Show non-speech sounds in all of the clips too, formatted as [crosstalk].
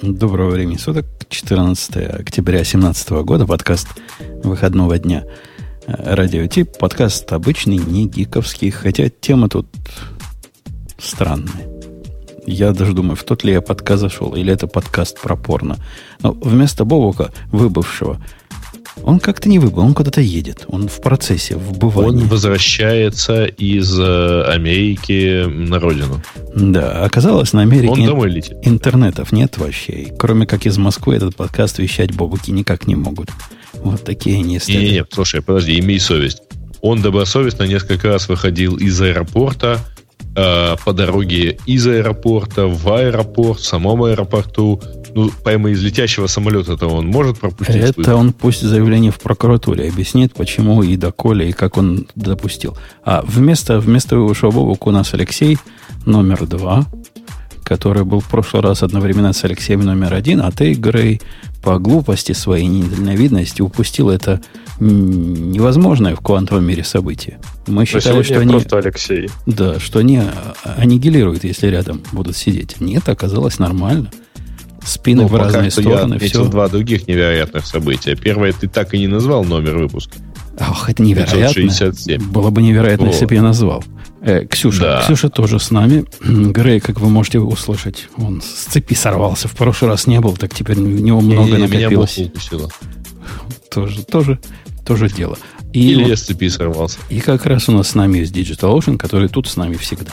Доброго времени суток, 14 октября 2017 года, подкаст выходного дня Радио Тип, подкаст обычный, не гиковский, хотя тема тут странная. Я даже думаю, в тот ли я подкаст зашел, или это подкаст про порно. Но вместо Бобука, выбывшего, он как-то не выбыл, он куда-то едет. Он в процессе, в бывании. Он возвращается из э, Америки на родину. Да, оказалось, на Америке он домой летит. интернетов нет вообще. И кроме как из Москвы этот подкаст вещать бобуки никак не могут. Вот такие они Не, не, не, слушай, подожди, имей совесть. Он добросовестно несколько раз выходил из аэропорта, э, по дороге из аэропорта в аэропорт, в самом аэропорту, ну, прямо из летящего самолета-то он может пропустить? Это свой? он пусть заявление в прокуратуре объяснит, почему и доколе, и как он допустил. А вместо, вместо высшего бобука у нас Алексей номер два, который был в прошлый раз одновременно с Алексеем номер один, а ты, Грей, по глупости своей недальновидности упустил это невозможное в квантовом мире событие. Мы считали, что они... просто Алексей. Да, что они аннигилируют, если рядом будут сидеть. Нет, оказалось нормально. Спины ну, в разные стороны. Я все. два других невероятных события. Первое, ты так и не назвал номер выпуска. Ох, это невероятно. 567. Было бы невероятно, О. если бы я назвал. Э, Ксюша, да. Ксюша тоже с нами. Грей, как вы можете услышать, он с цепи сорвался. В прошлый раз не был, так теперь у него много не, накопилось. Меня тоже, тоже, тоже дело. И Или вот, я с цепи сорвался. И как раз у нас с нами есть Digital Ocean, который тут с нами всегда.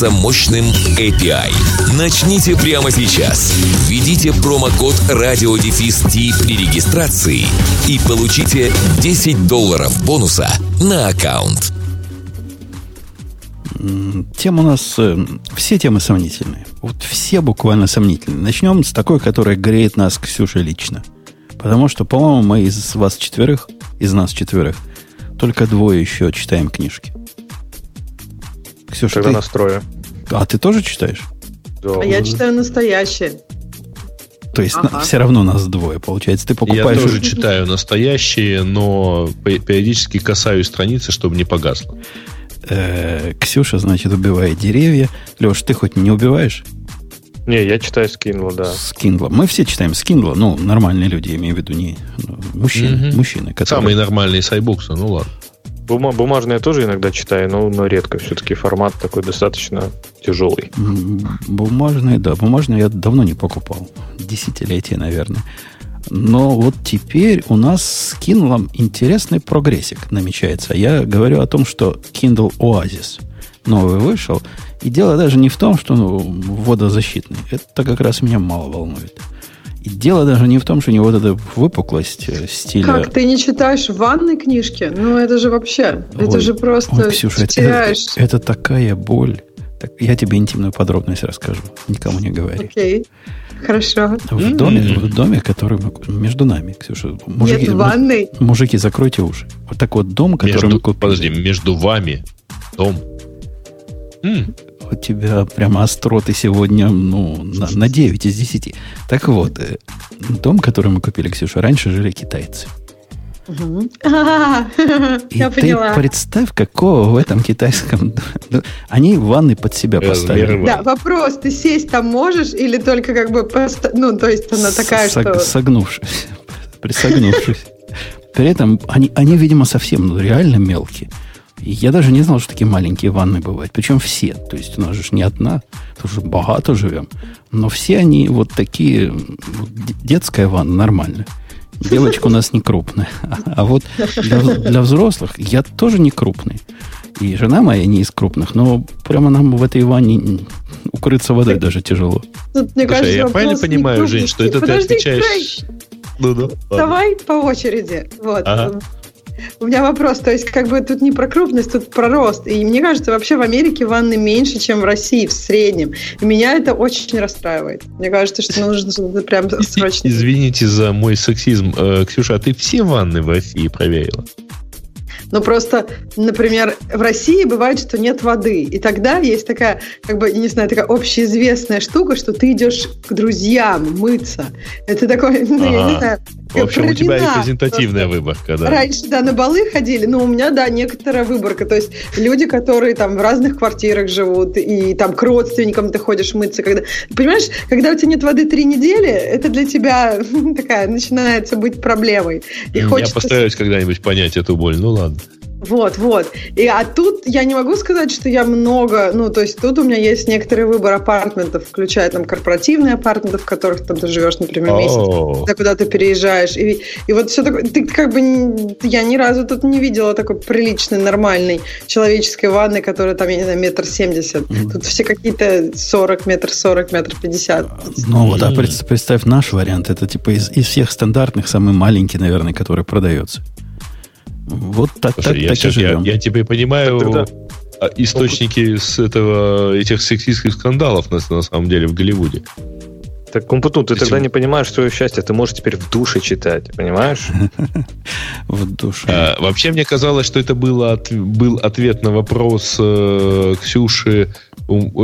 пользоваться мощным API. Начните прямо сейчас. Введите промокод RadioDefist при регистрации и получите 10 долларов бонуса на аккаунт. Тема у нас... Э, все темы сомнительные. Вот все буквально сомнительные. Начнем с такой, которая греет нас, Ксюша, лично. Потому что, по-моему, мы из вас четверых, из нас четверых, только двое еще читаем книжки. Ксюша, Когда ты... настроя. А ты тоже читаешь? Да. А я читаю настоящие. То есть ага. на, все равно нас двое, получается. Ты покупаешь... Я тоже [laughs] читаю настоящие, но периодически касаюсь страницы, чтобы не погасло. Э, Ксюша, значит, убивает деревья. Леш, ты хоть не убиваешь? Не, я читаю с Kindle, да. С Kindle. Мы все читаем с Kindle. Ну, нормальные люди, я имею в виду, не ну, мужчины. Mm-hmm. мужчины которые... Самые нормальные с iBooks, ну ладно. Бума, бумажные тоже иногда читаю, но, но редко. Все-таки формат такой достаточно тяжелый. Бумажные, да. Бумажные я давно не покупал. Десятилетия, наверное. Но вот теперь у нас с Kindle интересный прогрессик намечается. Я говорю о том, что Kindle Oasis новый вышел. И дело даже не в том, что ну, водозащитный. Это как раз меня мало волнует. И дело даже не в том, что у него вот эта выпуклость э, стиля... Как, ты не читаешь в ванной книжки? Ну, это же вообще... Ой, это же просто ой, Ксюша, теряешь... Это, это, это такая боль. Так, я тебе интимную подробность расскажу. Никому не говори. Окей. Хорошо. В доме, в доме, который между нами, Ксюша. Мужики, Нет, в ванной. Мужики, закройте уши. Вот такой вот дом, который между, мы купили. Подожди, между вами дом. У тебя прямо остроты сегодня, ну, на, на 9 из 10. Так вот, э, дом, который мы купили, Ксюша, раньше жили китайцы. [laughs] И Я ты поняла. представь, какого в этом китайском... Они ванны под себя поставили. Да, вопрос, ты сесть там можешь или только как бы... Ну, то есть она такая, что... Согнувшись. [laughs] Присогнувшись. При этом они, они, видимо, совсем ну, реально мелкие. Я даже не знал, что такие маленькие ванны бывают. Причем все. То есть у нас же не одна, потому что богато живем. Но все они вот такие... Детская ванна нормальная. Девочка у нас не крупная. [laughs] А вот для, для взрослых я тоже не крупный. И жена моя не из крупных, но прямо нам в этой ванне укрыться водой даже тяжело. Тут, мне Слушай, кажется, я правильно понимаю, Жень, что это Подожди, ты отвечаешь... Ну, ну, Давай по очереди. Вот. Ага. У меня вопрос, то есть как бы тут не про крупность, тут про рост. И мне кажется, вообще в Америке ванны меньше, чем в России в среднем. И меня это очень расстраивает. Мне кажется, что нужно прям срочно. Извините за мой сексизм. Э, Ксюша, а ты все ванны в России проверила? Но просто, например, в России бывает, что нет воды. И тогда есть такая, как бы, не знаю, такая общеизвестная штука, что ты идешь к друзьям мыться. Это такой, ну, ага. я не знаю, в общем, у тебя репрезентативная выборка, да. Раньше, да, на балы ходили, но у меня, да, некоторая выборка. То есть люди, которые там в разных квартирах живут, и там к родственникам ты ходишь мыться. Когда... Понимаешь, когда у тебя нет воды три недели, это для тебя [laughs] такая начинается быть проблемой. И Я хочется... постараюсь когда-нибудь понять эту боль. Ну ладно. Вот, вот. И, а тут я не могу сказать, что я много, ну, то есть тут у меня есть некоторый выбор апартментов, включая там корпоративные апартменты, в которых там ты живешь, например, месяц, oh. куда ты переезжаешь. И, и вот все такое, ты как бы, я ни разу тут не видела такой приличной, нормальной человеческой ванны, которая там, я не знаю, метр семьдесят. Mm-hmm. Тут все какие-то 40, метр сорок, метр пятьдесят. Ну вот, а представь наш вариант, это типа из, из всех стандартных самый маленький, наверное, который продается. Вот так, Слушай, так, я, так сейчас, я, я тебе понимаю тогда... А, источники с этого, этих сексистских скандалов на, на самом деле в Голливуде. Так, Кумпутун, ты тогда не понимаешь свое счастье, ты можешь теперь в душе читать, понимаешь? [laughs] В душе. А, вообще, мне казалось, что это был ответ на вопрос э, Ксюши.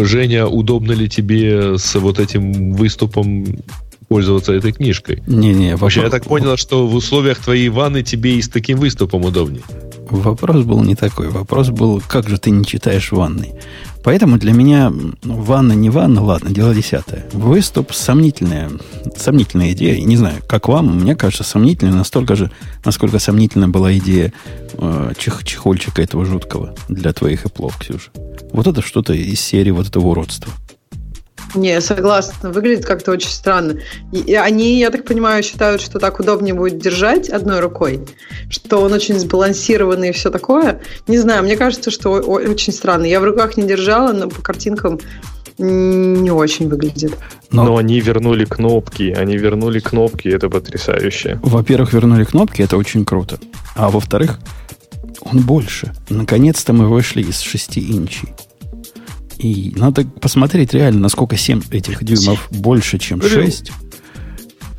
Женя, удобно ли тебе с вот этим выступом пользоваться этой книжкой. Не-не, вообще я так понял, что в условиях твоей ванны тебе и с таким выступом удобнее. Вопрос был не такой. Вопрос был, как же ты не читаешь ванной. Поэтому для меня ну, ванна не ванна, ладно, дело десятое. Выступ сомнительная, сомнительная идея. Не знаю, как вам, мне кажется, сомнительная настолько же, насколько сомнительна была идея э, чих, чехольчика этого жуткого для твоих и плов, Ксюша. Вот это что-то из серии вот этого уродства. Не, согласна. Выглядит как-то очень странно. И они, я так понимаю, считают, что так удобнее будет держать одной рукой, что он очень сбалансированный и все такое. Не знаю, мне кажется, что очень странно. Я в руках не держала, но по картинкам не очень выглядит. Но, но они вернули кнопки, они вернули кнопки, это потрясающе. Во-первых, вернули кнопки, это очень круто. А во-вторых, он больше. Наконец-то мы вышли из 6 инчей. И надо посмотреть реально, насколько 7 этих дюймов больше, чем 6.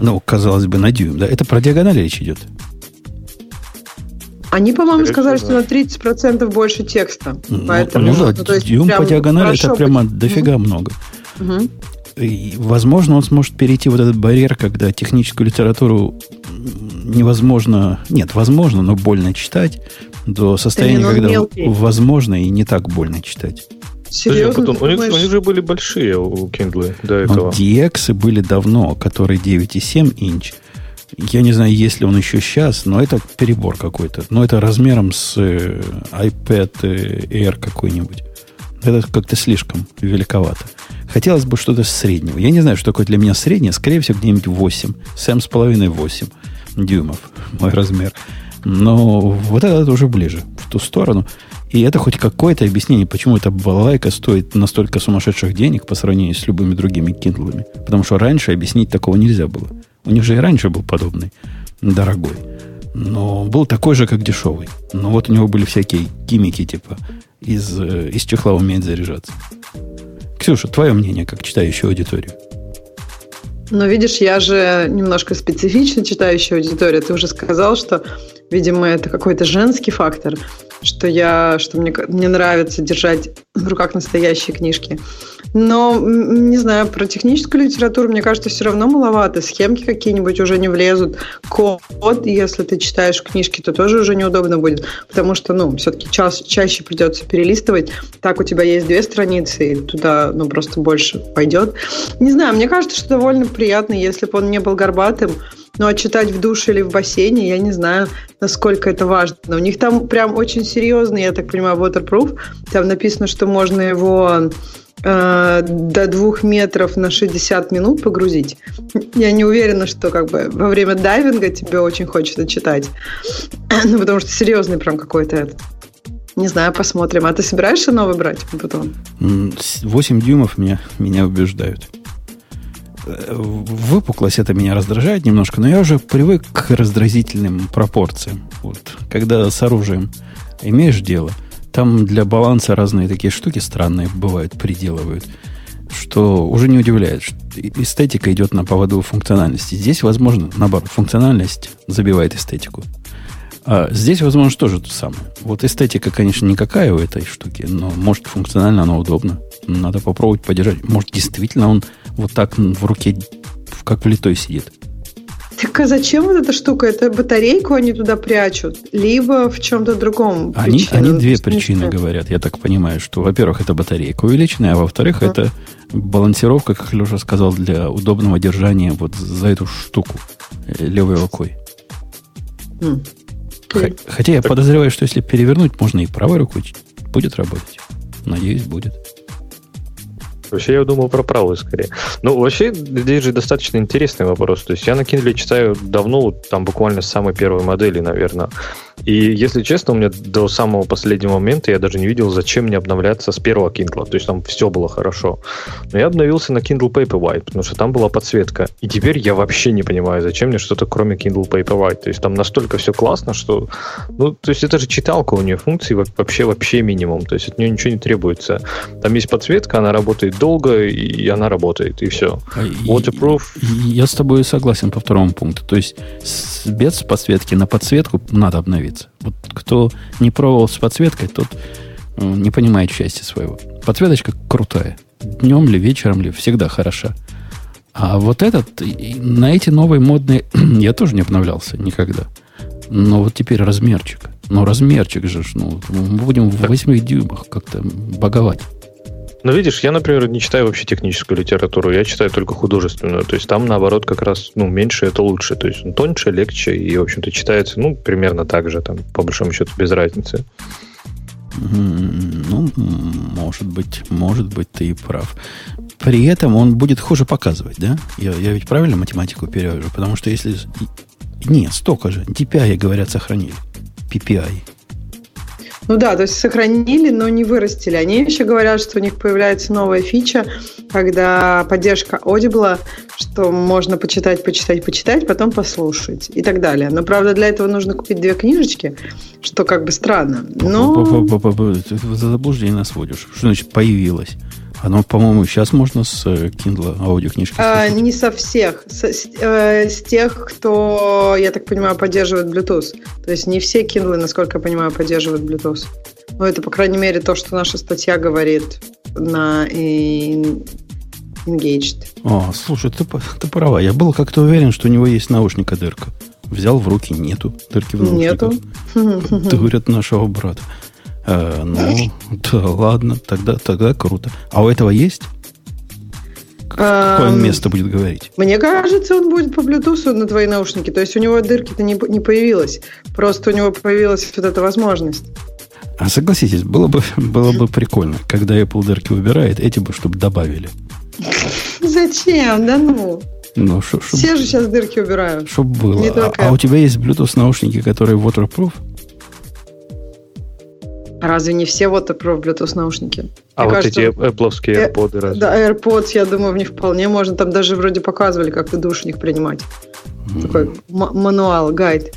Ну, казалось бы, на дюйм. Да? Это про диагональ речь идет. Они, по-моему, сказали, что на 30% больше текста. Ну, Поэтому, ну, да, ну, то есть дюйм по диагонали это прямо быть. дофига угу. много. Угу. И, возможно, он сможет перейти вот этот барьер, когда техническую литературу невозможно, нет, возможно, но больно читать, до состояния, когда мелкий. возможно и не так больно читать. Серьезно? Потом, у, них, у них же были большие у Kindle до этого. Но DX были давно, которые 9,7 инч. Я не знаю, есть ли он еще сейчас, но это перебор какой-то. Но это размером с э, iPad э, Air какой-нибудь. Это как-то слишком великовато. Хотелось бы что-то среднего. Я не знаю, что такое для меня среднее. Скорее всего, где-нибудь 8. 7,5-8 дюймов мой размер. Но вот это уже ближе, в ту сторону. И это хоть какое-то объяснение, почему эта балалайка стоит настолько сумасшедших денег по сравнению с любыми другими киндлами. Потому что раньше объяснить такого нельзя было. У них же и раньше был подобный, дорогой. Но был такой же, как дешевый. Но вот у него были всякие гиммики, типа из, э, из чехла умеет заряжаться. Ксюша, твое мнение, как читающая аудиторию? Но видишь, я же немножко специфично читающая аудитория. Ты уже сказал, что, видимо, это какой-то женский фактор что я, что мне, мне нравится держать в руках настоящие книжки. Но, не знаю, про техническую литературу, мне кажется, все равно маловато. Схемки какие-нибудь уже не влезут. Код, если ты читаешь книжки, то тоже уже неудобно будет, потому что, ну, все-таки ча чаще придется перелистывать. Так у тебя есть две страницы, и туда, ну, просто больше пойдет. Не знаю, мне кажется, что довольно приятно, если бы он не был горбатым, ну, а читать в душе или в бассейне, я не знаю, насколько это важно. Но у них там прям очень серьезный, я так понимаю, waterproof. Там написано, что можно его э, до двух метров на 60 минут погрузить. Я не уверена, что как бы во время дайвинга тебе очень хочется читать. [clears throat] Ну, потому что серьезный прям какой-то этот. Не знаю, посмотрим. А ты собираешься новый брать потом? 8 дюймов меня, меня убеждают. Э, выпуклость это меня раздражает немножко, но я уже привык к раздразительным пропорциям. Вот, когда с оружием имеешь дело, там для баланса разные такие штуки странные бывают, приделывают, что уже не удивляет. Что эстетика идет на поводу функциональности. Здесь, возможно, наоборот, функциональность забивает эстетику. А здесь, возможно, тоже то самое. Вот эстетика, конечно, никакая у этой штуки, но может функционально она удобна. Надо попробовать подержать. Может, действительно он вот так в руке, как влитой сидит. Так а зачем вот эта штука? Это батарейку они туда прячут, либо в чем-то другом. Они, они две причины говорят. Я так понимаю, что, во-первых, это батарейка увеличенная, а во-вторых, uh-huh. это балансировка, как Леша сказал, для удобного держания вот за эту штуку э, левой рукой. Mm. Хотя я подозреваю, что если перевернуть, можно и правой рукой будет работать. Надеюсь, будет. Вообще я думал про правую скорее. Ну, вообще, здесь же достаточно интересный вопрос. То есть я на Kindle читаю давно, там буквально с самой первой модели, наверное. И, если честно, у меня до самого последнего момента я даже не видел, зачем мне обновляться с первого Kindle. То есть там все было хорошо. Но я обновился на Kindle Paperwhite, потому что там была подсветка. И теперь я вообще не понимаю, зачем мне что-то кроме Kindle Paperwhite. То есть там настолько все классно, что... Ну, то есть это же читалка, у нее функции вообще вообще минимум. То есть от нее ничего не требуется. Там есть подсветка, она работает долго, и она работает, и все. А Waterproof. Я с тобой согласен по второму пункту. То есть без подсветки на подсветку надо обновиться. Вот кто не пробовал с подсветкой, тот э, не понимает счастья своего. Подсветочка крутая. Днем ли, вечером ли, всегда хороша. А вот этот, на эти новые модные, [clears throat] я тоже не обновлялся никогда. Но вот теперь размерчик. Ну, размерчик же, ну, мы будем в 8 дюймах как-то боговать. Ну, видишь, я, например, не читаю вообще техническую литературу, я читаю только художественную. То есть там, наоборот, как раз ну, меньше это лучше. То есть ну, тоньше, легче и, в общем-то, читается, ну, примерно так же, там, по большому счету, без разницы. Ну, может быть, может быть, ты и прав. При этом он будет хуже показывать, да? Я, я ведь правильно математику перевожу? Потому что если... Нет, столько же. DPI, говорят, сохранили. PPI. Ну да, то есть сохранили, но не вырастили. Они еще говорят, что у них появляется новая фича, когда поддержка Audible, что можно почитать, почитать, почитать, потом послушать и так далее. Но, правда, для этого нужно купить две книжечки, что как бы странно. Но... За заблуждение нас водишь. Что значит появилась? Оно, по-моему, сейчас можно с э, Kindle аудиокнижки а, Не со всех. С, э, с тех, кто, я так понимаю, поддерживает Bluetooth. То есть не все Kindle, насколько я понимаю, поддерживают Bluetooth. Ну, это, по крайней мере, то, что наша статья говорит на Engaged. О, слушай, ты, ты права. Я был как-то уверен, что у него есть наушника дырка. Взял в руки, нету дырки в наушниках. Нету. Говорят нашего брата. Э, ну, да, ладно, тогда, тогда круто. А у этого есть? Какое место будет говорить? Мне кажется, он будет по Bluetooth на твои наушники. То есть у него дырки-то не, не появилось. Просто у него появилась вот эта возможность. А согласитесь, было бы, [laughs] было бы прикольно, когда Apple дырки выбирает, эти бы, чтобы добавили. Зачем? Да ну. Ну, шо, шо, Все же сейчас дырки убирают. Чтобы было. А, а у тебя есть Bluetooth наушники, которые waterproof? Разве не все вот про Bluetooth наушники? А Мне вот кажется, эти Apple э, AirPods разве? Да, AirPods, я думаю, в них вполне можно. Там даже вроде показывали, как ты душ в них принимать. Mm. Такой мануал, гайд.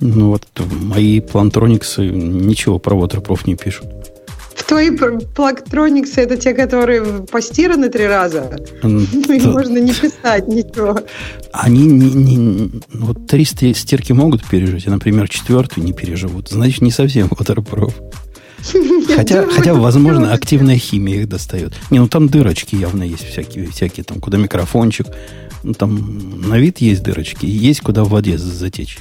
Ну вот мои плантрониксы ничего про Waterproof не пишут. Твои плактрониксы это те, которые постираны три раза. [laughs] Ну, их можно не писать, ничего. Они не, не, вот три стирки могут пережить, а, например, четвертую не переживут. Значит, не совсем Waterproof. [laughs] Хотя, хотя возможно, активная химия их достает. Не, ну там дырочки явно есть всякие, всякие там, куда микрофончик. Ну, там на вид есть дырочки, есть куда в воде затечь.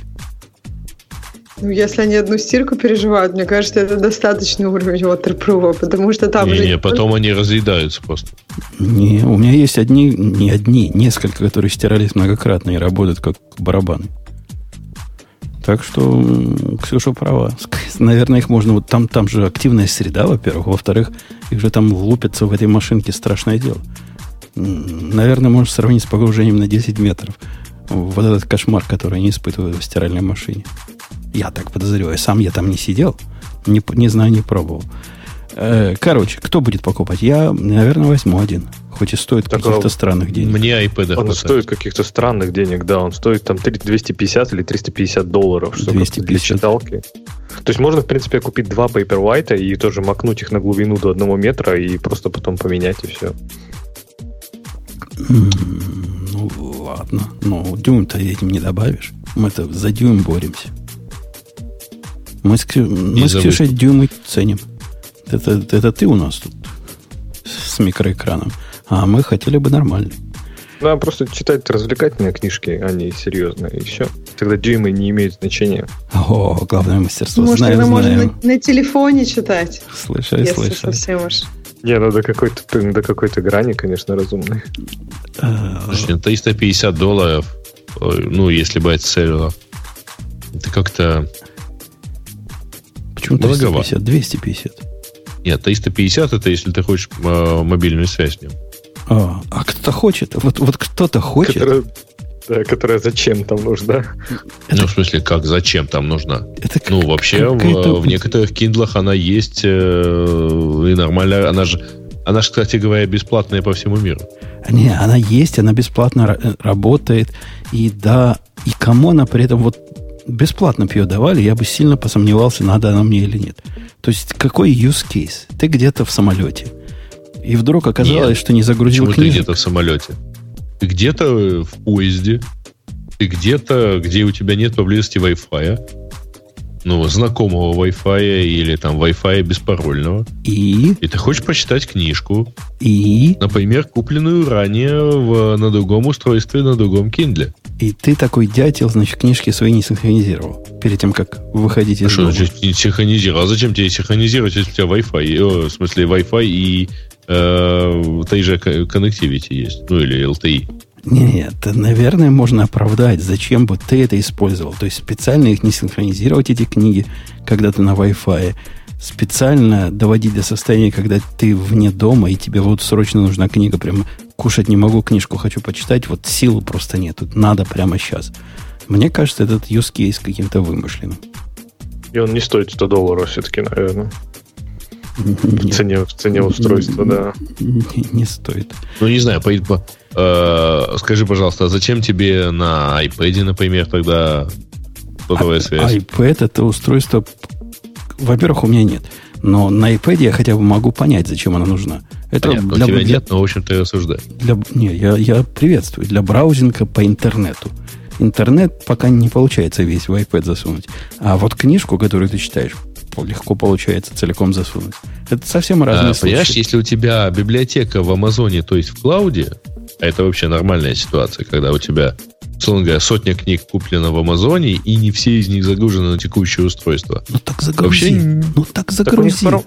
Ну, если они одну стирку переживают, мне кажется, это достаточный уровень waterproof, потому что там... Не, не, потом они разъедаются просто. Не, у меня есть одни, не одни, несколько, которые стирались многократно и работают как барабаны. Так что Ксюша права. [laughs] Наверное, их можно... Вот там, там же активная среда, во-первых. Во-вторых, их же там лупятся в этой машинке страшное дело. Наверное, можно сравнить с погружением на 10 метров. Вот этот кошмар, который они испытывают в стиральной машине. Я так подозреваю. Сам я там не сидел. Не, не знаю, не пробовал. Э, короче, кто будет покупать? Я, наверное, возьму один. Хоть и стоит Так, каких-то а странных денег. Мне iPad Он хватает. стоит каких-то странных денег, да, он стоит там 3 250 или 350 долларов, что как-то для 250. читалки. То есть можно, в принципе, купить два Paperwhite и тоже макнуть их на глубину до одного метра и просто потом поменять и все. Ну, ладно. Но дюйм-то этим не добавишь. Мы-то за дюйм боремся. Мы с, Ксю- мы с Ксюшей дюймы ценим. Это, это ты у нас тут с микроэкраном. А мы хотели бы нормально. Ну, а просто читать развлекательные книжки, а не серьезные, и все. Тогда дюймы не имеют значения. О, главное мастерство. Может, знаем, тогда можно знаем. на, на телефоне читать, Слышали, если слышали. совсем уж. Не, ну до какой-то, до какой-то грани, конечно, разумной. А, Слушайте, ну, 350 долларов, э, ну, если брать целлюлар, это как-то... Почему Многовато. 350? 250. Нет, 350 это если ты хочешь э, мобильную связь с ним. А, а кто-то хочет. Вот, вот кто-то хочет. Которая, да, которая зачем там нужна? Это- Ну, в смысле, как, зачем там нужна? Это Ну, вообще, в, в некоторых киндлах она есть э, и нормально. Она же, она же, кстати говоря, бесплатная по всему миру. Не, она есть, она бесплатно ра- работает. И да, и кому она при этом вот бесплатно бы ее давали, я бы сильно посомневался, надо она мне или нет. То есть, какой use case? Ты где-то в самолете. И вдруг оказалось, Нет. что не загрузил Почему ты книжек. где-то в самолете? Ты где-то в поезде, ты где-то, где у тебя нет поблизости Wi-Fi, ну, знакомого Wi-Fi или там Wi-Fi беспарольного, И, и ты хочешь прочитать книжку, и, например, купленную ранее в, на другом устройстве, на другом Kindle. и ты такой дятел, значит, книжки свои не синхронизировал перед тем, как выходить из Что дома. значит не синхронизировал? А зачем тебе синхронизировать, если у тебя Wi-Fi? Э, в смысле, Wi-Fi и э, той же connectivity есть. Ну, или LTE. Нет, наверное, можно оправдать, зачем бы ты это использовал. То есть специально их не синхронизировать, эти книги, когда ты на Wi-Fi. Специально доводить до состояния, когда ты вне дома, и тебе вот срочно нужна книга. Прям кушать не могу, книжку хочу почитать, вот силы просто нет. Тут надо прямо сейчас. Мне кажется, этот use case каким-то вымышленным. И он не стоит 100 долларов все-таки, наверное. В цене, в цене устройства, да. не, не стоит. Ну, не знаю, по- по- э, скажи, пожалуйста, а зачем тебе на iPad, например, тогда сотовая связь? iPad это устройство, во-первых, у меня нет. Но на iPad я хотя бы могу понять, зачем она нужна. Это Понятно, для, у тебя для- нет, но, в общем-то, я осуждаю. для- не, я, я приветствую. Для браузинга по интернету. Интернет пока не получается весь в iPad засунуть. А вот книжку, которую ты читаешь, легко получается целиком засунуть. Это совсем разные А, понимаешь, случаи. если у тебя библиотека в Амазоне, то есть в клауде, а это вообще нормальная ситуация, когда у тебя, условно говоря, сотня книг куплено в Амазоне, и не все из них загружены на текущее устройство. Ну так загрузи. Вообще Ну так Так у них загрузи. фор-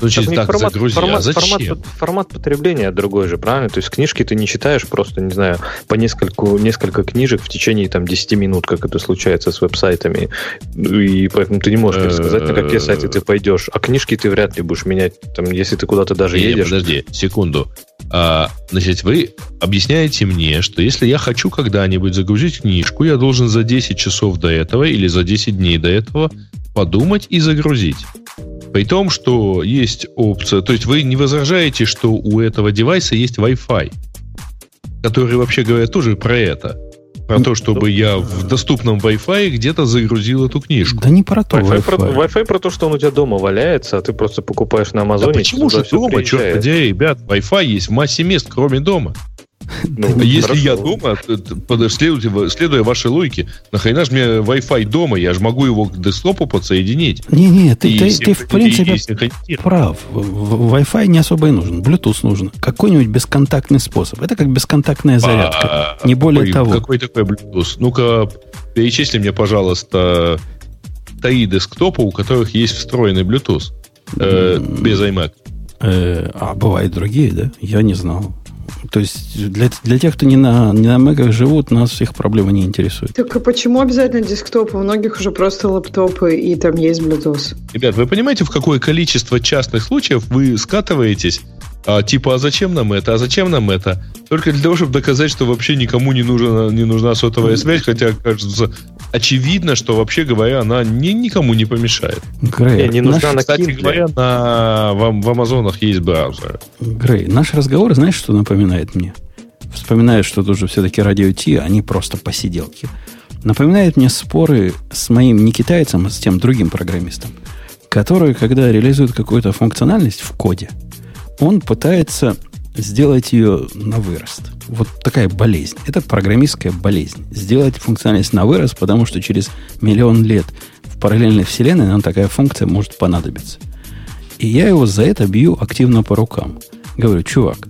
Ну, через так формат, загрузи, формат- а зачем? формат- формат потребления другой же, правильно? То есть книжки ты не читаешь просто, не знаю, по нескольку, несколько книжек в течение там 10 минут, как это случается с веб-сайтами. Ну, И поэтому ты не можешь предсказать, на какие сайты ты пойдешь. А книжки ты вряд ли будешь менять, там, если ты куда-то даже не, едешь. подожди, секунду. А, значит, вы объясняете мне, что если я хочу когда-нибудь загрузить книжку, я должен за 10 часов до этого или за 10 дней до этого подумать и загрузить. При том, что есть опция, то есть вы не возражаете, что у этого девайса есть Wi-Fi, который, вообще говоря, тоже про это. Про то, чтобы я в доступном Wi-Fi где-то загрузил эту книжку. Да не про то Wi-Fi про, Wi-Fi. Wi-Fi про то, что он у тебя дома валяется, а ты просто покупаешь на Да Амазоне. почему туда же дома, черт подери, ребят, Wi-Fi есть в массе мест, кроме дома. Ну, А если хорошо. я дома, т- т- под- следуя, следуя вашей логике, нахрена же мне Wi-Fi дома, я же могу его к десктопу подсоединить. Не-не, ты, ты- ты в принципе и прав. Wi-Fi не особо и нужен. Bluetooth нужен. Какой-нибудь бесконтактный способ. Это как бесконтактная зарядка. А, Не более какой- того. Какой такой Bluetooth? Ну-ка, перечисли мне, пожалуйста, три десктопа, у которых есть встроенный Bluetooth. э, без iMac. Э, а бывают другие, да? Я не знал. То есть для, для тех, кто не на, не на Мэках живут, нас их проблемы не интересуют. Так а почему обязательно десктоп? У многих уже просто лаптопы, и там есть Bluetooth. Ребят, вы понимаете, в какое количество частных случаев вы скатываетесь? А, типа, а зачем нам это? А зачем нам это? Только для того, чтобы доказать, что вообще никому не нужна, не нужна сотовая связь, хотя, кажется, очевидно, что вообще говоря, она ни, никому не помешает. Грей, Не, не нужна наш, на Кстати Kindle. говоря, на, в, в Амазонах есть браузеры. Грей, наш разговор, знаешь, что напоминает мне? Вспоминаю, что тут же все-таки радио Ти, а не просто посиделки. Напоминает мне споры с моим не китайцем, а с тем другим программистом, который, когда реализует какую-то функциональность в коде, он пытается сделать ее на вырост. Вот такая болезнь. Это программистская болезнь. Сделать функциональность на вырост, потому что через миллион лет в параллельной вселенной нам такая функция может понадобиться. И я его за это бью активно по рукам. Говорю, чувак,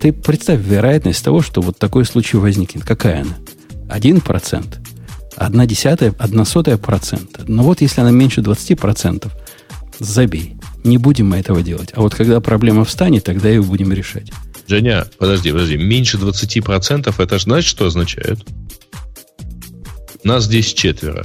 ты представь вероятность того, что вот такой случай возникнет. Какая она? Один процент. Одна десятая, одна сотая процента. Но вот если она меньше 20 процентов, забей. Не будем мы этого делать. А вот когда проблема встанет, тогда ее будем решать. Женя, подожди, подожди. Меньше 20% это же знаешь, что означает? Нас здесь четверо.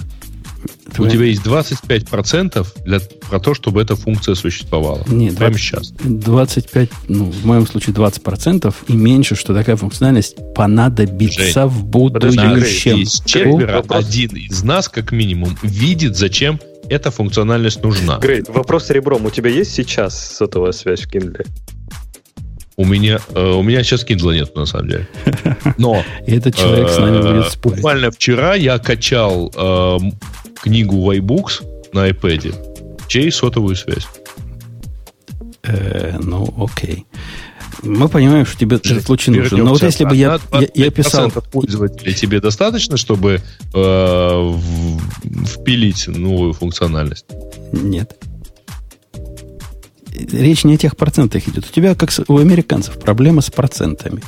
У Твоя- тебя есть 25% для, про то, чтобы эта функция существовала. Нет, Прямо 20 сейчас. 25, ну, в моем случае 20% и меньше, что такая функциональность понадобится Жень, в подожди, будущем. есть четверо. Вопрос- Один из нас, как минимум, видит, зачем эта функциональность нужна. Грей, вопрос ребром. У тебя есть сейчас сотовая связь в Kindle? У меня, э, у меня сейчас Kindle нет, на самом деле. [laughs] Но И этот человек с нами э, будет спорить. буквально вчера я качал э, книгу Wybooks на iPad через сотовую связь. Э, ну, окей. Мы понимаем, что тебе этот случай нужен. Но вот если бы я, я, я писал... 25% пользователей тебе достаточно, чтобы э, впилить новую функциональность? Нет. Речь не о тех процентах идет. У тебя, как у американцев, проблема с процентами.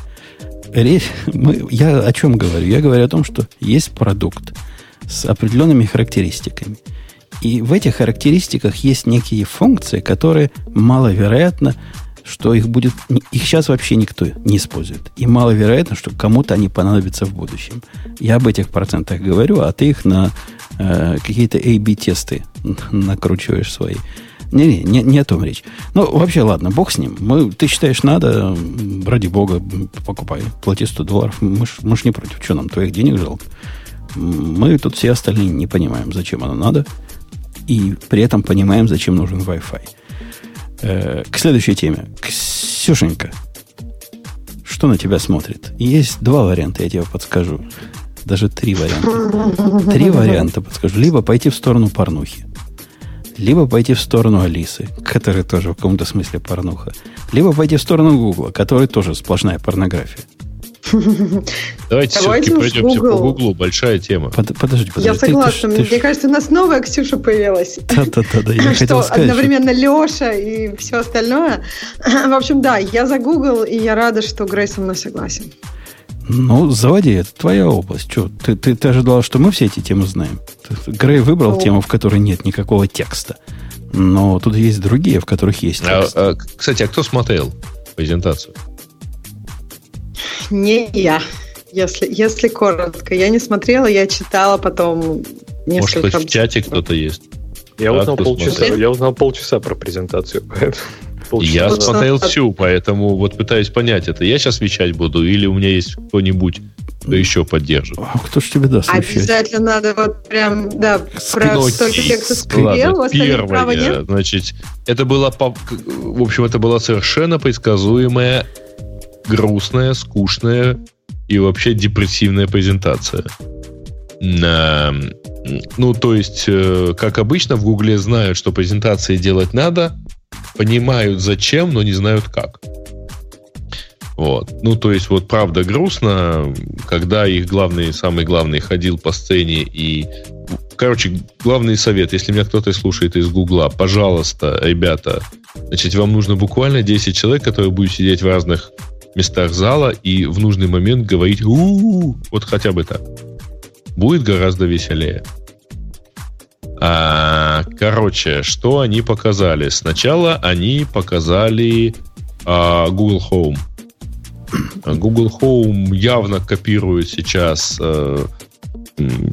Речь, мы, я о чем говорю? Я говорю о том, что есть продукт с определенными характеристиками. И в этих характеристиках есть некие функции, которые маловероятно, что их будет... Их сейчас вообще никто не использует. И маловероятно, что кому-то они понадобятся в будущем. Я об этих процентах говорю, а ты их на э, какие-то A-B-тесты [laughs] накручиваешь свои. Не-не, не, не о том речь. Ну, вообще, ладно, бог с ним. Мы, ты считаешь, надо, ради бога, покупай, плати 100 долларов. Мы ж, мы ж не против. Что нам, твоих денег жалко? Мы тут все остальные не понимаем, зачем оно надо. И при этом понимаем, зачем нужен Wi-Fi. Э, к следующей теме. Ксюшенька, что на тебя смотрит? Есть два варианта, я тебе подскажу. Даже три варианта. Три варианта подскажу. Либо пойти в сторону порнухи. Либо пойти в сторону Алисы, которая тоже в каком-то смысле порнуха. Либо пойти в сторону Гугла, который тоже сплошная порнография. [laughs] Давайте, Давайте все-таки пройдемся по Google. Гуглу. Большая тема. Под- подожди, подожди. Я Ты- ты согласна. ты ж- Мне кажется, у нас новая Ксюша появилась. [laughs] Да-да-да, я [laughs] что хотел сказать, что- одновременно Леша и все остальное. [clears throat] В общем, да, я за Google, и я рада, что Грей со мной согласен. Ну, заводи, это твоя область. Че, ты, ты, ты ожидал, что мы все эти темы знаем? Ты- Грей выбрал Ну. тему, в которой нет никакого текста. Но тут есть другие, в которых есть А, текст. а, кстати, а кто смотрел презентацию? Не я, если, если коротко. Я не смотрела, я читала потом Может, несколько... хоть в чате кто-то есть? Я узнал полчаса. Я узнал полчаса про презентацию. поэтому полчаса. Я Вот смотрел всю, поэтому вот пытаюсь понять, это я сейчас вещать буду, или у меня есть кто-нибудь, кто еще поддержит. А кто ж тебе даст вещать? Обязательно надо вот прям, да, про столько текста скрипел, первое, значит, это была, по- в общем, это была совершенно предсказуемая, грустная, скучная и вообще депрессивная презентация. Ну, то есть, э, как обычно, в Гугле знают, что презентации делать надо, понимают зачем, но не знают как. Вот. Ну, то есть, вот правда грустно, когда их главный, самый главный ходил по сцене и... Короче, главный совет, если меня кто-то слушает из Гугла, пожалуйста, ребята, значит, вам нужно буквально 10 человек, которые будут сидеть в разных местах зала и в нужный момент говорить у вот хотя бы так. Будет гораздо веселее. А, короче, что они показали? Сначала они показали а, Google Home. Google Home явно копирует сейчас э,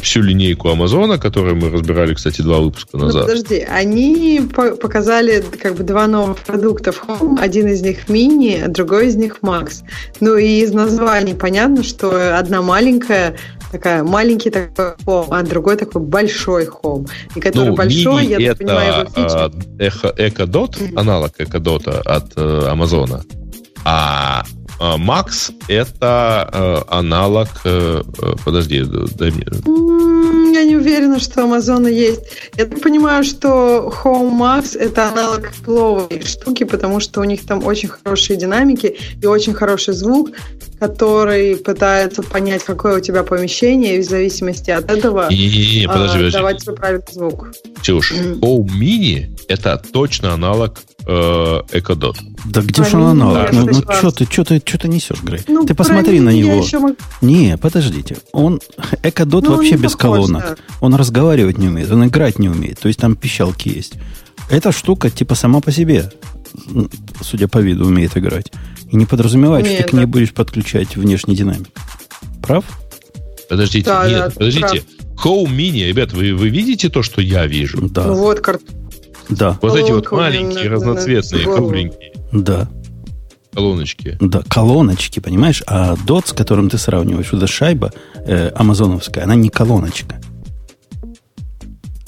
всю линейку Амазона, которую мы разбирали, кстати, два выпуска Ну, назад. подожди, они по- показали как бы два новых продукта в Home. Один из них мини, а другой из них Max. Ну и из названий понятно, что одна маленькая, такая маленький такой хом, а другой такой большой хом. И который Ну, большой, я так понимаю, его это э, Эхо- Экодот, аналог Экодота от э, Амазона. А Макс это э, аналог... э, э, подожди, дай мне... Я не уверена, что Амазона есть. Я так понимаю, что Home Max это аналог Apple штуки, потому что у них там очень хорошие динамики и очень хороший звук, который пытается понять, какое у тебя помещение, и в зависимости от этого Не-не-не, а, подожди, подожди. давать тебе правильный звук. Ксюш, Home Mini это точно аналог э, Экодот. Да где А, же он не, аналог? не, Ну, ну что ты, что ты, что ты несешь, Грей? Ну, ты посмотри на мини я него. еще могу- Не, подождите. Он [laughs] Экодот Ну, вообще без похож, колонок. да. Он разговаривать не умеет, он играть не умеет. То есть там пищалки есть. Эта штука типа сама по себе, судя по виду, умеет играть. И не подразумевает, что Нет, ты к ней да. будешь подключать внешний динамик. Прав? Подождите, Да, нет, да, подождите. Home Mini, ребят, вы, вы видите то, что я вижу? Да. Ну вот, кар- Да. Вот эти вот маленькие, разноцветные, кругленькие Да. Колоночки. Да, колоночки, понимаешь? А дот, с которым ты сравниваешь, вот эта шайба э, амазоновская, она не колоночка.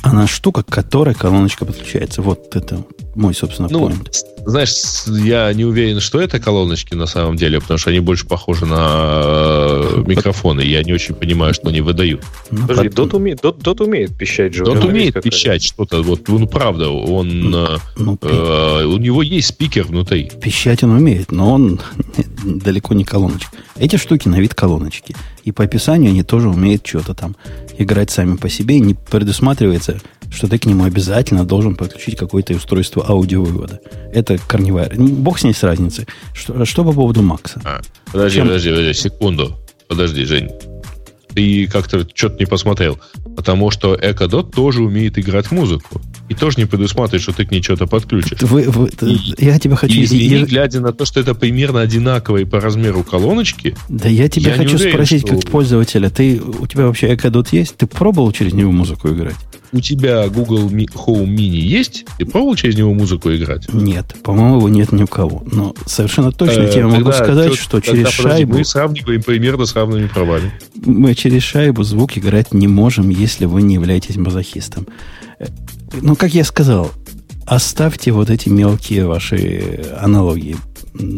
Она штука, к которой колоночка подключается. Вот это мой, собственно, Ну, point. знаешь, я не уверен, что это колоночки на самом деле, потому что они больше похожи на э, микрофоны. Я не очень понимаю, что они выдают. Ну, Подожди, потом- Dot умеет, Dot, Dot умеет пищать же. него умеет пищать что-то. Вот, ну, правда, он, э, ну, э, у него есть спикер внутри. пищать он умеет, но он [laughs] далеко не колоночка. Эти штуки на вид колоночки. И по описанию они тоже умеют что-то там играть сами по себе. И не предусматривается, что ты к нему обязательно должен подключить какое-то устройство аудиовывода. Это корневая. Бог с ней с разницей. Что, что по поводу Макса? А, подожди, Чем? подожди, подожди, секунду. Подожди, Жень. Ты как-то что-то не посмотрел. Потому что Экодот тоже умеет играть музыку. И тоже не предусматривает, что ты к ней что-то подключишь. Вы, вы- И- я тебя хочу... И извини, я- глядя на то, что это примерно одинаковые по размеру колоночки, да я тебя я хочу уверен, спросить, что- как пользователя. Ты, у тебя вообще Экодот есть? Ты пробовал через него музыку играть? У тебя Google Home Mini есть? Ты пробовал через него музыку играть? Нет. По-моему, его нет ни у кого. Но совершенно точно Э, тебе могу сказать, чё- что через подожди, шайбу... Мы сравниваем примерно с равными правами. Мы через шайбу звук играть не можем, если вы не являетесь мазохистом. Э, Ну, как я сказал, оставьте вот эти мелкие ваши аналогии.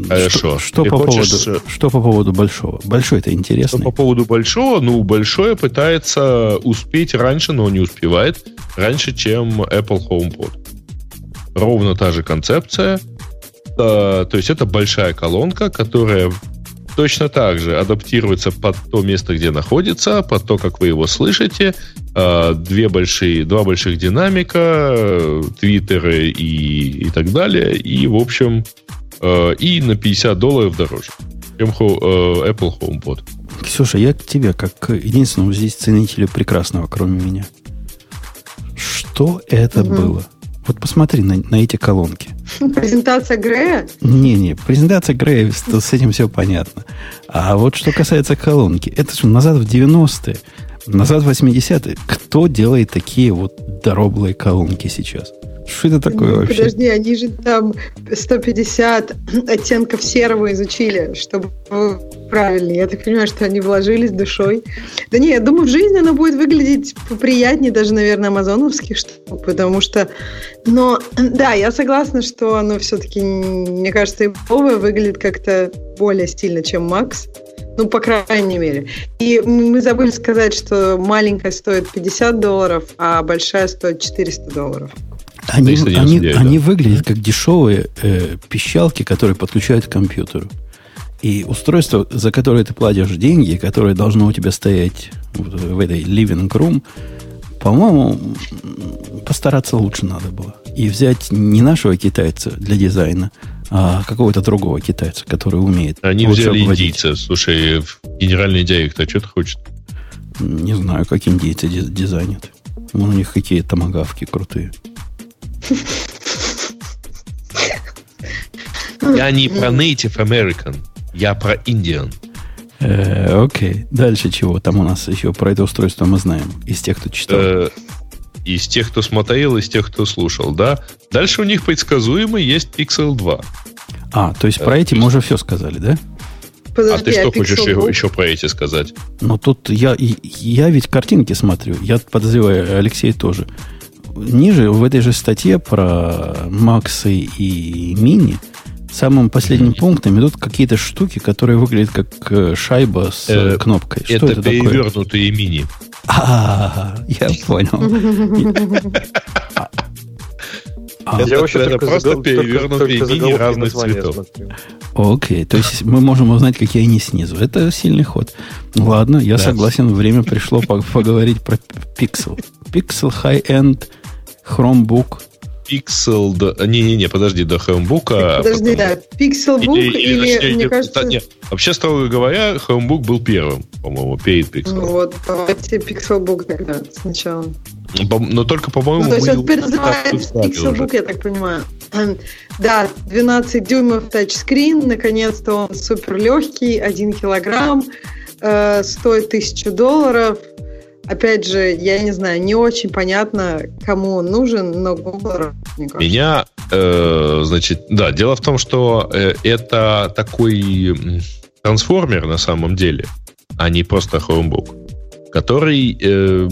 Хорошо. Что, что Ты по хочешь, поводу, э, что по поводу большого? Большой это интересно. по поводу большого, ну, большое пытается успеть раньше, но не успевает раньше, чем Apple HomePod. Ровно та же концепция. А, то есть это большая колонка, которая точно так же адаптируется под то место, где находится, под то, как вы его слышите. А, Две большие, два больших динамика, э, твиттеры и, и так далее. И, в общем, э, и на 50 долларов дороже, чем Ho- э, Apple HomePod. Ксюша, я к тебе, как единственному здесь ценителю прекрасного, кроме меня. Что это Мгм. было? Вот посмотри на, на эти колонки. Презентация Грея? Не-не, презентация Грея, с, с этим все понятно. А вот что касается колонки, это же назад в 90-е, назад в 80-е. Кто делает такие вот дороблые колонки сейчас? Что это такое Ну, вообще? Подожди, они же там 150 [clears throat] оттенков серого изучили, чтобы правильно. Я так понимаю, что они вложились душой. Да не, я думаю, в жизни оно будет выглядеть поприятнее даже, наверное, амазоновских штук, потому что... Но, да, я согласна, что оно все-таки, мне кажется, и новое выглядит как-то более стильно, чем Макс. Ну, по крайней мере. И мы забыли сказать, что маленькая стоит 50 долларов, а большая стоит 400 долларов. Они, 399, они, да. они выглядят как дешевые э, пищалки, которые подключают к компьютеру. И устройство, за которое ты платишь деньги, которое должно у тебя стоять вот в этой living room, по-моему, постараться лучше надо было. И взять не нашего китайца для дизайна, а какого-то другого китайца, который умеет. Они взяли обводить. индийца. Слушай, в- генеральный директор, что ты хочешь? Не знаю, как индейцы диз- дизайнят. Вон у них какие томагавки крутые. Я не про Native American, я про Indian. Э, окей. Дальше чего? Там у нас еще про это устройство мы знаем. Из тех, кто читал. Э, из тех, кто смотрел, из тех, кто слушал, да? Дальше у них предсказуемо есть Pixel 2. а, то есть про э, эти мы уже все сказали, да? Подожди, а ты что хочешь еще, еще про эти сказать? Ну, тут я, я ведь картинки смотрю. Я подозреваю, Алексей тоже. Ниже, в этой же статье про Максы и Мини, самым последним пунктом идут какие-то штуки, которые выглядят как э, шайба с э, кнопкой. Что это, это перевернутые такое? мини. А, я понял. А, это, вообще это только просто перевернутые мини разных цветов. Окей, то есть мы можем узнать, какие они снизу. Это сильный ход. Ладно, я да. согласен, время пришло поговорить про Pixel. Pixel High-End Chromebook Pixel... Не-не-не, подожди, до Chromebook. Подожди, потом... да. Pixelbook или, или, или точнее, мне кажется... Нет, вообще, строго говоря, Chromebook был первым, по-моему, перед Pixel. Ну вот, давайте Pixelbook тогда сначала. Но только, по-моему, ну, то есть он теперь называется Pixelbook, я так понимаю. [clears throat] Да, 12 дюймов тачскрин, наконец-то он супер легкий, 1 килограмм, э, стоит 1000 долларов – Опять же, я не знаю, не очень понятно, кому он нужен, но Google. Меня, э, значит, да, дело в том, что э, это такой трансформер на самом деле, а не просто Chromebook, который э,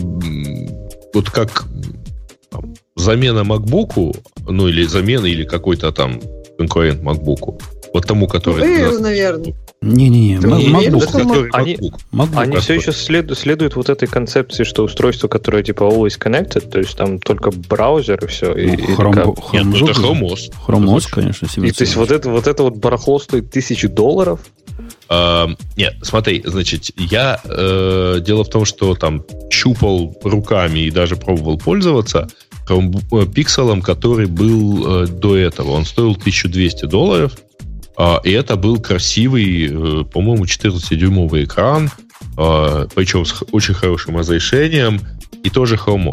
вот как там, замена MacBook, ну или замена, или какой-то там конкурент MacBook, вот тому, который... Air, наверное. Не-не-не, MacBook. Они, MacBook они все еще след, следуют вот этой концепции, что устройство, которое типа always connected, то есть там только браузер и все. Ну, и, Chrome, и Нет, ну, это. Chrome OS, конечно. И, то есть вот это, вот это вот барахло стоит тысячу долларов? Uh, нет, смотри, значит, я э, дело в том, что там чупал руками и даже пробовал пользоваться пикселом, который был э, до этого. Он стоил 1200 долларов. А, и это был красивый, э, по-моему, 14-дюймовый экран, а, причем с очень хорошим разрешением, и тоже Chrome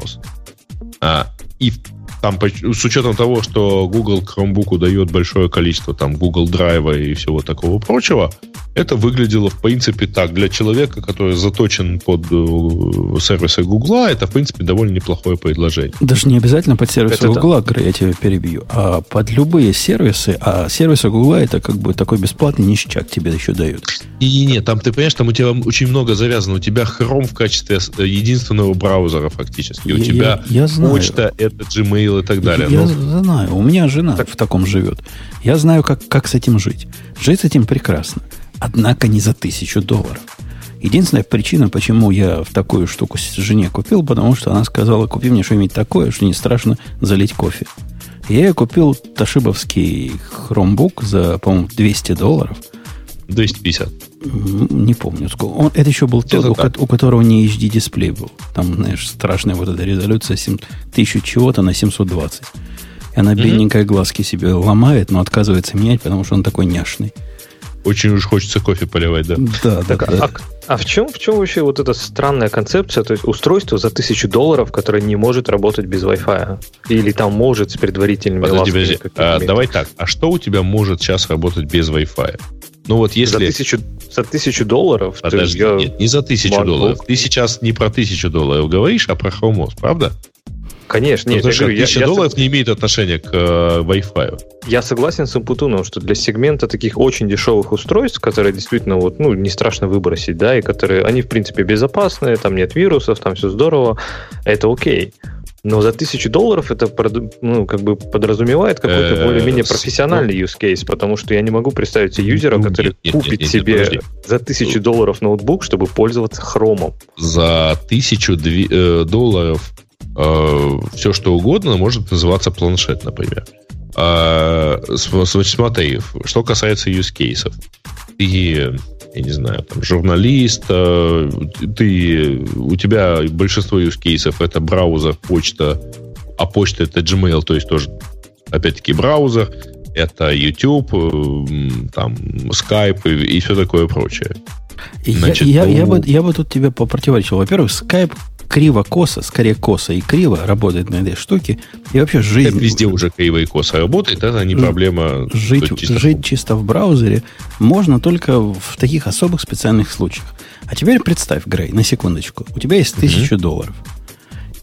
а, И там, с учетом того, что Google Chromebook дает большое количество там Google Drive и всего такого прочего, это выглядело, в принципе, так. Для человека, который заточен под э, сервисы Гугла, это, в принципе, довольно неплохое предложение. Даже не обязательно под сервисы Гугла, да. я тебя перебью, а под любые сервисы. А сервисы Гугла это как бы такой бесплатный ништяк тебе еще дают. И не, там ты понимаешь, там у тебя очень много завязано. У тебя Chrome в качестве э, единственного браузера фактически. У я, тебя я, я знаю. почта, это Gmail и так далее. Я, Но... знаю. У меня жена так. в таком живет. Я знаю, как, как с этим жить. Жить с этим прекрасно. Однако не за тысячу долларов. Единственная причина, почему я в такую штуку жене купил, потому что она сказала, купи мне что-нибудь такое, что не страшно залить кофе. Я ей купил ташибовский хромбук за, по-моему, 200 долларов. 250. Не помню. Сколько. Он, это еще был тот, у, у которого не HD дисплей был. Там, знаешь, страшная вот эта резолюция 7, 1000 чего-то на 720. И она mm-hmm. бедненькая глазки себе ломает, но отказывается менять, потому что он такой няшный. Очень уж хочется кофе поливать, да. Да, так, да. А, а в чем, в чем вообще вот эта странная концепция, то есть устройство за тысячу долларов, которое не может работать без Wi-Fi? Или там может с предварительными подожди, подожди. А, давай так, а что у тебя может сейчас работать без Wi-Fi? Ну вот если... За тысячу, за тысячу долларов? Подожди, я... нет, не за тысячу MacBook. долларов. Ты сейчас не про тысячу долларов говоришь, а про Chrome OS, правда? Конечно, нет, Потому что тысяча долларов я... не имеет отношения к э, Wi-Fi. Я согласен с Умпутуном, что для сегмента таких очень дешевых устройств, которые действительно вот, ну, не страшно выбросить, да, и которые, они, в принципе, безопасные, там нет вирусов, там все здорово, это окей. Но за тысячу долларов это ну, как бы подразумевает какой-то э, более-менее профессиональный use case, потому что я не могу представить себе юзера, который купит себе за тысячу долларов ноутбук, чтобы пользоваться хромом. За тысячу э, долларов э, все что угодно может называться планшет, например. А, смотри, что касается use cases. Ты, я не знаю, там, журналист, э, ты, у тебя большинство use cases это браузер, почта, а почта это Gmail, то есть тоже, опять-таки, браузер, это YouTube, там, Skype и, и все такое прочее. Значит, я, я, я, бы, я бы тут тебе попротиворечил. Во-первых, Skype криво-косо, скорее косо и криво работает на этой штуке. И вообще жизнь... Это везде уже криво и косо работает, это не проблема. Жить, чисто... жить чисто в браузере можно только в таких особых специальных случаях. А теперь представь, Грей, на секундочку. У тебя есть тысяча mm-hmm. долларов.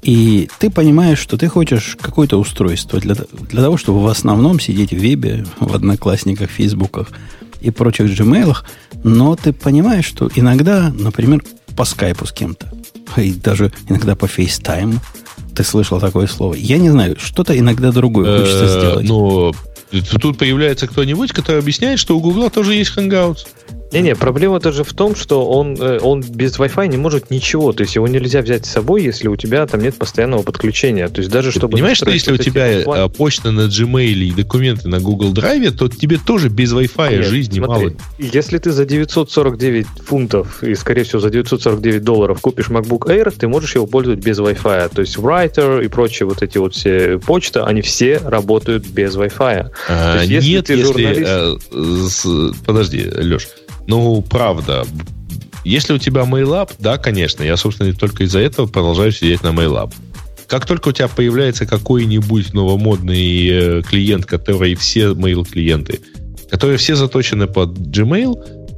И ты понимаешь, что ты хочешь какое-то устройство для, для того, чтобы в основном сидеть в вебе, в одноклассниках, фейсбуках, и прочих Gmail, но ты понимаешь, что иногда, например, по скайпу с кем-то, и даже иногда по FaceTime, ты слышал такое слово. Я не знаю, что-то иногда другое хочется Э, сделать. Но тут появляется кто-нибудь, который объясняет, что у Гугла тоже есть Hangouts. Не-не, проблема даже в том, что он, э, он без Wi-Fi не может ничего. То есть его нельзя взять с собой, если у тебя там нет постоянного подключения. То есть даже Ты чтобы... понимаешь, что если у тебя план- э, почта на Gmail и документы на Google Drive, то тебе тоже без Wi-Fi Нет, жизни смотри, мало. Если ты за 949 фунтов и, скорее всего, за 949 долларов купишь MacBook Air, ты можешь его пользовать без Wi-Fi. То есть Writer и прочие вот эти вот все почта, они все работают без Wi-Fi. А, есть, если нет, ты если... журналист- э, с- подожди, Леш. Ну, правда. Если у тебя MailUp, да, конечно. Я, собственно, только из-за этого продолжаю сидеть на MailUp. Как только у тебя появляется какой-нибудь новомодный э, клиент, который все mail-клиенты, которые все заточены под Gmail,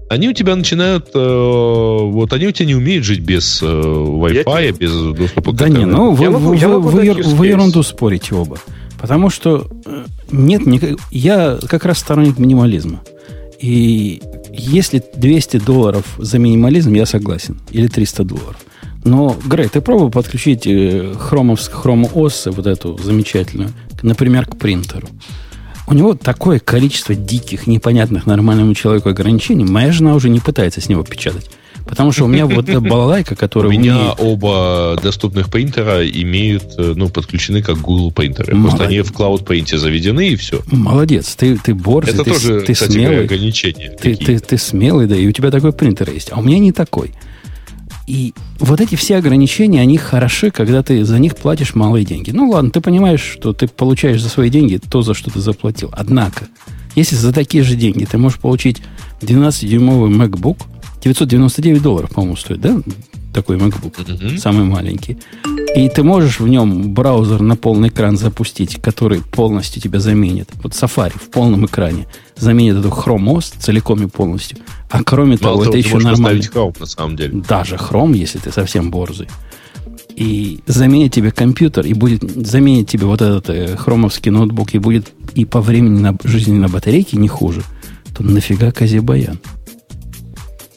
они у тебя начинают, э, вот они у тебя не умеют жить без э, Wi-Fi, без доступа к Да не, ну вы, Я могу- вы- я вы- вы- ерунду спорите оба. Потому что э, нет никак... Я как раз сторонник минимализма. И если 200 долларов за минимализм, я согласен. Или 300 долларов. Но, Грей, ты пробовал подключить э, хромовс, хрому OS, вот эту замечательную, например, к принтеру. У него такое количество диких, непонятных нормальному человеку ограничений. Моя жена уже не пытается с него печатать. Потому что у меня вот балалайка, У которая меня умеет- оба доступных принтера имеют, э, ну, подключены как Google принтеры. Просто они в Cloud Paint заведены, и все. Молодец, ты, ты борзый, Это ты, тоже, ты кстати смелый. ограничения. Ты, ты, ты смелый, да, и у тебя такой принтер есть, а у меня не такой. И вот эти все ограничения, они хороши, когда ты за них платишь малые деньги. Ну ладно, ты понимаешь, что ты получаешь за свои деньги то, за что ты заплатил. Однако, если за такие же деньги ты можешь получить 12-дюймовый MacBook, 999 долларов, по-моему, стоит, да? Такой MacBook, Мгм. самый маленький. И ты можешь в нем браузер на полный экран запустить, который полностью тебя заменит. Вот Safari в полном экране заменит эту Chrome OS целиком и полностью. А кроме того, Мало это того, ты еще нормально. Chrome, на самом деле. Даже Chrome, если ты совсем борзый. И заменит тебе компьютер, и будет заменит тебе вот этот э, хромовский ноутбук, и будет и по времени на жизни на батарейке не хуже, то нафига Казибаян?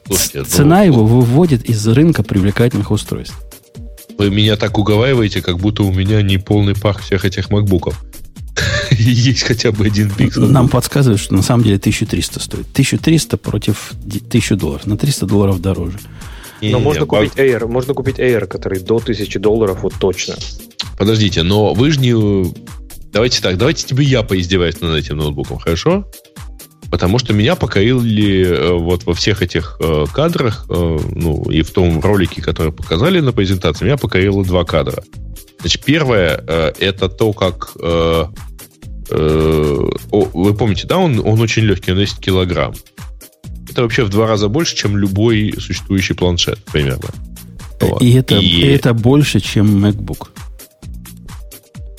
Слушайте, ну, Цена его выводит из рынка привлекательных устройств. Вы меня так уговариваете, как будто у меня не полный пах всех этих макбуков. [laughs] Есть хотя бы один пиксель. Нам подсказывают, что на самом деле 1300 стоит. 1300 против 1000 долларов. На 300 долларов дороже. Но можно купить Air, можно купить Air, который до 1000 долларов, вот точно. Подождите, но вы же не... Давайте так, давайте тебе я поиздеваюсь над этим ноутбуком, хорошо? Потому что меня покорили э, вот во всех этих э, кадрах, э, ну, и в том ролике, который показали на презентации, меня покорило два кадра. Значит, первое, это то, как... вы помните, да, он, он очень легкий, он 10 килограмм. Это вообще в два раза больше, чем любой существующий планшет, примерно. Вот. И это, И- это больше, чем MacBook.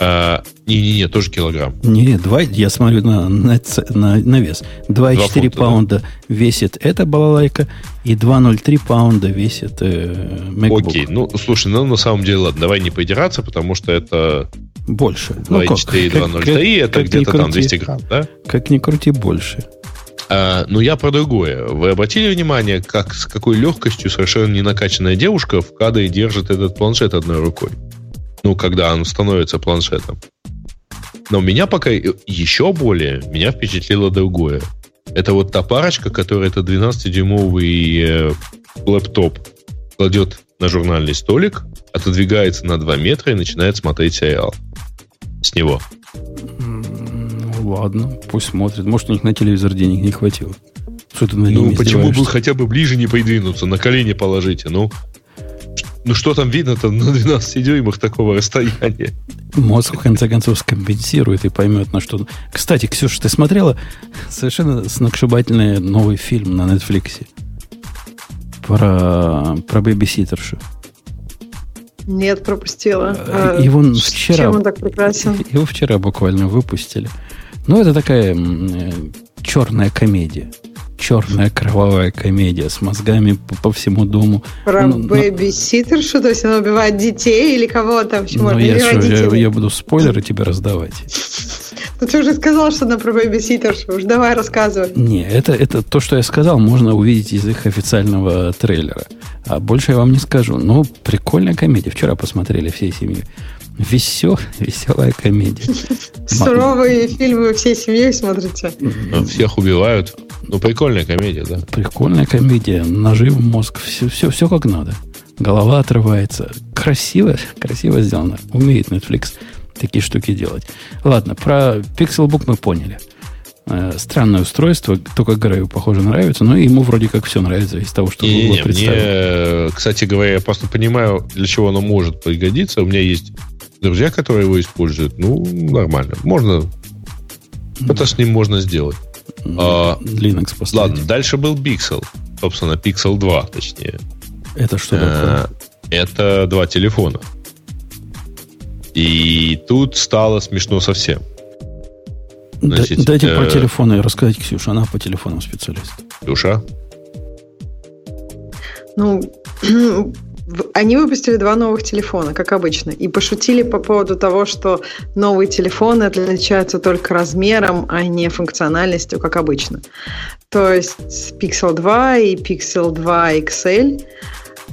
А, Не-не-не, тоже килограмм. Не, два, я смотрю на, на, на, на вес. 2,4 фунта, да. паунда весит эта балалайка, и 2,03 паунда весит э, MacBook. Окей, ну, слушай, ну, на самом деле, ладно, давай не поидираться, потому что это Больше. Ну, как- 2,4 и как- 2,03, это где-то там крути. 200 грамм, да? Как ни крути, больше. А, ну, я про другое. Вы обратили внимание, как с какой легкостью совершенно ненакачанная девушка в кадре держит этот планшет одной рукой? Ну, когда он становится планшетом. Но меня пока еще более, меня впечатлило другое. Это вот та парочка, которая это 12-дюймовый э, лэптоп кладет на журнальный столик, отодвигается на 2 метра и начинает смотреть сериал. С него. Ну, ладно, пусть смотрит. Может, у них на телевизор денег не хватило. Что ты на Ну, почему бы хотя бы ближе не придвинуться, на колени положите, ну. Ну, что там видно-то на 12 дюймах такого расстояния? Мозг, в конце концов, скомпенсирует и поймет, на что... Кстати, Ксюша, ты смотрела совершенно сногсшибательный новый фильм на Netflix про, про бэбиситершу. Нет, пропустила. Э, А его ш- вчера- Чем он так прекрасен? [laughs] Его вчера буквально выпустили. Ну, это такая э, черная комедия. Черная кровавая комедия с мозгами по, по всему дому. Про Ну, ну- бэби-ситершу, то есть она убивает детей или кого там? Почему Но можно я, что, я, я буду спойлеры тебе раздавать. [laughs] Ну ты уже сказал, что она про бэбиситершу. Уж давай рассказывай. Не, это, это то, что я сказал, можно увидеть из их официального трейлера. А больше я вам не скажу. Ну, прикольная комедия. Вчера посмотрели всей семьей. Весел, веселая комедия. [laughs] Суровые фильмы всей семьей смотрите. Всех убивают. Ну, прикольная комедия, да. Прикольная комедия. Ножи в мозг. Все, все, все как надо. Голова отрывается. Красиво, красиво сделано. Умеет Netflix такие штуки делать. Ладно, про Pixelbook мы поняли. Э, странное устройство, только Грею, похоже, нравится, но ему вроде как все нравится из того, что Google представил. Мне, кстати говоря, я просто понимаю, для чего оно может пригодиться. У меня есть друзья, которые его используют. Ну, нормально. Можно. Это с ним можно сделать. А, Linux поставить. Ладно, дальше был Pixel. Собственно, Pixel 2, точнее. Это что такое? Э, это два телефона. И тут стало смешно совсем. Значит, Дайте э... про телефоны рассказать, Ксюша. Она по телефонам специалист. Ксюша? Ну, [clears throat] они выпустили два новых телефона, как обычно, и пошутили по поводу того, что новые телефоны отличаются только размером, а не функциональностью, как обычно. То есть Pixel 2 и Pixel 2 XL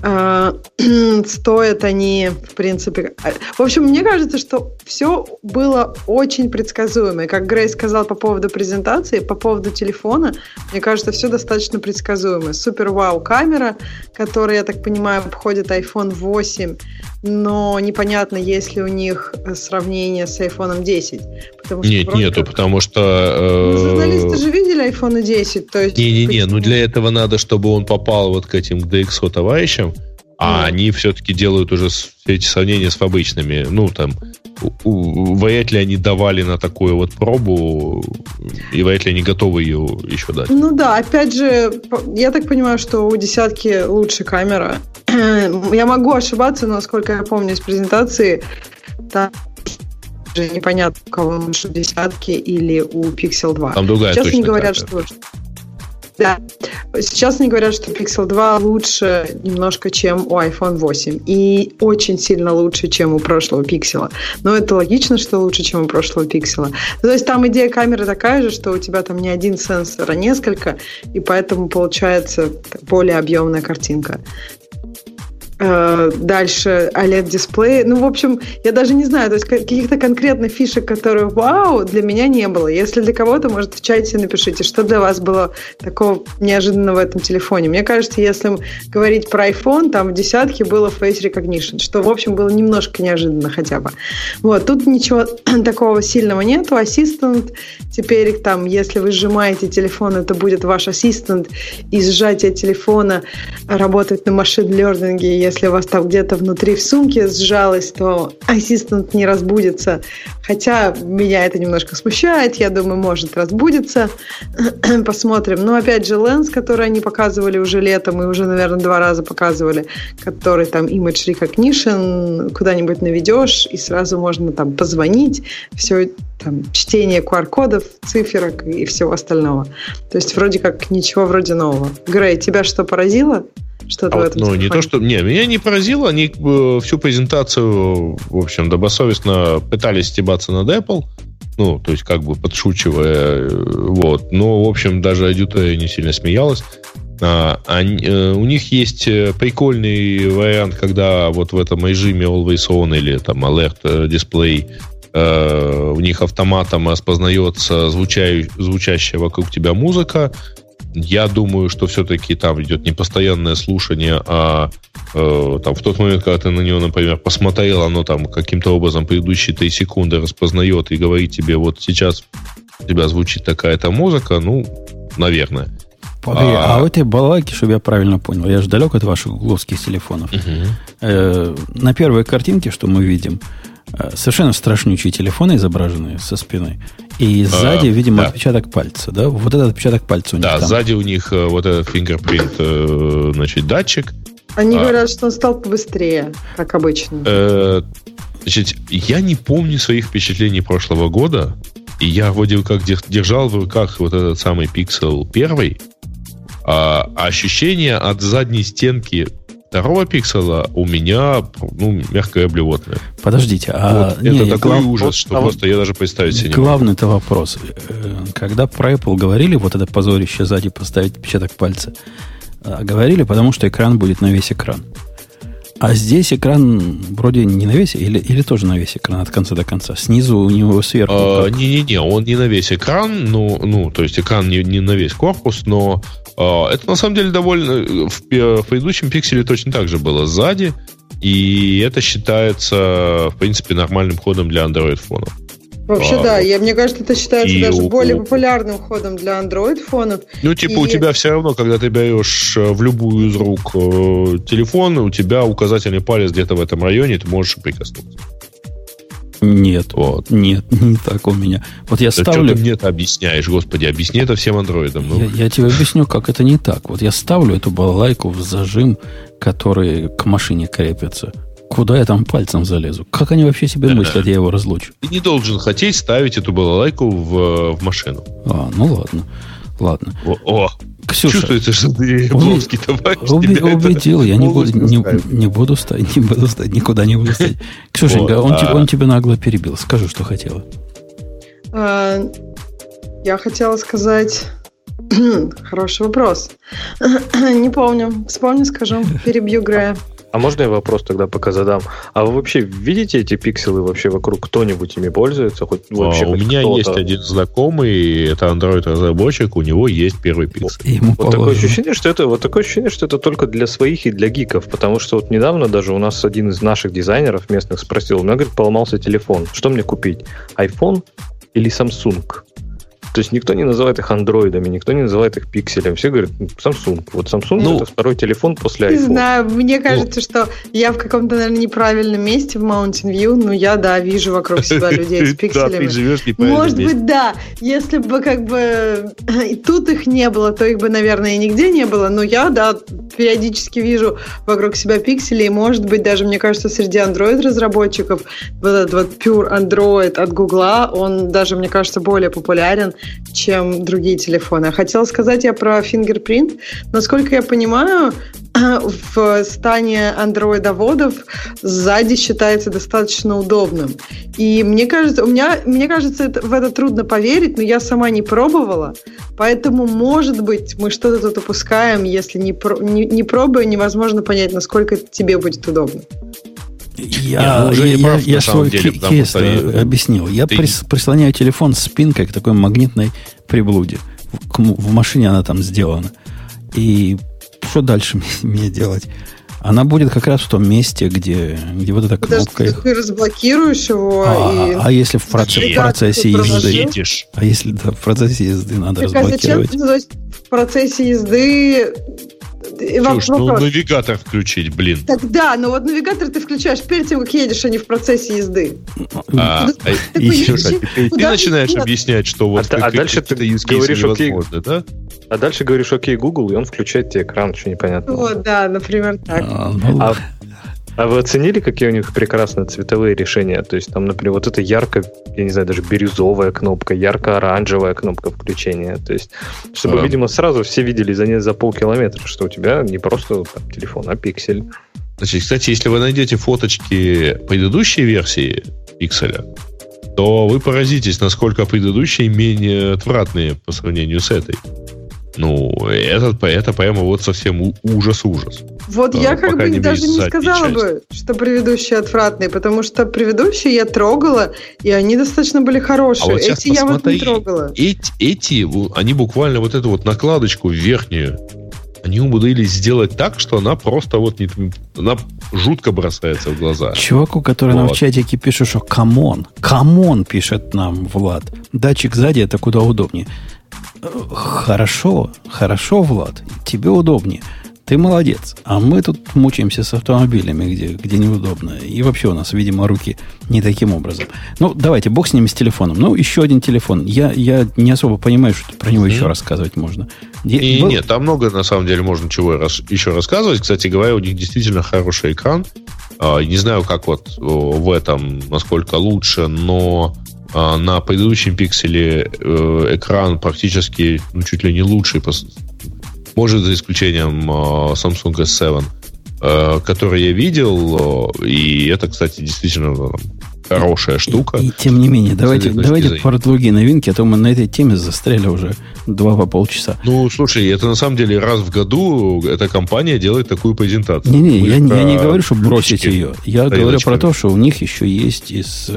а, [clears throat] стоят они, в принципе... А, в общем, мне кажется, что все было очень предсказуемо. И как Грей сказал по поводу презентации, по поводу телефона, мне кажется, все достаточно предсказуемо. Супер вау камера, которая, я так понимаю, обходит iPhone 8, но непонятно, есть ли у них сравнение с iPhone 10. Потому что Нет, нету, как... потому что... Э... Ну, журналисты же видели iPhone 10, то есть... Не-не-не, ну для этого надо, чтобы он попал вот к этим DxO товарищам, а mm. они все-таки делают уже эти сравнения с обычными. Ну, там, вряд ли они давали на такую вот пробу, и вряд ли они готовы ее еще дать. Ну да, опять же, я так понимаю, что у десятки лучше камера. [clears throat] Я могу ошибаться, но, насколько я помню из презентации, там же непонятно, у кого лучше десятки или у Pixel 2. Там другая Сейчас они говорят, что да. Сейчас они говорят, что Pixel 2 лучше немножко, чем у iPhone 8. И очень сильно лучше, чем у прошлого Pixel. Но это логично, что лучше, чем у прошлого Pixel. То есть там идея камеры такая же, что у тебя там не один сенсор, а несколько, и поэтому получается более объемная картинка. Э, дальше OLED-дисплей. Ну, в общем, я даже не знаю, то есть каких-то конкретных фишек, которые вау, для меня не было. Если для кого-то, может, в чате напишите, что для вас было такого неожиданного в этом телефоне. Мне кажется, если говорить про iPhone, там в десятке было Face Recognition, что, в общем, было немножко неожиданно хотя бы. Вот, тут ничего [clears throat] такого сильного нету. Ассистент, теперь там, если вы сжимаете телефон, это будет ваш ассистент, и сжатие телефона работает на машин-лернинге, если у вас там где-то внутри в сумке сжалось, то ассистент не разбудится. Хотя меня это немножко смущает. Я думаю, может разбудиться. [clears throat] Посмотрим. Но опять же, ленс, который они показывали уже летом и уже, наверное, два раза показывали, который там image recognition, куда-нибудь наведешь, и сразу можно там позвонить. Все там, чтение QR-кодов, циферок и всего остального. То есть вроде как ничего вроде нового. Грей, тебя что поразило? Что-то а вот, ну, не то, что... Не, меня не поразило. Они э, всю презентацию, в общем, добросовестно пытались стебаться над Apple. Ну, то есть, как бы подшучивая. Э, вот. Но, в общем, даже аудитория не сильно смеялась. А, они, э, у них есть прикольный вариант, когда вот в этом режиме Always On или там Alert Display у них автоматом распознается звуча, звучащая вокруг тебя музыка, я думаю, что все-таки там идет не постоянное слушание, а э, там в тот момент, когда ты на него, например, посмотрел, оно там каким-то образом предыдущие 3 секунды распознает и говорит тебе, вот сейчас у тебя звучит такая-то музыка, ну, наверное. Погоди, а, а у этой балалайки, чтобы я правильно понял, я же далек от ваших гугловских телефонов. Угу. Э, на первой картинке, что мы видим, совершенно страшнючие телефоны изображенные со спины. И сзади, а, видимо, да. отпечаток пальца, да? Вот этот отпечаток пальца у них Да, там. сзади у них э, вот этот фингерпринт, э, значит, датчик. Они а, говорят, что он стал побыстрее, как обычно. Э, значит, я не помню своих впечатлений прошлого года, и я вроде как держал в руках вот этот самый Pixel первый, а ощущение от задней стенки второго пикселя у меня, ну, мягкое блевотное. Подождите, а... Вот, не, это такой глав... ужас, что а просто я даже представить себе не Главный-то вопрос. Э, когда про Apple говорили, вот это позорище сзади поставить отпечаток пальца, а, говорили, потому что экран будет на весь экран. А здесь экран вроде не на весь, или, или тоже на весь экран от конца до конца? Снизу у него сверху. А, не-не-не, он не на весь экран, ну, ну то есть экран не, не на весь корпус, но а, это на самом деле довольно... В, в предыдущем пикселе точно так же было сзади, и это считается, в принципе, нормальным ходом для Android-фонов. Вообще, а, да. Я, мне кажется, это считается и даже у, более популярным ходом для Android-фонов. Ну, типа, и... у тебя все равно, когда ты берешь э, в любую из рук э, телефон, у тебя указательный палец где-то в этом районе, ты можешь прикоснуться. Нет, вот. нет, [laughs] не так у меня. Вот я да ставлю... Что ты мне-то объясняешь, господи, объясни это всем андроидам. Ну. Я, я тебе объясню, как это не так. Вот я ставлю эту балалайку в зажим, который к машине крепится. Куда я там пальцем залезу? Как они вообще себе мыслят, я его разлучу? Ты не должен хотеть ставить эту балалайку в, в машину. А, ну ладно. Ладно. О, о Ксюша, Чувствуется, что ты плоский товарищ. Уби, убедил, я не буду, не, не буду стать, не буду стать, никуда не буду стать. [laughs] Ксюшенька, вот, он, а... он тебя нагло перебил. Скажи, что хотела. А, я хотела сказать... [clears throat] Хороший вопрос. [clears throat] не помню. Вспомню, скажу. Перебью Грея. А можно я вопрос тогда пока задам? А вы вообще видите эти пикселы вообще вокруг? Кто-нибудь ими пользуется? Хоть, вообще, а, у меня есть один знакомый, это Android-разработчик, у него есть первый пиксель. Ему вот такое ощущение, что это, вот такое ощущение, что это только для своих и для гиков, потому что вот недавно даже у нас один из наших дизайнеров местных спросил, у меня, говорит, поломался телефон, что мне купить? iPhone или Samsung? То есть никто не называет их андроидами, никто не называет их пикселем. Все говорят, Samsung. Вот Samsung ну, это второй телефон после iPhone. Не знаю, мне кажется, ну, что я в каком-то, наверное, неправильном месте в Mountain View, но я, да, вижу вокруг себя [laughs] людей с пикселями. Да, ты живешь Может быть, да. Если бы как бы и тут их не было, то их бы, наверное, и нигде не было. Но я, да, периодически вижу вокруг себя пиксели, и, может быть, даже, мне кажется, среди Android-разработчиков вот этот вот Pure Android от Гугла, он даже, мне кажется, более популярен, чем другие телефоны. Хотела сказать я про Fingerprint. Насколько я понимаю, [clears throat] в стане андроидоводов сзади считается достаточно удобным. И мне кажется, у меня, мне кажется, это, в это трудно поверить, но я сама не пробовала, поэтому, может быть, мы что-то тут упускаем, если не, не, не пробуя, невозможно понять, насколько тебе будет удобно. Я, ну, я, прав, я, я свой деле, кейс объяснил. Я ты... прислоняю телефон спинкой к такой магнитной приблуде. В, в машине она там сделана. И что дальше [laughs] мне делать? Она будет как раз в том месте, где, где вот эта кнопка. Подожди, ты разблокируешь его. А, и... а если в, проц... в процессе езды? Едешь. А если да, в процессе езды надо так, разблокировать? А зачем в процессе езды Слушай, ну навигатор включить, блин. Так да, но вот навигатор ты включаешь перед тем, как едешь, а не в процессе езды. А, а, ты, начинаешь объяснять, что вот а, а дальше ты говоришь, окей, да? А дальше говоришь, окей, Google, и он включает тебе экран, что непонятно. Вот, да, например, так. А, ну, а, а вы оценили, какие у них прекрасные цветовые решения? То есть там, например, вот эта ярко, я не знаю, даже бирюзовая кнопка, ярко-оранжевая кнопка включения. То есть, чтобы, а. видимо, сразу все видели за, за полкилометра, что у тебя не просто там, телефон, а пиксель. Значит, кстати, если вы найдете фоточки предыдущей версии пикселя, то вы поразитесь, насколько предыдущие менее отвратные по сравнению с этой. Ну, это, это прямо вот совсем ужас-ужас. Вот я как бы даже не сказала часть. бы, что предыдущие отвратные, потому что предыдущие я трогала, и они достаточно были хорошие. А вот эти я вот не трогала. Эти, эти, они буквально вот эту вот накладочку верхнюю, они умудрились сделать так, что она просто вот не, она жутко бросается в глаза. Чуваку, который вот. нам в чатике пишет, что come on, come on, пишет нам Влад. Датчик сзади это куда удобнее. Хорошо, хорошо, Влад, тебе удобнее. Ты молодец. А мы тут мучаемся с автомобилями, где, где неудобно. И вообще у нас, видимо, руки не таким образом. Ну, давайте, бог с ними, с телефоном. Ну, еще один телефон. Я, я не особо понимаю, что про него mm-hmm. еще рассказывать можно. И, Был... Нет, там много, на самом деле, можно чего раз, еще рассказывать. Кстати говоря, у них действительно хороший экран. А, не знаю, как вот в этом, насколько лучше, но на предыдущем пикселе э, экран практически ну, чуть ли не лучший, может, за исключением а, Samsung S7. э, которые я видел, и это, кстати, действительно хорошая штука. И, и тем не менее, давайте, давайте про другие новинки, а то мы на этой теме застряли уже два по полчаса. Ну, слушай, это на самом деле раз в году эта компания делает такую презентацию. Не-не, я, я не говорю, что бросить ее. Я говорю про то, что у них еще есть из,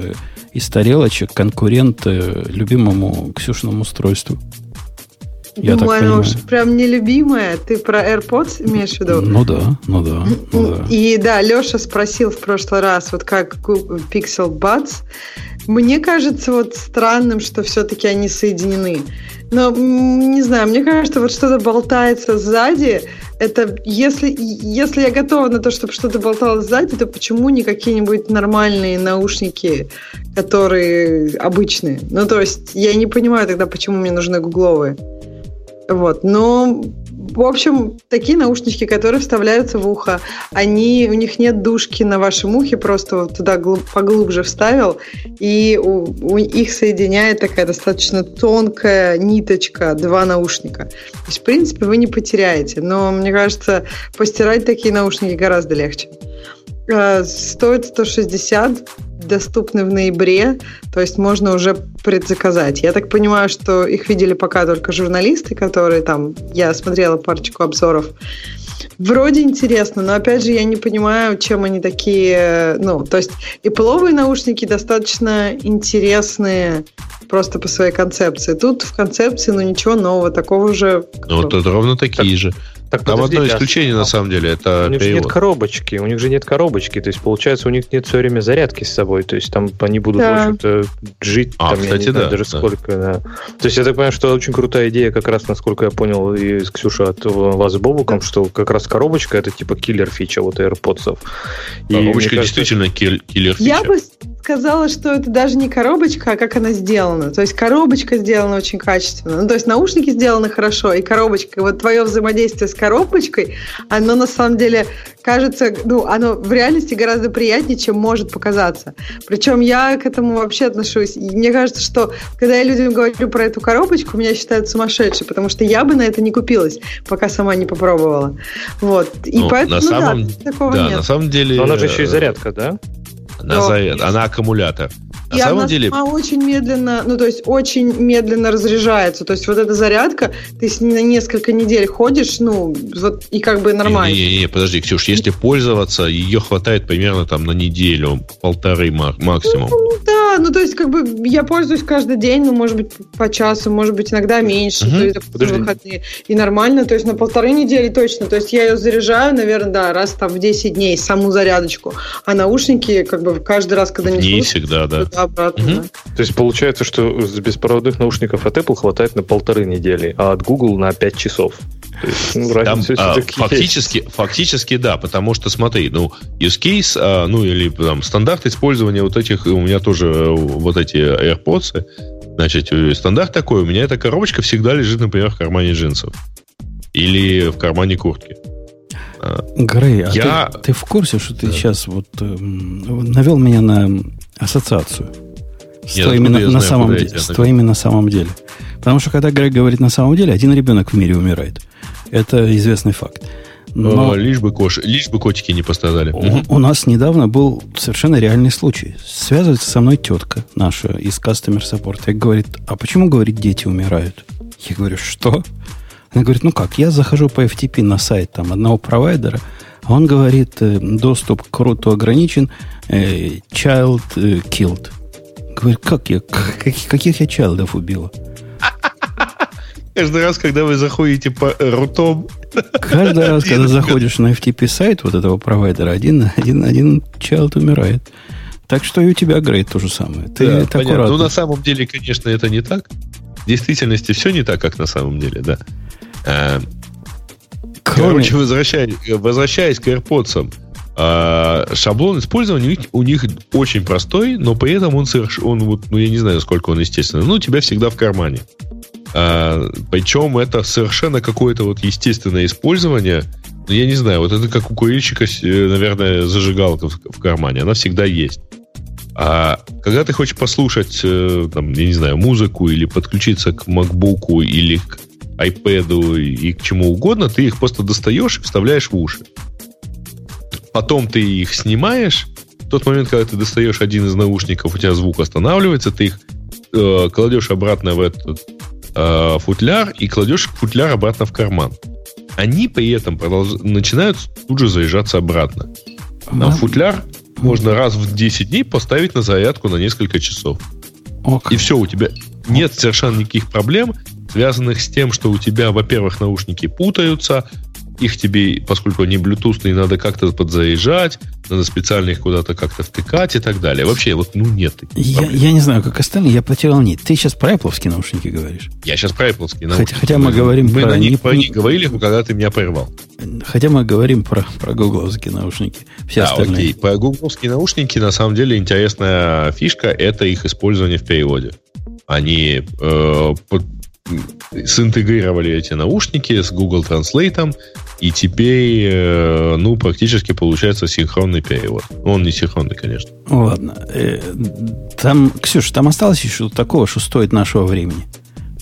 из тарелочек конкурент любимому Ксюшному устройству. Я Думаю, оно уж прям нелюбимое. Ты про AirPods имеешь в виду? Ну да, ну да. Ну, да. И да, Леша спросил в прошлый раз, вот как Pixel Buds. Мне кажется вот странным, что все-таки они соединены. Но, не знаю, мне кажется, вот что-то болтается сзади. Это если, если я готова на то, чтобы что-то болталось сзади, то почему не какие-нибудь нормальные наушники, которые обычные? Ну, то есть, я не понимаю тогда, почему мне нужны гугловые. Вот, но в общем, такие наушнички, которые вставляются в ухо, они, у них нет душки на вашем ухе, просто вот туда глуб, поглубже вставил, и у, у их соединяет такая достаточно тонкая ниточка, два наушника. То есть, в принципе, вы не потеряете, но мне кажется, постирать такие наушники гораздо легче. Э, стоит 160, доступны в ноябре, то есть можно уже предзаказать. Я так понимаю, что их видели пока только журналисты, которые там, я смотрела парочку обзоров. Вроде интересно, но опять же я не понимаю, чем они такие, ну, то есть и половые наушники достаточно интересные просто по своей концепции. Тут в концепции, ну, ничего нового, такого же. Ну, вот это ровно такие же. Так, Там одно исключение, а, на самом деле, это У них перевод. же нет коробочки, у них же нет коробочки, то есть, получается, у них нет все время зарядки с собой, то есть, там они будут, да. в общем-то, жить, а, там, кстати, я не знаю, да, даже да. сколько, да. То есть, я так понимаю, что очень крутая идея, как раз, насколько я понял, из Ксюша от вас с Бобуком, что как раз коробочка это типа киллер фича вот AirPods. И коробочка кажется, действительно киллер фича. Я бы сказала, что это даже не коробочка, а как она сделана. То есть коробочка сделана очень качественно. Ну, то есть наушники сделаны хорошо, и коробочка. Вот твое взаимодействие с коробочкой, оно на самом деле кажется, ну, оно в реальности гораздо приятнее, чем может показаться. Причем я к этому вообще отношусь. И мне кажется, что когда я людям говорю про эту коробочку, меня считают сумасшедшей, потому что я бы на это не купилась, пока сама не попробовала. Вот. И ну, поэтому, на ну, самом, да, такого да, нет. на самом деле... Но она же еще и зарядка, да? Она, Но... заряд, она аккумулятор. На и самом она деле... сама очень медленно, ну то есть очень медленно разряжается. То есть вот эта зарядка, ты с ней на несколько недель ходишь, ну вот и как бы нормально. Не-не-не, подожди, Ксюш, если пользоваться, ее хватает примерно там на неделю, полторы максимум. Ну, да, ну то есть как бы я пользуюсь каждый день, ну может быть по часу, может быть иногда меньше, угу. то есть Подожди. выходные. И нормально, то есть на полторы недели точно. То есть я ее заряжаю, наверное, да, раз там в 10 дней, саму зарядочку. А наушники как бы каждый раз, когда не слушаю, всегда, да обратно. Угу. То есть получается, что с беспроводных наушников от Apple хватает на полторы недели, а от Google на 5 часов. ну, Там, а, фактически, есть. фактически да, потому что смотри, ну use case, а, ну или там стандарт использования вот этих, у меня тоже вот эти AirPods, значит э, стандарт такой, у меня эта коробочка всегда лежит, например, в кармане джинсов или в кармане куртки. А, Грей, а я... ты, ты в курсе, что ты да. сейчас вот э, навел меня на ассоциацию с Нет, твоими, на, на самом деле, с твоими на самом деле. Потому что когда Грег говорит на самом деле, один ребенок в мире умирает. Это известный факт. Но лишь, бы кош... лишь бы котики не пострадали. У, у нас недавно был совершенно реальный случай. Связывается со мной тетка наша из Customer Support и говорит, а почему, говорит, дети умирают? Я говорю, что? Она говорит, ну как, я захожу по FTP на сайт там, одного провайдера, а он говорит, э, доступ к руту ограничен, э, child э, killed. Говорит, как я, как, каких я чайлдов убила? Каждый раз, когда вы заходите по рутом... Каждый раз, когда [laughs] заходишь на FTP сайт вот этого провайдера, один, один, один child умирает. Так что и у тебя, Грейт, то же самое. Ты да, так Ну, на самом деле, конечно, это не так. В действительности все не так, как на самом деле, да. А, Кроме... Короче, возвращаясь, возвращаясь к AirPods, а, шаблон использования у них, у них очень простой, но при этом он, соверш... он вот, ну, я не знаю, сколько он естественный, ну, у тебя всегда в кармане. А, причем это совершенно какое-то вот естественное использование. Ну, я не знаю, вот это как у курильщика, э, наверное, зажигалка в, в кармане. Она всегда есть. А когда ты хочешь послушать, э, там, я не знаю, музыку или подключиться к MacBook или к iPad и к чему угодно, ты их просто достаешь и вставляешь в уши. потом ты их снимаешь, в тот момент, когда ты достаешь один из наушников, у тебя звук останавливается, ты их э, кладешь обратно в этот э, футляр и кладешь футляр обратно в карман. Они при этом продолж... начинают тут же заезжаться обратно. На футляр можно раз в 10 дней поставить на зарядку на несколько часов. Ок. И все, у тебя нет совершенно никаких проблем, связанных с тем, что у тебя, во-первых, наушники путаются, их тебе, поскольку они Bluetooth, надо как-то подзаезжать, надо специально их куда-то как-то втыкать и так далее. Вообще, вот, ну, нет. Я, я не знаю, как остальные, я потерял нить. Ты сейчас про Apple наушники говоришь? Я сейчас про Apple наушники. Хотя, хотя мы говорим мы про... на них, не, про них говорили, когда ты меня прервал. Хотя мы говорим про, про гугловские наушники. Все да, остальные. окей. Про гугловские наушники, на самом деле, интересная фишка – это их использование в переводе. Они э, синтегрировали эти наушники с Google Translate, и теперь, э, ну, практически получается синхронный перевод. Он не синхронный, конечно. Ладно. Э, там, Ксюша, там осталось еще такого, что стоит нашего времени?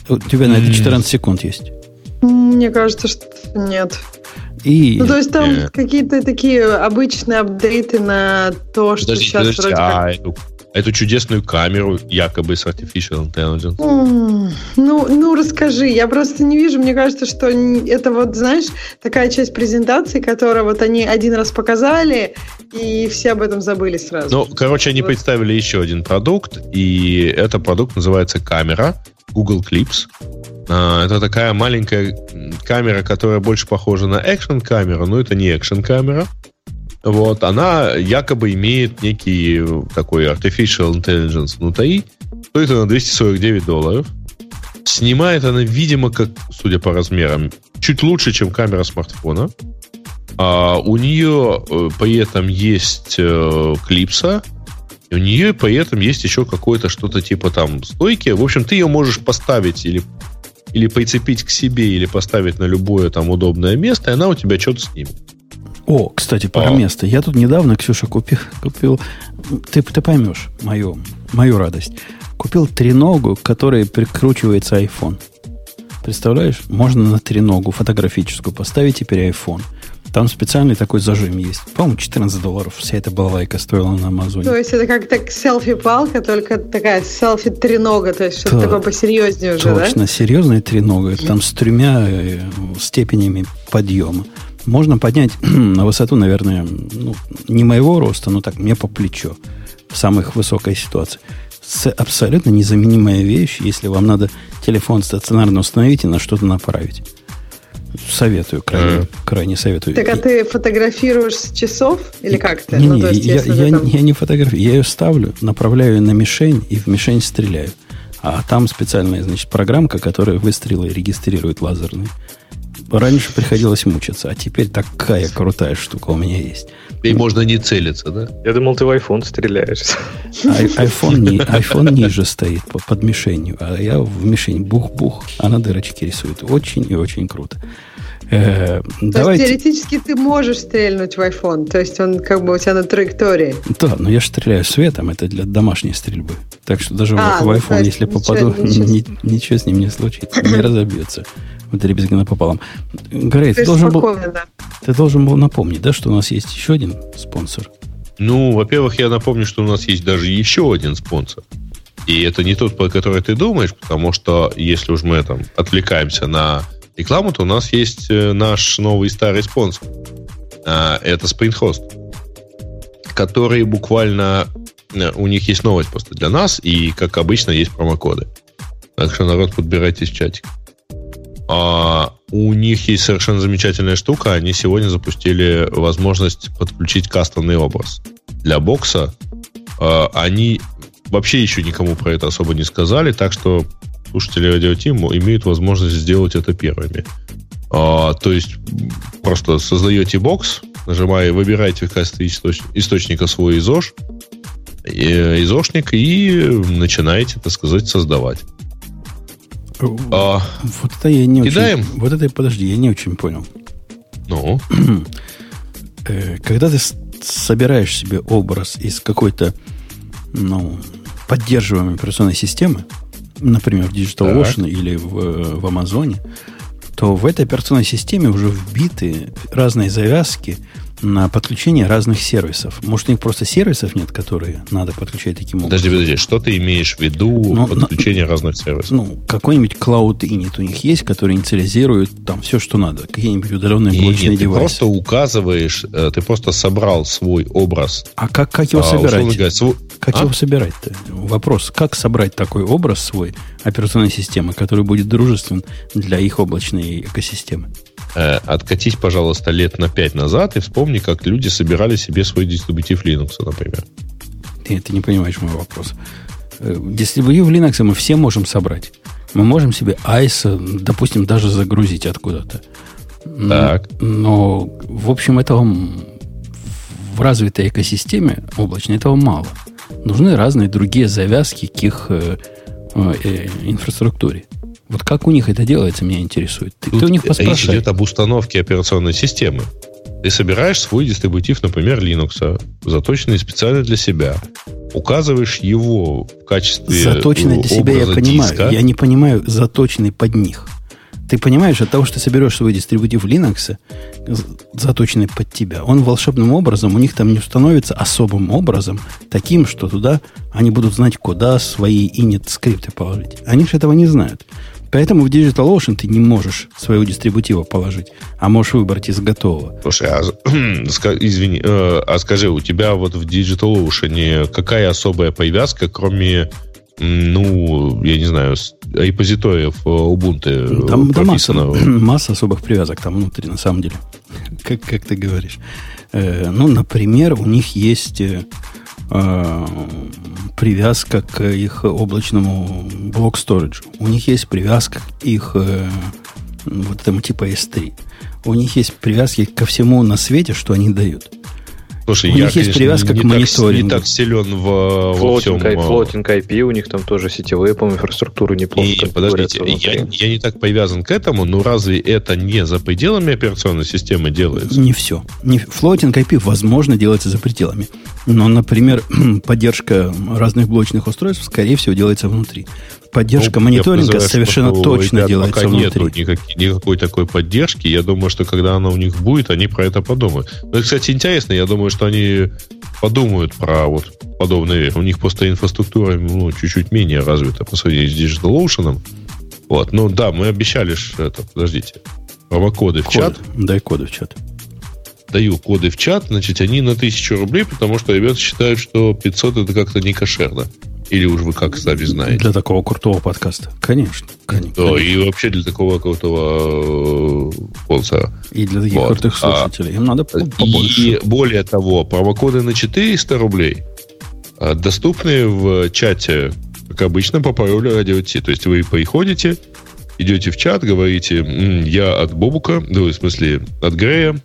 У тебя на это 14 секунд есть. Мне кажется, что нет. И... Ну, то есть там Э. какие-то такие обычные апдейты на то, что Подождите, сейчас подождите, вроде а как... эту, эту чудесную камеру, якобы с Artificial Intelligence? М, Ну, ну, расскажи. Я просто не вижу. Мне кажется, что это вот, знаешь, такая часть презентации, которую вот они один раз показали, и все об этом забыли сразу. Ну, короче, они Вот. представили еще один продукт, и этот продукт называется камера Google Clips. А, Это такая маленькая камера, которая больше похожа на экшн-камеру, но это не экшн-камера. Вот, она якобы имеет некий такой artificial intelligence внутри. Стоит она 249 долларов. Снимает она, видимо, как, судя по размерам, чуть лучше, чем камера смартфона. А у нее э, при этом есть э, клипса, у нее при этом есть еще какое-то что-то типа там стойки. В общем, ты ее можешь поставить или, или прицепить к себе, или поставить на любое там удобное место, и она у тебя что-то снимет. О, кстати, про А. место. Я тут недавно, Ксюша, купил, купил ты, ты поймешь мою, мою радость. Купил треногу, к которой прикручивается iPhone. Представляешь? Можно на треногу фотографическую поставить теперь iPhone. Там специальный такой зажим есть. По-моему, 14 долларов вся эта балалайка стоила на Амазоне. То есть это как так селфи-палка, только такая селфи-тренога, то есть что-то Да. такое посерьезнее уже, да? Точно, серьезная тренога. Там с тремя э, степенями подъема. Можно поднять [clears throat] на высоту, наверное, ну, не моего роста, но так, мне по плечо в самых высокой ситуации. С- абсолютно незаменимая вещь, если вам надо телефон стационарно установить и на что-то направить. Советую, крайне, крайне советую. Так а ты фотографируешь с часов или как ты? не, Ну, не, есть, я, я- там- я не фотографирую, я ее ставлю, направляю ее на мишень и в мишень стреляю. А там специальная, значит, программка, которая выстрелы регистрирует лазерные. Раньше приходилось мучиться, а теперь такая крутая штука у меня есть. И можно не целиться, да? Я думал, ты в iPhone стреляешь. Ай- iPhone, ни- iPhone ниже стоит по- под мишенью, а я в мишень бух-бух, а на дырочке рисует. Очень и очень круто. Э, То есть давайте... теоретически ты можешь стрельнуть в iPhone, то есть он как бы у тебя на траектории. Да, но я же стреляю светом, это для домашней стрельбы. Так что даже А, в ну, iPhone, есть если ничего- попаду, ничего- ни- ничего с ним не случится, не [laughs] разобьется. Вот ребезги напополам. Грей, ты есть должен, был, да. ты должен был напомнить, да, что у нас есть еще один спонсор. Ну, во-первых, я напомню, что у нас есть даже еще один спонсор. И это не тот, про который ты думаешь, потому что если уж мы там отвлекаемся на рекламу, то у нас есть э, наш новый старый спонсор. А, Это SprintHost, который буквально... э, У них есть новость просто для нас, и, как обычно, есть промокоды. Так что, народ, подбирайтесь в чатик. А у них есть совершенно замечательная штука. Они сегодня запустили возможность подключить кастомный образ. Для бокса а, они вообще еще никому про это особо не сказали, так что слушатели Радио Тим имеют возможность сделать это первыми. А, то есть просто создаете бокс, нажимая, выбираете в качестве источ- источника свой изош, э, изошник и начинаете, так сказать, создавать. А, Вот это я не Кидаем? очень... Вот это, подожди, я не очень понял. ну, [clears throat] Э, Когда ты собираешь себе образ из какой-то, ну, поддерживаемой операционной системы, например, в Digital Так. Ocean или в, э, в Амазоне, то в этой операционной системе уже вбиты разные завязки на подключение разных сервисов. Может, у них просто сервисов нет, которые надо подключать таким образом? Подожди, подожди, что ты имеешь в виду ну, подключение ну, разных сервисов? Ну, какой-нибудь Cloud Init у них есть, который инициализирует там все, что надо. Какие-нибудь удаленные блочные нет, девайсы. Ты просто указываешь, э, ты просто собрал свой образ. А как, как его а, собирать? Говоря, свой... Как а? его собирать-то? Вопрос, как собрать такой образ свой операционной системы, который будет дружествен для их облачной экосистемы? Э, откатись, пожалуйста, лет на 5 назад и вспомни, как люди собирали себе свой дистрибутив Linux, например. Ты, ты не понимаешь мой вопрос. Э, дистрибутив Linux мы все можем собрать. Мы можем себе ISO, допустим, даже загрузить откуда-то. Так. Но, в общем, этого в развитой экосистеме облачной этого мало. Нужны разные другие завязки к их э, э, инфраструктуре. Вот как у них это делается, меня интересует. Ты, ты у них поспрашивай. Речь идет об установке операционной системы. Ты собираешь свой дистрибутив, например, Linux, заточенный специально для себя. Указываешь его в качестве Заточенный для себя я понимаю. Диска. Я не понимаю заточенный под них. Ты понимаешь, от того, что соберешь свой дистрибутив Linux, заточенный под тебя, он волшебным образом, у них там не установится особым образом, таким, что туда они будут знать, куда свои init скрипты положить. Они же этого не знают. Поэтому в DigitalOcean ты не можешь своего дистрибутива положить, а можешь выбрать из готового. Слушай, а, [clears throat] извини, э, а скажи, у тебя вот в DigitalOcean какая особая привязка, кроме ну, я не знаю, репозиториев э, Ubuntu Там, там масса, [clears throat] масса особых привязок там внутри, на самом деле. [laughs] Как, как ты говоришь. Э, ну, например, у них есть э, э, привязка к их облачному блок storage. У них есть привязка к их э, вот этому типа S3. У них есть привязки ко всему на свете, что они дают. Слушай, у я, них есть привязка не, к мониторингу. Так, не так силен в, флотинг, во всем... Флотинг IP, у них там тоже сетевые, по инфраструктуру неплохо. И, подождите, я, я не так привязан к этому, но разве это не за пределами операционной системы делается? Не все. Не, флотинг IP, возможно, делается за пределами. Но, например, [clears throat] поддержка разных блочных устройств, скорее всего, делается внутри поддержка ну, мониторинга совершенно точно ребят, делается пока внутри. Нету никак, никакой такой поддержки. Я думаю, что когда она у них будет, они про это подумают. Ну, и, кстати, интересно, я думаю, что они подумают про вот подобные вещи. У них просто инфраструктура ну, чуть-чуть менее развита по сравнению с DigitalOcean. Вот. Ну да, мы обещали что это, подождите, промокоды в чат. Дай коды в чат. Даю коды в чат, значит, они на тысячу рублей, потому что ребята считают, что 500 это как-то не кошерно. Или уж вы как сами знаете? Для такого крутого подкаста. Конечно. конечно да, и вообще для такого крутого э, спонсора. И для таких вот. крутых а слушателей. Им надо побольше. И более того, промокоды на 400 рублей а, доступны в чате, как обычно, по паролю радио Ти. То есть вы приходите, идете в чат, говорите, я от Бобука, ну, в смысле, от Грея.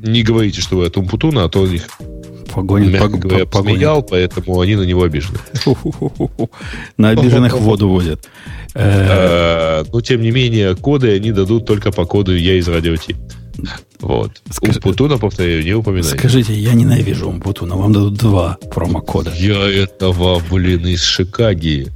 Не говорите, что вы от Умпутуна, а то у них Погонит, мягко пог, говоря, посмеял, поэтому они на него обижены. На обиженных воду водят. Э, но, тем не менее, коды они дадут только по коду «Я из радио Ти». Вот. Скажи, Умпутуна, повторяю, не упоминайте. Скажите, я ненавижу Умпутуна. Вам дадут два промокода. Я этого, блин, из Шикаги.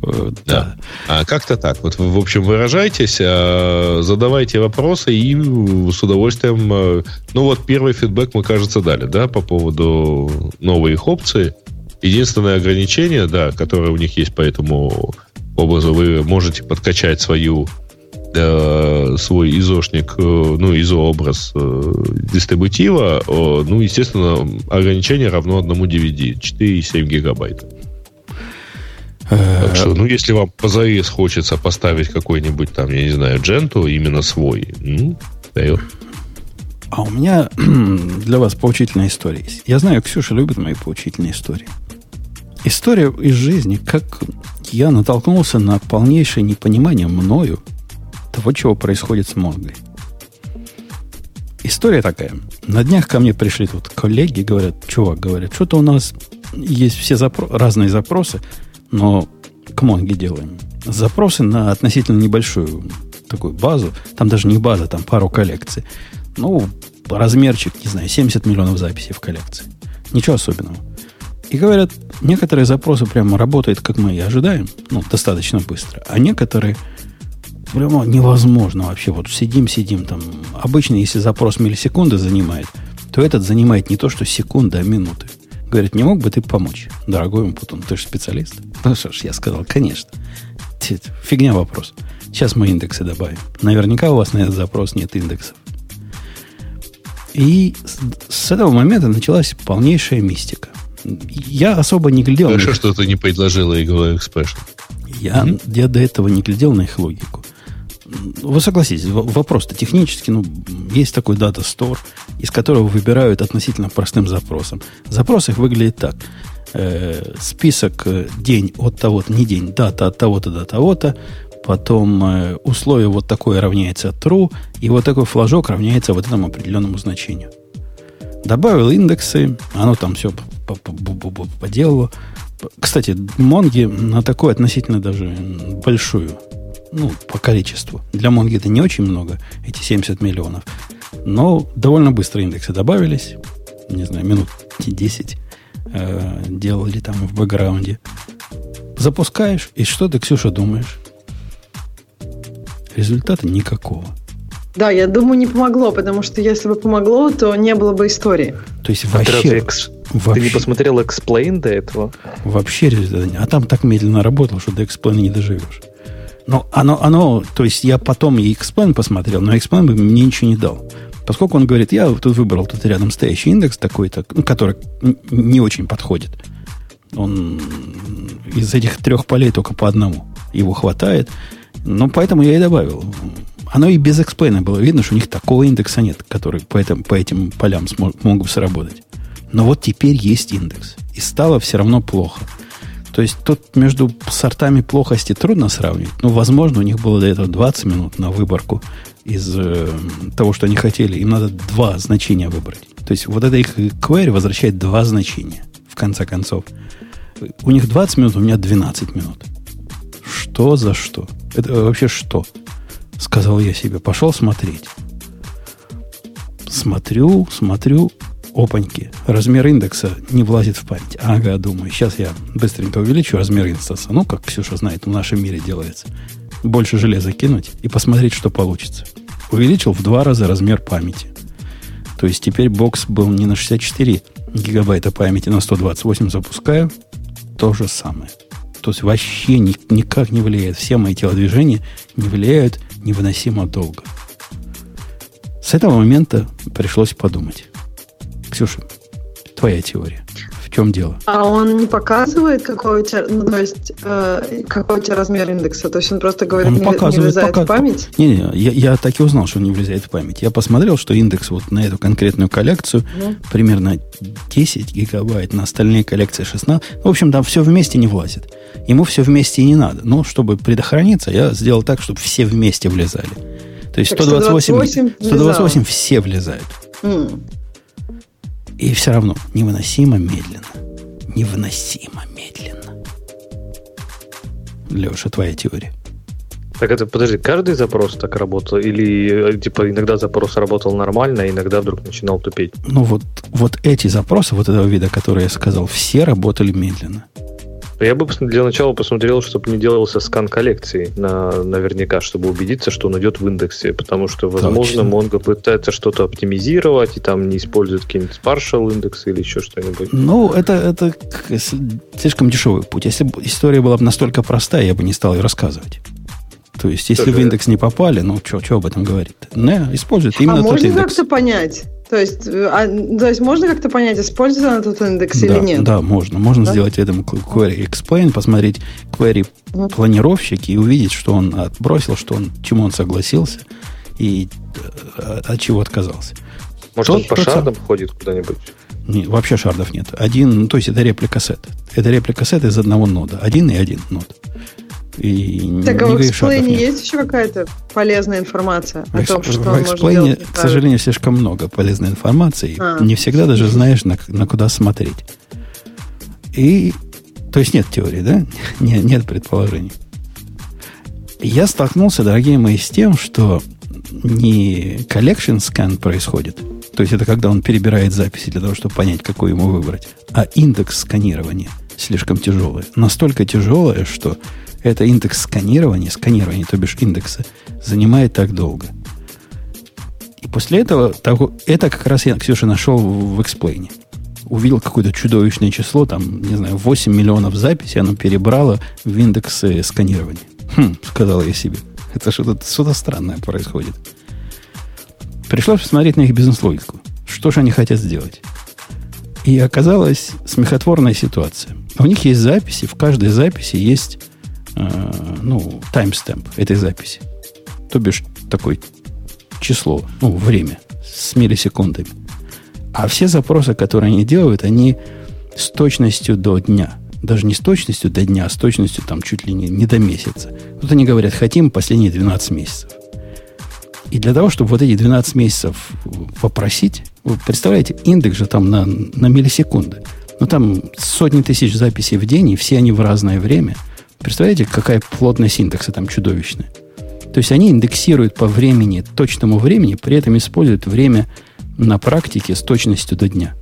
Да. да. А как-то так. Вот, в общем, выражайтесь, а, задавайте вопросы и с удовольствием... А, ну вот первый фидбэк мы, кажется, дали, да, по поводу новой их опции. Единственное ограничение, да, которое у них есть по этому образу, вы можете подкачать свою э, свой изошник, э, ну, изообраз э, дистрибутива, э, ну, естественно, ограничение равно одному DVD, 4,7 гигабайта. Так что, ну, если вам позарез хочется поставить какой-нибудь там, я не знаю, дженту, именно свой, ну, дает. А у меня [clears throat] для вас поучительная история есть. Я знаю, Ксюша любит мои поучительные истории. История из жизни, как я натолкнулся на полнейшее непонимание мною того, чего происходит с мозгой. История такая. На днях ко мне пришли тут коллеги, говорят, чувак, говорят, что-то у нас есть все запро- разные запросы, но к Монге делаем. Запросы на относительно небольшую такую базу. Там даже не база, там пару коллекций. Ну, размерчик, не знаю, 70 миллионов записей в коллекции. Ничего особенного. И говорят, некоторые запросы прямо работают, как мы и ожидаем, ну, достаточно быстро, а некоторые прямо невозможно вообще. Вот сидим, сидим там. Обычно, если запрос миллисекунды занимает, то этот занимает не то, что секунды, а минуты. Говорит, не мог бы ты помочь, дорогой Умпутун, ты же специалист. Ну что ж, я сказал, конечно. Фигня вопрос. Сейчас мы индексы добавим. Наверняка у вас на этот запрос нет индексов. И с этого момента началась полнейшая мистика. Я особо не глядел... Хорошо, что ты не предложила Eagle Expression. Я, mm-hmm. я до этого не глядел на их логику. Вы согласитесь, вопрос-то технически, ну, есть такой дата store, из которого выбирают относительно простым запросом. Запрос их выглядит так. Э, список э, день от того-то, не день, дата от того-то до того-то, потом э, условие вот такое равняется true, и вот такой флажок равняется вот этому определенному значению. Добавил индексы, оно там все поделало. Кстати, Монги на такую относительно даже большую, ну, по количеству. Для Монги это не очень много, эти 70 миллионов. Но довольно быстро индексы добавились. Не знаю, минут 10 э, делали там в бэкграунде. Запускаешь, и что ты, Ксюша, думаешь? Результата никакого. Да, я думаю, не помогло, потому что если бы помогло, то не было бы истории. То есть вообще... Ты, экс... вообще... ты не посмотрел Explain до этого? Вообще результата нет. А там так медленно работал, что до Explain не доживешь. Но оно, оно, то есть я потом и Explain посмотрел, но Explain мне ничего не дал. Поскольку он говорит, я тут выбрал тут рядом стоящий индекс такой-то, ну, который не очень подходит. Он из этих трех полей только по одному. Его хватает. Ну, поэтому я и добавил. Оно и без эксплейна было видно, что у них такого индекса нет, который по, этим, по этим полям смог, могут сработать. Но вот теперь есть индекс. И стало все равно плохо. То есть тут между сортами плохости трудно сравнивать. Ну, возможно, у них было до этого 20 минут на выборку из э, того, что они хотели. Им надо два значения выбрать. То есть вот это их query возвращает два значения, в конце концов. У них 20 минут, у меня 12 минут. Что за что? Это вообще что? Сказал я себе. Пошел смотреть. Смотрю, смотрю, опаньки. Размер индекса не влазит в память. Ага, думаю, сейчас я быстренько увеличу размер индекса. Ну, как Ксюша знает, в нашем мире делается. Больше железа кинуть и посмотреть, что получится. Увеличил в два раза размер памяти. То есть теперь бокс был не на 64 гигабайта памяти, на 128 запускаю. То же самое. То есть вообще ни, никак не влияет. Все мои телодвижения не влияют невыносимо долго. С этого момента пришлось подумать. Ксюша, твоя теория. В чем дело? А он не показывает, какой у тебя, ну, то есть, э, какой у тебя размер индекса? То есть он просто говорит, он не, показывает, не влезает пока... в память? Не-не, я, я так и узнал, что он не влезает в память. Я посмотрел, что индекс вот на эту конкретную коллекцию ну. примерно 10 гигабайт, на остальные коллекции 16. В общем, там все вместе не влазит. Ему все вместе и не надо. Но чтобы предохраниться, я сделал так, чтобы все вместе влезали. То есть 128, 128, 128 все влезают. Mm. И все равно невыносимо медленно. Невыносимо медленно. Леша, твоя теория. Так это, подожди, каждый запрос так работал? Или, э, типа, иногда запрос работал нормально, а иногда вдруг начинал тупеть? Ну, вот, вот эти запросы, вот этого вида, которые я сказал, все работали медленно. Я бы для начала посмотрел, чтобы не делался скан коллекции на, наверняка, чтобы убедиться, что он идет в индексе, потому что, возможно, Точно. Mongo пытается что-то оптимизировать и там не использует какие-нибудь partial индексы или еще что-нибудь. Ну, это, это слишком дешевый путь. Если бы история была бы настолько простая, я бы не стал ее рассказывать. То есть, если в индекс не попали, ну, что об этом говорит? Не, использует именно а тот индекс. А можно как-то понять? То есть, э, а, то есть можно как-то понять, используется она этот индекс да, или нет? Да, можно. Можно да? сделать этому query explain, посмотреть query планировщик и увидеть, что он отбросил, что он, чему он согласился и э, от чего отказался. Может, тот, он по тот шардам сам... ходит куда-нибудь? Не, вообще шардов нет. Один, ну, то есть это реплика сет. Это реплика сет из одного нода. Один и один нод. И так а в эксплейне есть еще какая-то полезная информация о том, что в эксплейне, к сожалению, слишком много полезной информации. А. Не всегда даже знаешь, на, на куда смотреть. И, то есть нет теории, да? [laughs] Нет, нет предположений. Я столкнулся, дорогие мои, с тем, что не collection scan происходит, то есть это когда он перебирает записи для того, чтобы понять, какую ему выбрать, а индекс сканирования слишком тяжелый. Настолько тяжелое, что это индекс сканирования, сканирование, то бишь индекса, занимает так долго. И после этого, это как раз я, Ксюша, нашел в эксплейне. Увидел какое-то чудовищное число, там, не знаю, 8 миллионов записей, оно перебрало в индексы сканирования. Хм, сказал я себе. Это что-то что странное происходит. Пришлось посмотреть на их бизнес-логику. Что же они хотят сделать? И оказалась смехотворная ситуация. У них есть записи, в каждой записи есть э, ну, таймстемп этой записи. То бишь такое число, ну, время с миллисекундами. А все запросы, которые они делают, они с точностью до дня. Даже не с точностью до дня, а с точностью там чуть ли не, не до месяца. Тут они говорят, хотим последние 12 месяцев. И для того, чтобы вот эти 12 месяцев попросить, вы представляете, индекс же там на, на миллисекунды. Ну, там сотни тысяч записей в день, и все они в разное время. Представляете, какая плотность индекса там чудовищная. То есть они индексируют по времени, точному времени, при этом используют время на практике с точностью до дня.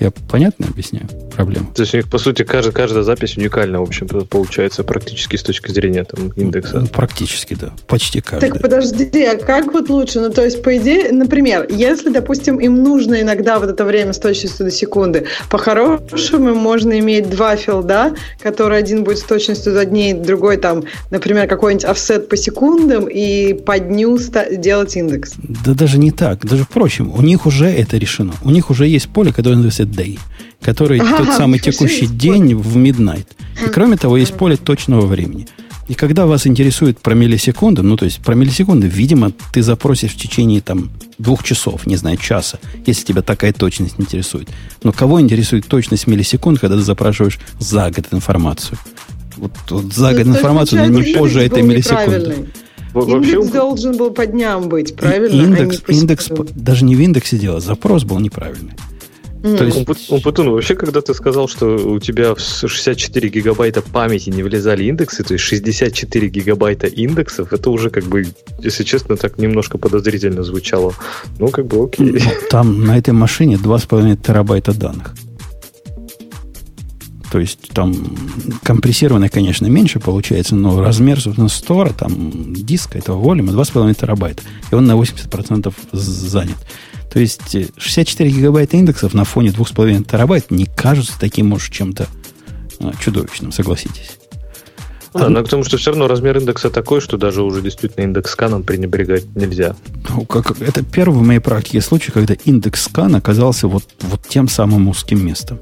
Я понятно объясняю проблему? То есть у них, по сути, каждая, каждая запись уникальна, в общем получается, практически с точки зрения там, индекса. Ну, практически, да. Почти каждая. Так подожди, а как вот лучше? Ну, то есть, по идее, например, если, допустим, им нужно иногда вот это время с точностью до секунды, по-хорошему можно иметь два филда, который один будет с точностью до дней, другой там, например, какой-нибудь офсет по секундам, и по дню делать индекс. Да даже не так, даже впрочем, у них уже это решено. У них уже есть поле, которое называется day, который ага, тот самый текущий день в midnight. И кроме того, есть поле точного времени. И когда вас интересует про миллисекунды, ну, то есть про миллисекунды, видимо, ты запросишь в течение там двух часов, не знаю, часа, если тебя такая точность интересует. Но кого интересует точность миллисекунд, когда ты запрашиваешь за год информацию? Вот, вот за год информацию, но не позже этой миллисекунды. Индекс должен был по дням быть, правильно? Индекс, а индекс даже не в индексе дело, запрос был неправильный. То есть... Умпутун, вообще, когда ты сказал, что у тебя в 64 гигабайта памяти не влезали индексы, то есть 64 гигабайта индексов, это уже как бы, если честно, так немножко подозрительно звучало. Ну, как бы окей. Ну, там на этой машине 2,5 терабайта данных. То есть там компрессированное, конечно, меньше получается, но размер, собственно, стора, там диска, этого волюма 2,5 терабайта. И он на 80% занят. То есть 64 гигабайта индексов на фоне 2,5 терабайт не кажутся таким, может, чем-то а, чудовищным, согласитесь. Ну да, но к тому, что все равно размер индекса такой, что даже уже действительно индекс сканом пренебрегать нельзя. Ну, как, это первый в моей практике случай, когда индекс скан оказался вот, вот тем самым узким местом.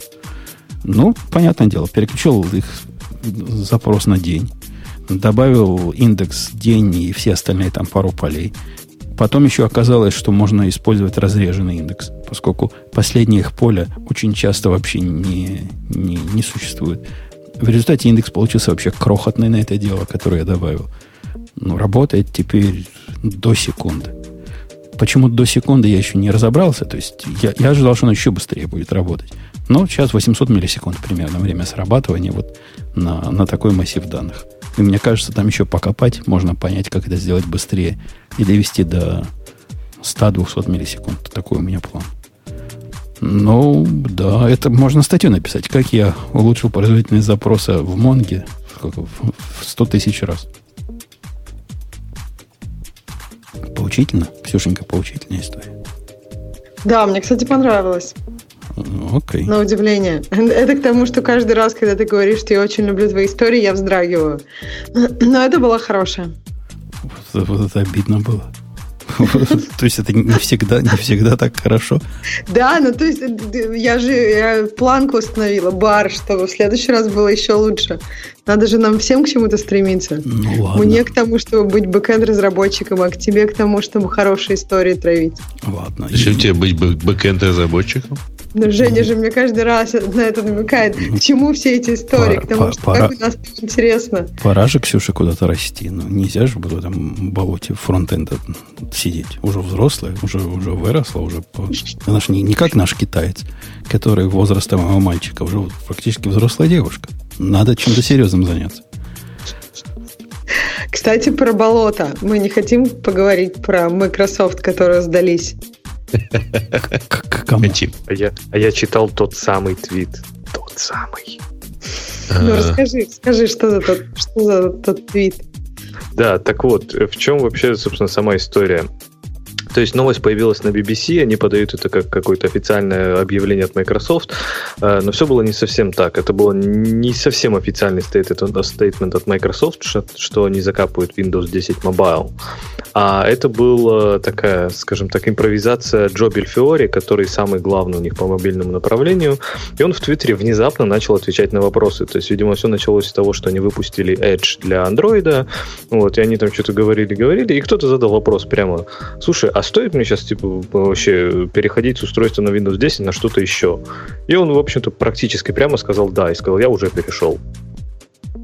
Ну, понятное дело, переключил их запрос на день, добавил индекс день и все остальные там пару полей. Потом еще оказалось, что можно использовать разреженный индекс, поскольку последнее их поле очень часто вообще не, не, не существует. В результате индекс получился вообще крохотный на это дело, которое я добавил. Ну, работает теперь до секунды. Почему до секунды я еще не разобрался. То есть я, я ожидал, что он еще быстрее будет работать. Но сейчас 800 миллисекунд примерно время срабатывания вот на, на такой массив данных. И мне кажется, там еще покопать, можно понять, как это сделать быстрее и довести до 100-200 миллисекунд. Такой у меня план. Ну, да, это можно статью написать. Как я улучшил производительность запроса в Монге в 100 тысяч раз. Поучительно? Ксюшенька, поучительная история. Да, мне, кстати, понравилось. Окей. На удивление. [laughs] Это к тому, что каждый раз, когда ты говоришь, что я очень люблю твои истории, я вздрагиваю. [clears throat] Но это было хорошее. Вот, вот это обидно было. [laughs] То есть это не всегда, не всегда так хорошо. Да, ну то есть я же я планку установила, бар, чтобы в следующий раз было еще лучше. Надо же нам всем к чему-то стремиться. Ну, ладно. Мне к тому, чтобы быть бэкэнд-разработчиком, а к тебе к тому, чтобы хорошие истории травить. Ладно. Зачем тебе быть бэкэнд-разработчиком? Но Женя же мне каждый раз на это намекает. К чему все эти истории? Пора, К тому, что пора, как у нас интересно. Пора же, Ксюша, куда-то расти. Ну, нельзя же в этом болоте фронтенда сидеть. Уже взрослая, уже, уже выросла, уже... Она же не, не как наш китаец, который возраста моего мальчика, уже практически взрослая девушка. Надо чем-то серьезным заняться. Кстати, про болото. Мы не хотим поговорить про Microsoft, которые сдались. Кому? А я, а я читал тот самый твит. Тот самый. Ну, а. расскажи, скажи, что за тот, что за тот твит? Да, так вот, в чем вообще, собственно, сама история? То есть новость появилась на BBC, они подают это как какое-то официальное объявление от Microsoft, э, но все было не совсем так. Это было не совсем официальный стейтмент от Microsoft, что они закапывают Windows 10 Mobile. А это была такая, скажем так, импровизация Джо Бельфиори, который самый главный у них по мобильному направлению. И он в Твиттере внезапно начал отвечать на вопросы. То есть, видимо, все началось с того, что они выпустили Edge для Андроида. Вот, и они там что-то говорили-говорили, и кто-то задал вопрос прямо, слушай, а стоит мне сейчас типа вообще переходить с устройства на Windows 10 на что-то еще? И он, в общем-то, практически прямо сказал да, и сказал, я уже перешел.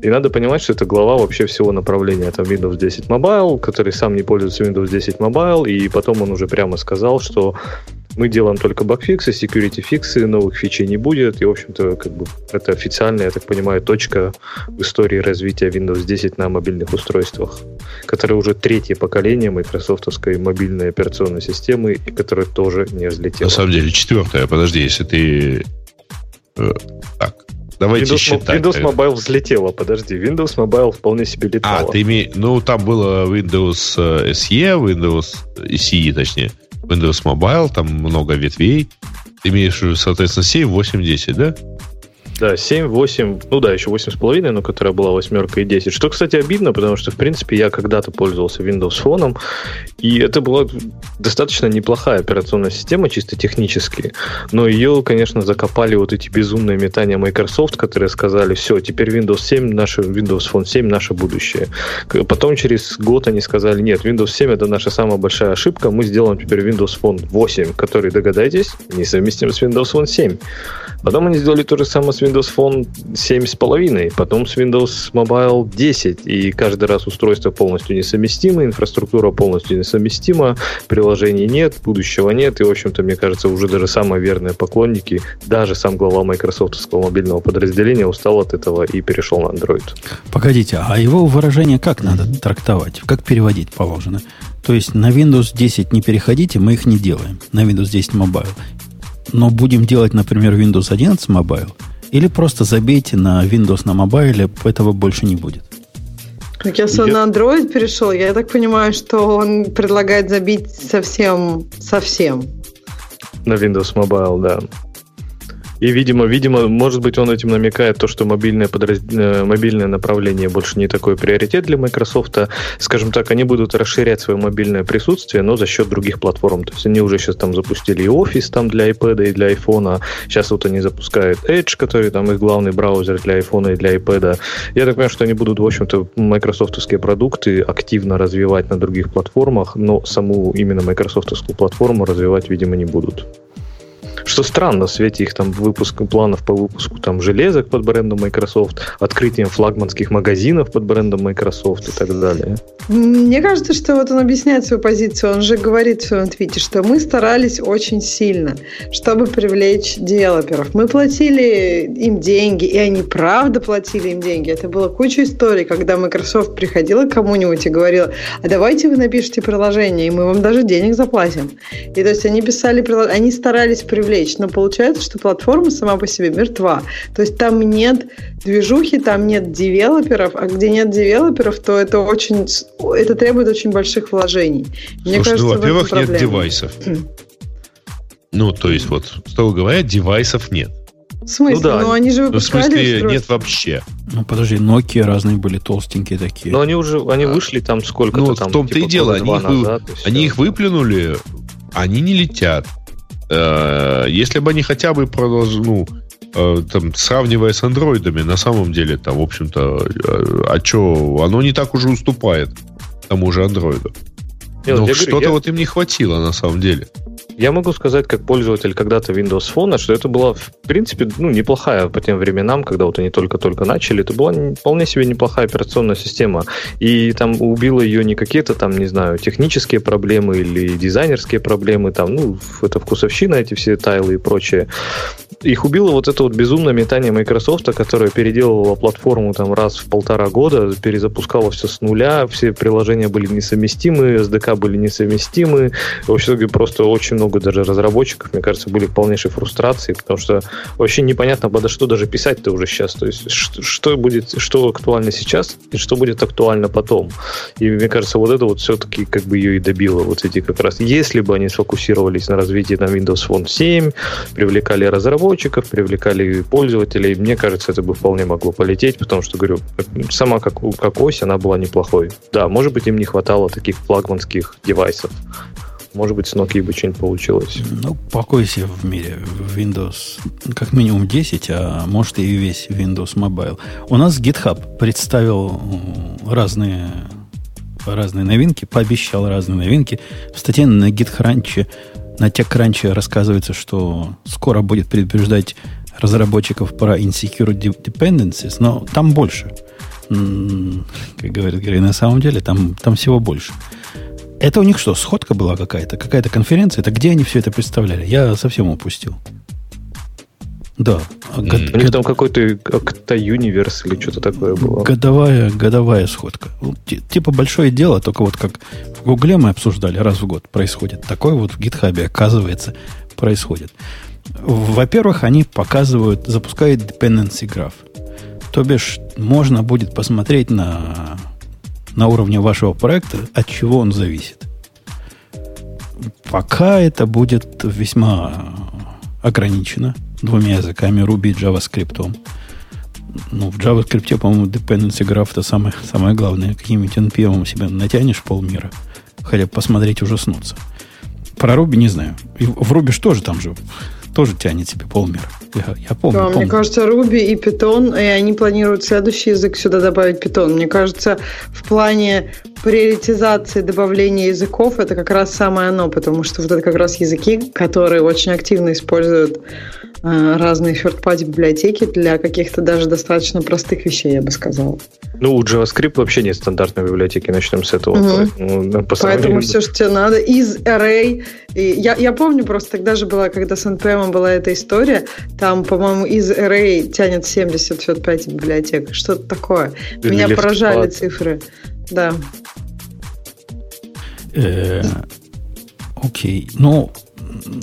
И надо понимать, что это глава вообще всего направления. Там Windows 10 Mobile, который сам не пользуется Windows 10 Mobile, и потом он уже прямо сказал, что мы делаем только багфиксы, security фиксы, новых фичей не будет. И, в общем-то, как бы это официальная, я так понимаю, точка в истории развития Windows 10 на мобильных устройствах, которая уже третье поколение майкрософтовской мобильной операционной системы, и которая тоже не взлетела. На самом деле, четвертая. Подожди, если ты... Э, так, Давайте Windows, считать. Windows Mobile взлетела, подожди. Windows Mobile вполне себе летала. А, ты имеешь... Ну, там было Windows э, SE, Windows SE, точнее. Windows Mobile, там много ветвей. Ты имеешь, соответственно, 7, 8, 10, да? Да, 7, 8, ну да, еще 8,5, но которая была восьмерка и 10. Что, кстати, обидно, потому что, в принципе, я когда-то пользовался Windows Phone, и это была достаточно неплохая операционная система, чисто технически. Но ее, конечно, закопали вот эти безумные метания Microsoft, которые сказали, все, теперь Windows 7, наше, Windows Phone 7 наше будущее. Потом через год они сказали, нет, Windows 7 это наша самая большая ошибка, мы сделаем теперь Windows Phone 8, который, догадайтесь, несовместим с Windows Phone 7. Потом они сделали то же самое с Windows Phone 7,5, потом с Windows Mobile 10, и каждый раз устройство полностью несовместимо, инфраструктура полностью несовместима, приложений нет, будущего нет, и, в общем-то, мне кажется, уже даже самые верные поклонники, даже сам глава майкрософтовского мобильного подразделения устал от этого и перешел на Android. Погодите, а его выражение как надо трактовать? Как переводить положено? То есть на Windows 10 не переходите, мы их не делаем. На Windows 10 Mobile но будем делать, например, Windows 11 Mobile, или просто забейте на Windows на мобайле, этого больше не будет. Как если он на Android перешел, я так понимаю, что он предлагает забить совсем, совсем. На Windows Mobile, да. И, видимо, видимо, может быть, он этим намекает то, что мобильное, подраз... Э, мобильное направление больше не такой приоритет для Microsoft. Скажем так, они будут расширять свое мобильное присутствие, но за счет других платформ. То есть они уже сейчас там запустили и Office там для iPad и для iPhone. Сейчас вот они запускают Edge, который там их главный браузер для iPhone и для iPad. Я так понимаю, что они будут, в общем-то, майкрософтовские продукты активно развивать на других платформах, но саму именно майкрософтовскую платформу развивать, видимо, не будут. Что странно в свете их там выпуска планов по выпуску там железок под брендом Microsoft, открытием флагманских магазинов под брендом Microsoft и так далее. Мне кажется, что вот он объясняет свою позицию. Он же говорит в своем твите, что мы старались очень сильно, чтобы привлечь девелоперов. Мы платили им деньги, и они правда платили им деньги. Это было куча историй, когда Microsoft приходила к кому-нибудь и говорила, а давайте вы напишите приложение, и мы вам даже денег заплатим. И то есть они писали, они старались привлечь привлечь. Но получается, что платформа сама по себе мертва. То есть там нет движухи, там нет девелоперов, а где нет девелоперов, то это очень, это требует очень больших вложений. Мне Слушай, кажется, ну, во-первых, нет девайсов. ну, то есть, вот, строго говоря, девайсов нет. В смысле? Ну, да. ну они же выпускали ну, в смысле, устройства. нет вообще. Ну, подожди, Nokia разные были толстенькие такие. Но они уже, они а, вышли там сколько-то ну, там. в том-то типа, и дело, они, их, назад, вы, они их выплюнули, они не летят. Э, если бы они хотя бы продолжили, ну, э, там, сравнивая с андроидами, на самом деле, там, в общем-то, э, а что, оно не так уже уступает тому же андроиду. Но что-то я... вот им не хватило, на самом деле. Я могу сказать, как пользователь когда-то Windows Phone, что это была, в принципе, ну, неплохая по тем временам, когда вот они только-только начали, это была вполне себе неплохая операционная система. И там убило ее не какие-то там, не знаю, технические проблемы или дизайнерские проблемы, там, ну, это вкусовщина, эти все тайлы и прочее. Их убило вот это вот безумное метание Microsoft, которое переделывало платформу там раз в полтора года, перезапускало все с нуля, все приложения были несовместимы, SDK были несовместимы. В итоге просто очень много даже разработчиков, мне кажется, были в полнейшей фрустрации, потому что вообще непонятно, подо что даже писать-то уже сейчас. То есть что, что будет, что актуально сейчас и что будет актуально потом. И мне кажется, вот это вот все-таки как бы ее и добило. Вот эти как раз, если бы они сфокусировались на развитии на Windows Phone 7, привлекали разработчиков, привлекали пользователей, мне кажется, это бы вполне могло полететь, потому что, говорю, сама как, как ось, она была неплохой. Да, может быть, им не хватало таких флагманских девайсов. Может быть, с Nokia бы что-нибудь получилось. Ну, покойся в мире. Windows как минимум 10, а может и весь Windows Mobile. У нас GitHub представил разные разные новинки, пообещал разные новинки. В статье на GitHrunch, на TechCrunch рассказывается, что скоро будет предупреждать разработчиков про insecure dependencies, но там больше. Как говорит Грей, на самом деле там, там всего больше. Это у них что, сходка была какая-то? Какая-то конференция? Это где они все это представляли? Я совсем упустил. Да. Год, У них там какой-то Octa Universe или что-то такое было. Годовая, годовая сходка. Типа большое дело, только вот как в Гугле мы обсуждали, раз в год происходит. Такое вот в гитхабе, оказывается, происходит. Во-первых, они показывают, запускают dependency graph. То бишь, можно будет посмотреть на, на уровне вашего проекта, от чего он зависит. Пока это будет весьма ограничено двумя языками, Ruby и JavaScript. Ну, в JavaScript, по-моему, dependency graph это самое, самое главное. Каким-нибудь NPM себе натянешь полмира, хотя посмотреть ужаснуться. Про Ruby не знаю. И в Ruby что же там же? Тоже тянет себе полмира. Я, я помню, да, помню. Мне кажется, Ruby и Python, и они планируют следующий язык сюда добавить Python. Мне кажется, в плане приоритизации добавления языков это как раз самое оно, потому что вот это как раз языки, которые очень активно используют разные third-party библиотеки для каких-то даже достаточно простых вещей, я бы сказал. Ну, у JavaScript вообще нет стандартной библиотеки, начнем с этого. Угу. Поэтому, по Поэтому все, что тебе надо, из array. И я, я помню просто, тогда же была, когда с NPM была эта история, там, по-моему, из array тянет 70 third-party библиотек. Что-то такое. Или Меня поражали цифры. Да. Э, окей. Ну,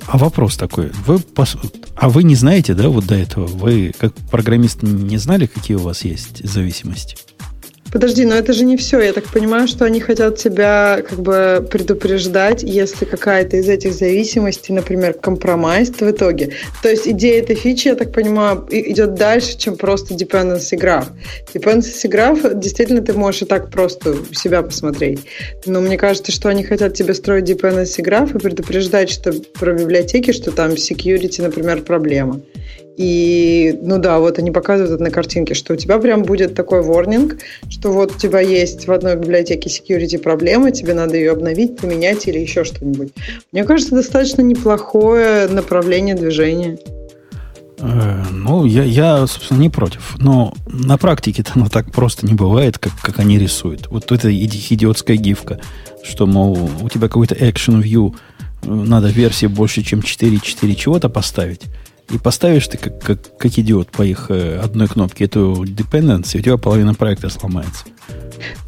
а вопрос такой. Вы. А вы не знаете, да, вот до этого? Вы, как программист, не знали, какие у вас есть зависимости? Подожди, но это же не все. Я так понимаю, что они хотят тебя как бы предупреждать, если какая-то из этих зависимостей, например, компромайс в итоге. То есть идея этой фичи, я так понимаю, идет дальше, чем просто dependency graph. Dependency graph действительно ты можешь и так просто себя посмотреть. Но мне кажется, что они хотят тебе строить dependency graph и предупреждать, что про библиотеки, что там security, например, проблема. И, ну да, вот они показывают это на картинке, что у тебя прям будет такой ворнинг, что вот у тебя есть в одной библиотеке security проблема, тебе надо ее обновить, поменять или еще что-нибудь. Мне кажется, достаточно неплохое направление движения. Э, ну, я, я, собственно, не против. Но на практике-то оно так просто не бывает, как, как они рисуют. Вот это идиотская гифка, что, мол, у тебя какой-то action view, э, надо версии больше, чем 4.4 чего-то поставить. И поставишь ты как, как, как идиот по их э, одной кнопке эту dependency, у тебя половина проекта сломается.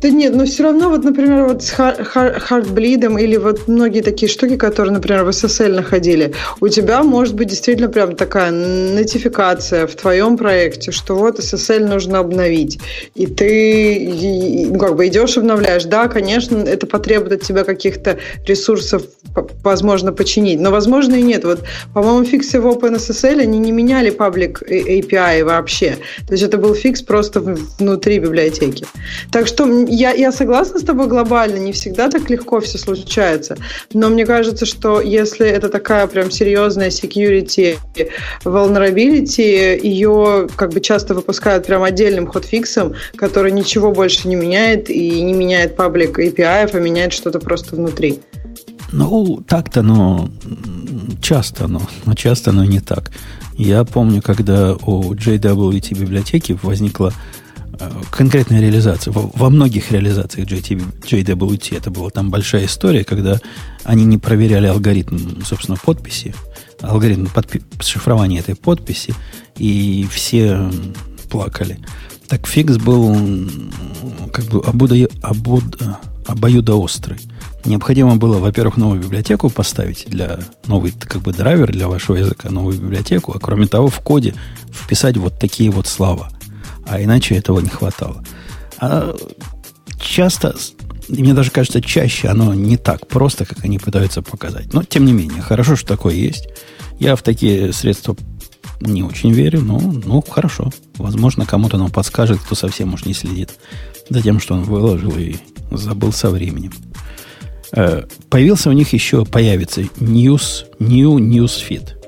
Да нет, но все равно, вот, например, вот с хардблидом или вот многие такие штуки, которые, например, в SSL находили, у тебя может быть действительно прям такая нотификация в твоем проекте, что вот SSL нужно обновить. И ты ну, как бы идешь, обновляешь. Да, конечно, это потребует от тебя каких-то ресурсов, возможно, починить. Но, возможно, и нет. Вот, по-моему, фиксы в OpenSSL, они не меняли паблик API вообще. То есть это был фикс просто внутри библиотеки. Так что я, я согласна с тобой глобально, не всегда так легко все случается. Но мне кажется, что если это такая прям серьезная security vulnerability, ее как бы часто выпускают прям отдельным ходфиксом, который ничего больше не меняет и не меняет паблик API, а меняет что-то просто внутри. Ну, так-то, но часто, но, но часто, но не так. Я помню, когда у JWT библиотеки возникла конкретная реализация. Во, во многих реализациях JT, JWT это была там большая история, когда они не проверяли алгоритм, собственно, подписи алгоритм подпи- шифрования этой подписи, и все плакали. Так фикс был как бы обуда, обуд, обоюдоострый. Необходимо было, во-первых, новую библиотеку поставить для новый как бы драйвер для вашего языка, новую библиотеку, а кроме того в коде вписать вот такие вот слова. А иначе этого не хватало. А часто, мне даже кажется, чаще оно не так просто, как они пытаются показать. Но, тем не менее, хорошо, что такое есть. Я в такие средства не очень верю, но ну, хорошо. Возможно, кому-то нам подскажет, кто совсем уж не следит за тем, что он выложил и забыл со временем. Э, появился у них еще, появится News, New News Feed.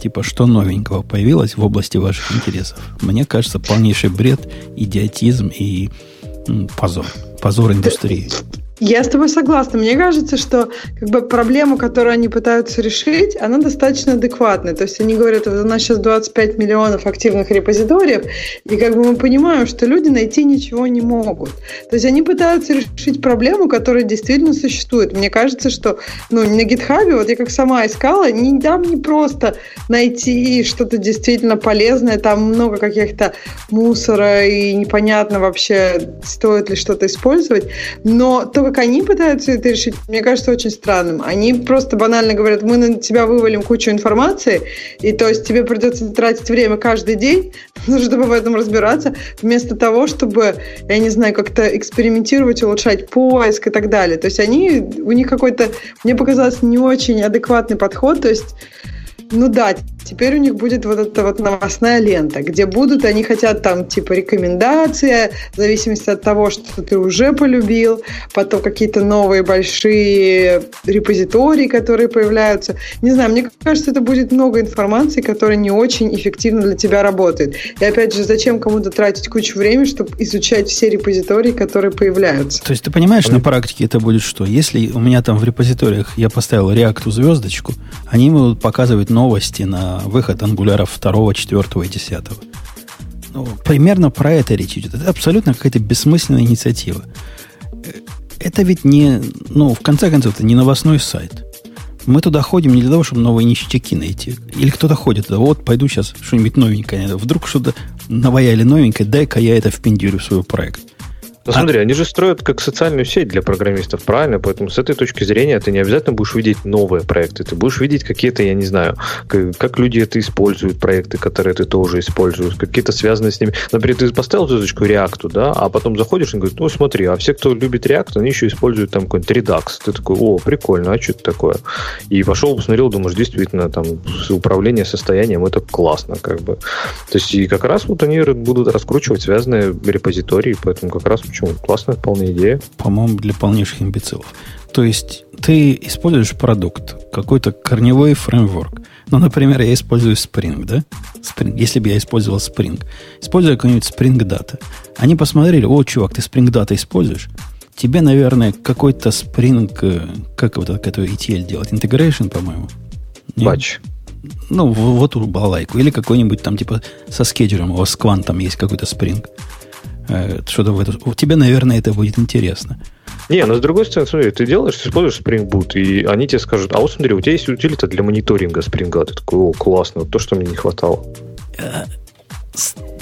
Типа, что новенького появилось в области ваших интересов. Мне кажется, полнейший бред, идиотизм и позор. Позор индустрии. Я с тобой согласна. Мне кажется, что как бы проблему, которую они пытаются решить, она достаточно адекватная. То есть они говорят, у нас сейчас 25 миллионов активных репозиториев, и как бы мы понимаем, что люди найти ничего не могут. То есть они пытаются решить проблему, которая действительно существует. Мне кажется, что ну, на GitHub, вот я как сама искала, не, там не просто найти что-то действительно полезное, там много каких-то мусора, и непонятно вообще, стоит ли что-то использовать. Но то, как они пытаются это решить, мне кажется очень странным. Они просто банально говорят, мы на тебя вывалим кучу информации, и то есть тебе придется тратить время каждый день, [laughs] чтобы в этом разбираться, вместо того, чтобы, я не знаю, как-то экспериментировать, улучшать поиск и так далее. То есть они, у них какой-то, мне показалось, не очень адекватный подход, то есть ну да, теперь у них будет вот эта вот новостная лента, где будут, они хотят там типа рекомендации, в зависимости от того, что ты уже полюбил, потом какие-то новые большие репозитории, которые появляются. Не знаю, мне кажется, это будет много информации, которая не очень эффективно для тебя работает. И опять же, зачем кому-то тратить кучу времени, чтобы изучать все репозитории, которые появляются? То есть ты понимаешь, на практике это будет что? Если у меня там в репозиториях я поставил React звездочку, они будут показывать новости на выход ангуляров 2, 4 и 10. Ну, примерно про это речь идет. Это абсолютно какая-то бессмысленная инициатива. Это ведь не, ну, в конце концов, это не новостной сайт. Мы туда ходим не для того, чтобы новые ништяки найти. Или кто-то ходит туда, вот, пойду сейчас что-нибудь новенькое. Вдруг что-то наваяли новенькое, дай-ка я это впендюрю в свой проект. Ну а... они же строят как социальную сеть для программистов, правильно? Поэтому с этой точки зрения ты не обязательно будешь видеть новые проекты, ты будешь видеть какие-то, я не знаю, как, как люди это используют, проекты, которые ты тоже используешь, какие-то связанные с ними. Например, ты поставил звездочку React, да, а потом заходишь и говоришь, ну смотри, а все, кто любит React, они еще используют там какой-нибудь Redux. Ты такой, о, прикольно, а что это такое? И пошел, посмотрел, думаешь, действительно, там, управление состоянием, это классно, как бы. То есть, и как раз вот они будут раскручивать связанные репозитории, поэтому как раз Почему? Классная вполне идея. По-моему, для полнейших имбецилов. То есть ты используешь продукт, какой-то корневой фреймворк. Ну, например, я использую Spring, да? Spring. Если бы я использовал Spring. Использую какой-нибудь Spring Data. Они посмотрели, о, чувак, ты Spring Data используешь? Тебе, наверное, какой-то Spring, э, как вот это ETL делать? Integration, по-моему? Батч. Ну, вот у балайку. Или какой-нибудь там, типа, со скеджером, у вас с квантом есть какой-то Spring. Э, что-то в эту... Тебе, наверное, это будет интересно. Не, но с другой стороны, смотри, ты делаешь, ты используешь Spring Boot, и они тебе скажут, а вот смотри, у тебя есть утилита для мониторинга Spring, ты такой, о, классно, то, что мне не хватало. Э,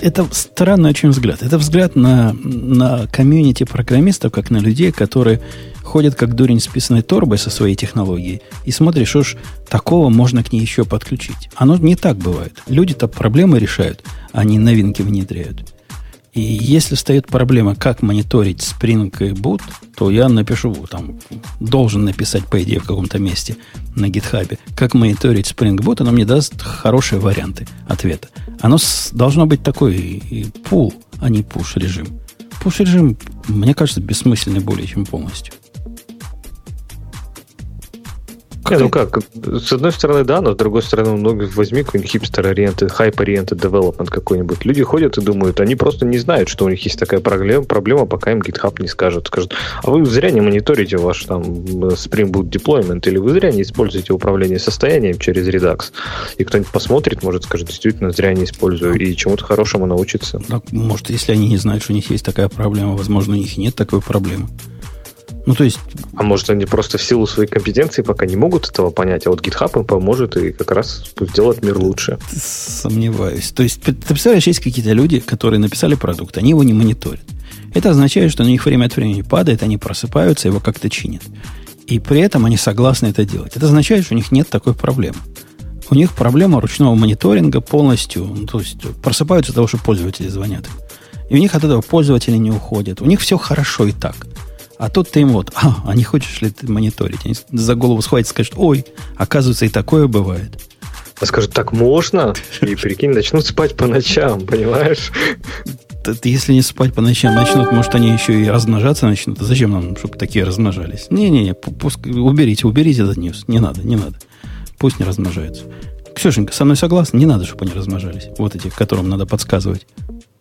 это странный очень взгляд. Это взгляд на, на комьюнити программистов, как на людей, которые ходят как дурень с писаной торбой со своей технологией, и смотришь, что ж такого можно к ней еще подключить. Оно не так бывает. Люди-то проблемы решают, а не новинки внедряют. И если встает проблема, как мониторить Spring Boot, то я напишу, там, должен написать, по идее, в каком-то месте на GitHub, как мониторить Spring Boot, оно мне даст хорошие варианты ответа. Оно с, должно быть такой пул, а не пуш режим. Пуш режим, мне кажется, бессмысленный более чем полностью. Не, ну как, с одной стороны, да, но с другой стороны, много возьми какой-нибудь хипстер-ориенты, хайп-ориенты девелопмент какой-нибудь. Люди ходят и думают, они просто не знают, что у них есть такая проблема, проблема пока им GitHub не скажет. Скажет, а вы зря не мониторите ваш там Spring Boot deployment, или вы зря не используете управление состоянием через Redux. И кто-нибудь посмотрит, может скажет, действительно, зря не использую, и чему-то хорошему научится. Так, может, если они не знают, что у них есть такая проблема, возможно, у них нет такой проблемы. Ну, то есть... А может, они просто в силу своей компетенции пока не могут этого понять, а вот GitHub им поможет и как раз сделать мир лучше. Сомневаюсь. То есть, ты представляешь, есть какие-то люди, которые написали продукт, они его не мониторят. Это означает, что на них время от времени падает, они просыпаются, его как-то чинят. И при этом они согласны это делать. Это означает, что у них нет такой проблемы. У них проблема ручного мониторинга полностью. Ну, то есть просыпаются от того, что пользователи звонят. И у них от этого пользователи не уходят. У них все хорошо и так. А тут ты им вот, а, а не хочешь ли ты мониторить? Они за голову схватят и скажут, ой, оказывается, и такое бывает. А скажут, так можно? И прикинь, начнут спать по ночам, понимаешь? Если не спать по ночам начнут, может, они еще и размножаться начнут. Зачем нам, чтобы такие размножались? Не-не-не, уберите, уберите этот ньюс. Не надо, не надо. Пусть не размножаются. Ксюшенька, со мной согласна? Не надо, чтобы они размножались. Вот эти, которым надо подсказывать,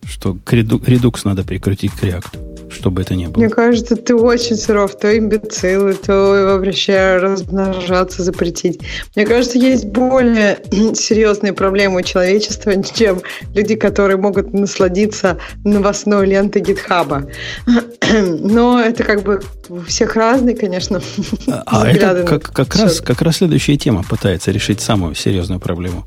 что редукс надо прикрутить к реакту что бы это ни было. Мне кажется, ты очень суров, то имбецилы, то вообще размножаться запретить. Мне кажется, есть более [clears throat] серьезные проблемы у человечества, чем люди, которые могут насладиться новостной лентой гитхаба. [clears throat] Но это как бы у всех разные, конечно. А, а это как, как, раз, как раз следующая тема пытается решить самую серьезную проблему.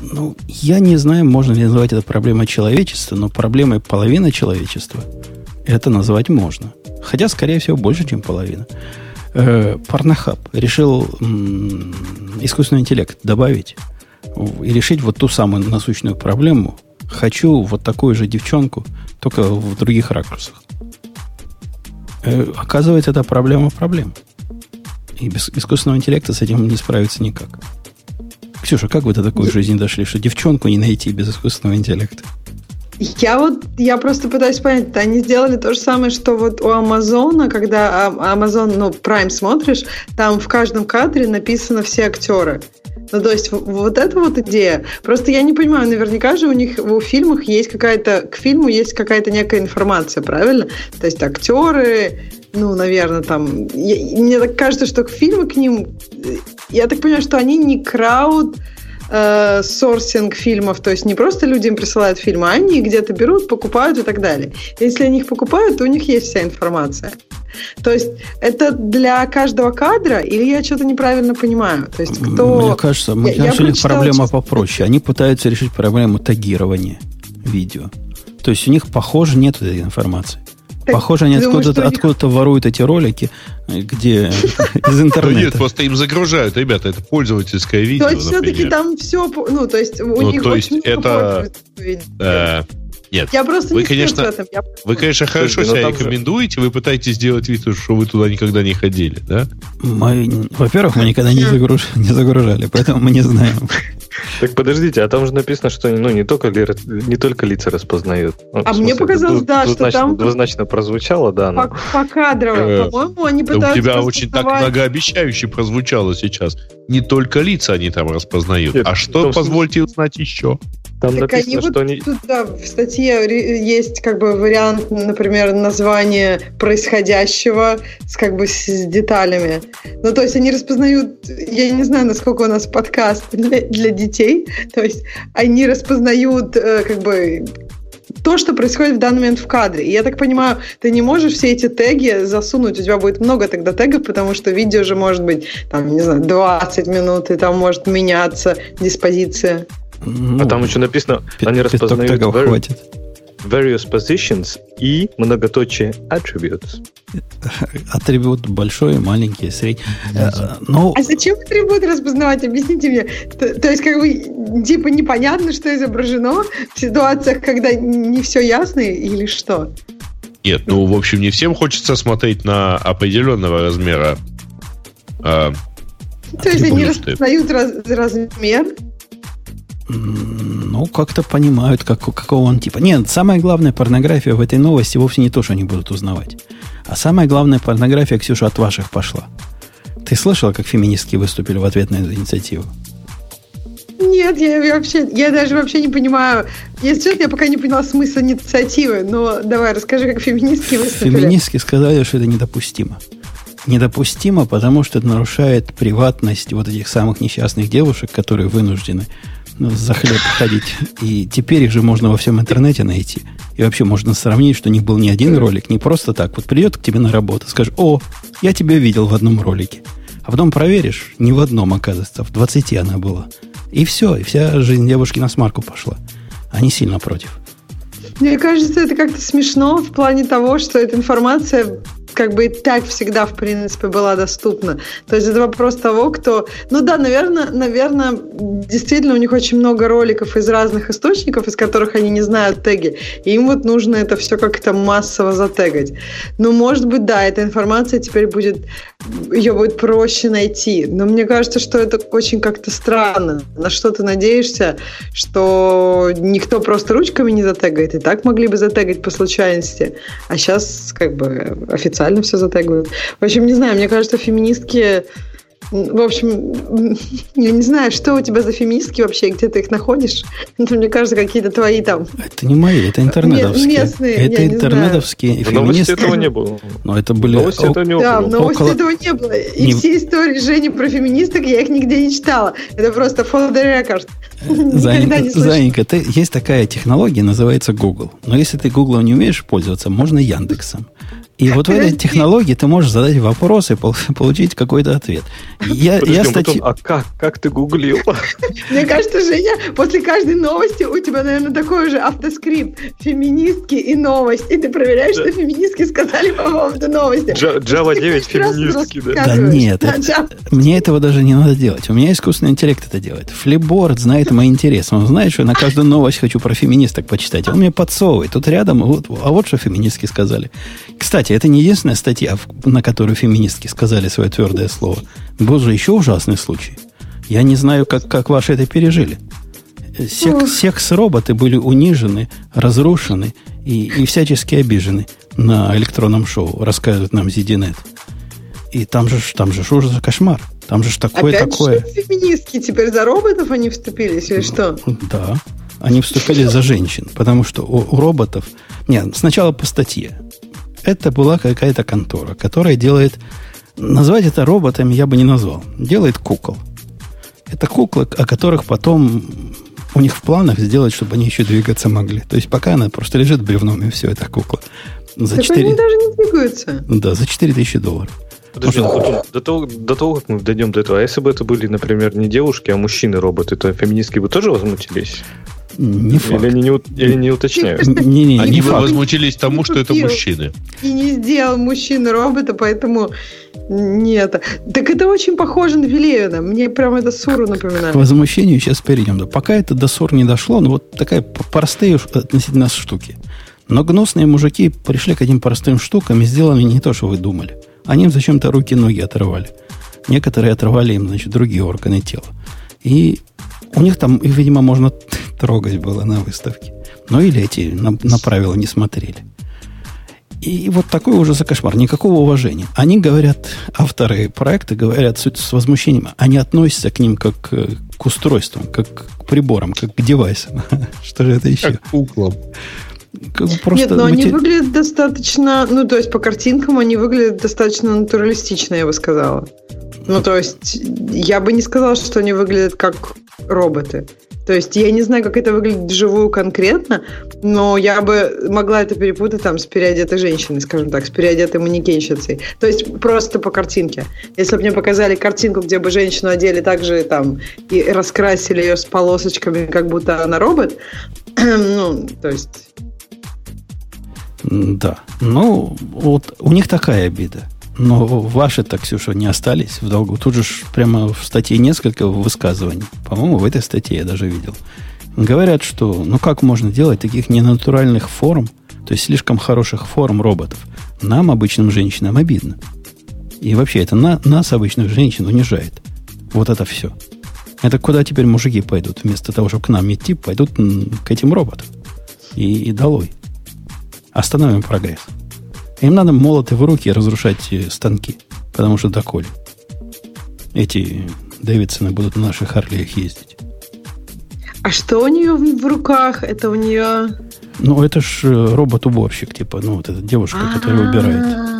Ну, я не знаю, можно ли называть это проблемой человечества, но проблемой половины человечества – это назвать можно. Хотя, скорее всего, больше, чем половина. Э, Парнохаб решил м- искусственный интеллект добавить и решить вот ту самую насущную проблему. Хочу вот такую же девчонку, только в других ракурсах. Э, оказывается, это проблема проблем. И без искусственного интеллекта с этим не справиться никак. Ксюша, как вы до такой жизни дошли, что девчонку не найти без искусственного интеллекта? Я вот, я просто пытаюсь понять, они сделали то же самое, что вот у Амазона, когда Амазон, ну, Prime смотришь, там в каждом кадре написано все актеры. Ну, то есть вот эта вот идея. Просто я не понимаю, наверняка же у них в фильмах есть какая-то, к фильму есть какая-то некая информация, правильно? То есть актеры, ну, наверное, там... Я, мне так кажется, что к фильму к ним... Я так понимаю, что они не крауд э, сорсинг фильмов, то есть не просто люди им присылают фильмы, а они где-то берут, покупают и так далее. Если они их покупают, то у них есть вся информация. То есть это для каждого кадра, или я что-то неправильно понимаю? То есть кто... Мне кажется, мне я, я у них проблема честно... попроще. Они пытаются решить проблему тагирования видео. То есть у них, похоже, нет этой информации. Похоже, они откуда-то, откуда воруют эти ролики, где [laughs] из интернета. Нет, просто им загружают, ребята, это пользовательское видео. То есть все-таки там все, ну, то есть у ну, них то есть это... Э, нет, я просто вы, не конечно, этом. Я... Вы, конечно, хорошо себя рекомендуете, вы пытаетесь сделать вид, что вы туда никогда не ходили, да? Мы, во-первых, мы никогда не, загруж... не загружали, поэтому мы не знаем. Так подождите, а там же написано, что ну, не, только, не только лица распознают. Ну, а мне показалось, да, что там... Двузначно прозвучало, да. По, по кадрово, э, по-моему, они пытаются... У тебя очень так многообещающе прозвучало сейчас. Не только лица они там распознают. а что, позвольте узнать еще? Там так написано, они что вот они... Тут, да, в статье есть как бы вариант, например, названия происходящего с как бы с деталями. Ну, то есть они распознают, я не знаю, насколько у нас подкаст для, для детей, [laughs] то есть они распознают э, как бы то, что происходит в данный момент в кадре. И я так понимаю, ты не можешь все эти теги засунуть, у тебя будет много тогда тегов, потому что видео же может быть, там, не знаю, 20 минут, и там может меняться диспозиция. Ну, а там еще написано, они распознают very, хватит. Various positions и многоточие attributes. [laughs] Атрибут большой, маленький, средний. Э, Но... А зачем атрибут распознавать? Объясните мне. То, то есть, как бы, типа, непонятно, что изображено в ситуациях, когда не все ясно или что? Нет, ну, в общем, не всем хочется смотреть на определенного размера. А, то есть они распознают раз, размер, ну, как-то понимают, как, какого он типа. Нет, самая главная порнография в этой новости вовсе не то, что они будут узнавать. А самая главная порнография, Ксюша, от ваших пошла. Ты слышала, как феминистки выступили в ответ на эту инициативу? Нет, я вообще, я даже вообще не понимаю. Если честно, я пока не поняла смысл инициативы, но давай, расскажи, как феминистки выступили. Феминистки сказали, что это недопустимо. Недопустимо, потому что это нарушает приватность вот этих самых несчастных девушек, которые вынуждены ну, за хлеб ходить. И теперь их же можно во всем интернете найти. И вообще можно сравнить, что не был ни один ролик, не просто так. Вот придет к тебе на работу, скажет, о, я тебя видел в одном ролике. А потом проверишь, не в одном, оказывается, в 20 она была. И все, и вся жизнь девушки на смарку пошла. Они сильно против. Мне кажется, это как-то смешно в плане того, что эта информация как бы и так всегда, в принципе, была доступна. То есть это вопрос того, кто... Ну да, наверное, наверное, действительно у них очень много роликов из разных источников, из которых они не знают теги. И им вот нужно это все как-то массово затегать. Но, может быть, да, эта информация теперь будет... Ее будет проще найти. Но мне кажется, что это очень как-то странно. На что ты надеешься, что никто просто ручками не затегает. И так могли бы затегать по случайности. А сейчас как бы официально специально все затегивают. В общем, не знаю, мне кажется, феминистки в общем, [laughs] я не знаю, что у тебя за феминистки вообще, где ты их находишь. Это, мне кажется, какие-то твои там... Это не мои, это интернетовские. Местные, это интернетовские феминистки. Новости этого не было. Но это были... Новости этого не было. Да, новости около... этого не было. И не... все истории Жени про феминисток я их нигде не читала. Это просто for the record. [laughs] Занька, Занька ты, есть такая технология, называется Google. Но если ты Google не умеешь пользоваться, можно Яндексом. И вот в этой технологии ты можешь задать вопрос и получить какой-то ответ. Я, Подожди, я статью... А как? Как ты гуглил? [laughs] Мне кажется, Женя, после каждой новости у тебя, наверное, такой же автоскрипт. Феминистки и новость. И ты проверяешь, что феминистки сказали по поводу новости. Java 9 феминистки, да? Да нет, мне этого даже не надо делать. У меня искусственный интеллект это делает. Флипборд знает мои интересы. Он знает, что я на каждую новость хочу про феминисток почитать. Он мне подсовывает. Тут рядом, а вот что феминистки сказали. Кстати, это не единственная статья, на которую феминистки сказали свое твердое слово. Был же еще ужасный случай. Я не знаю, как, как ваши это пережили. Секс, секс-роботы были унижены, разрушены и, и всячески обижены на электронном шоу, рассказывает нам Зидинет. И там же, там же ужас кошмар. Там же такое Опять такое. Что, феминистки теперь за роботов они вступились или что? Да. Они вступили за женщин, потому что у, у роботов... Нет, сначала по статье это была какая-то контора, которая делает... Назвать это роботами я бы не назвал. Делает кукол. Это куклы, о которых потом у них в планах сделать, чтобы они еще двигаться могли. То есть пока она просто лежит бревном, и все, это кукла. За так 4... они даже не двигаются. Да, за 4 тысячи долларов. Подожди, Может, до, того, до того, как мы дойдем до этого, а если бы это были, например, не девушки, а мужчины-роботы, то феминистки бы тоже возмутились? Не факт. Или они не, или не уточняют? Не, не, они не бы возмутились тому, что это мужчины. И не сделал мужчину робота, поэтому нет. Так это очень похоже на Велевина. Мне прям это Суру напоминает. К возмущению сейчас перейдем. Да, пока это до Сур не дошло, ну вот такая простые относительно штуки. Но гнусные мужики пришли к этим простым штукам и сделали не то, что вы думали. Они им зачем-то руки-ноги отрывали. Некоторые отрывали им, значит, другие органы тела. И у них там, их, видимо, можно трогать было на выставке. Ну, или эти на, на правила не смотрели. И вот такой уже за кошмар. Никакого уважения. Они говорят, авторы проекта говорят с возмущением, они относятся к ним как к устройствам, как к приборам, как к девайсам. [laughs] Что же это еще? Как к куклам. Просто Нет, но они выглядят достаточно, ну, то есть по картинкам они выглядят достаточно натуралистично, я бы сказала. Ну, то есть я бы не сказала, что они выглядят как роботы. То есть я не знаю, как это выглядит вживую конкретно, но я бы могла это перепутать там с переодетой женщиной, скажем так, с переодетой манекенщицей. То есть просто по картинке. Если бы мне показали картинку, где бы женщину одели так же там и раскрасили ее с полосочками, как будто она робот, [clears throat] ну, то есть... Да. Ну, вот у них такая обида. Но ваши-то, Ксюша, не остались в долгу. Тут же прямо в статье несколько высказываний. По-моему, в этой статье я даже видел. Говорят, что ну как можно делать таких ненатуральных форм, то есть слишком хороших форм роботов. Нам, обычным женщинам, обидно. И вообще это на, нас, обычных женщин, унижает. Вот это все. Это куда теперь мужики пойдут? Вместо того, чтобы к нам идти, пойдут к этим роботам. И, и долой. Остановим прогресс. Им надо молоты в руки разрушать э, станки, потому что доколе. Эти Дэвидсоны будут на наших Харлиях ездить. А что у нее в руках? Это у нее... Ну, это ж э, робот-уборщик, типа, ну, вот эта девушка, которая убирает.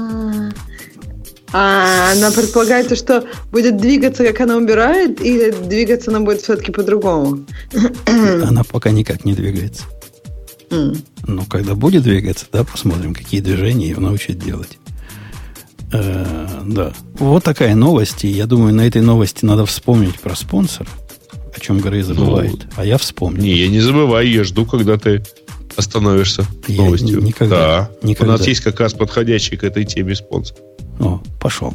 А она предполагает, то, что будет двигаться, как она убирает, или двигаться она будет все-таки по-другому? Она пока никак не двигается. М. Ну, когда будет двигаться, да, посмотрим, какие движения ее научат делать. Э, да. Вот такая новость. И я думаю, на этой новости надо вспомнить про спонсор, о чем Грей забывает. а я вспомнил. Не, не забывай, я жду, когда ты остановишься Я новостью. никогда- да. никогда. У нас есть как раз подходящий к этой теме спонсор. О, пошел.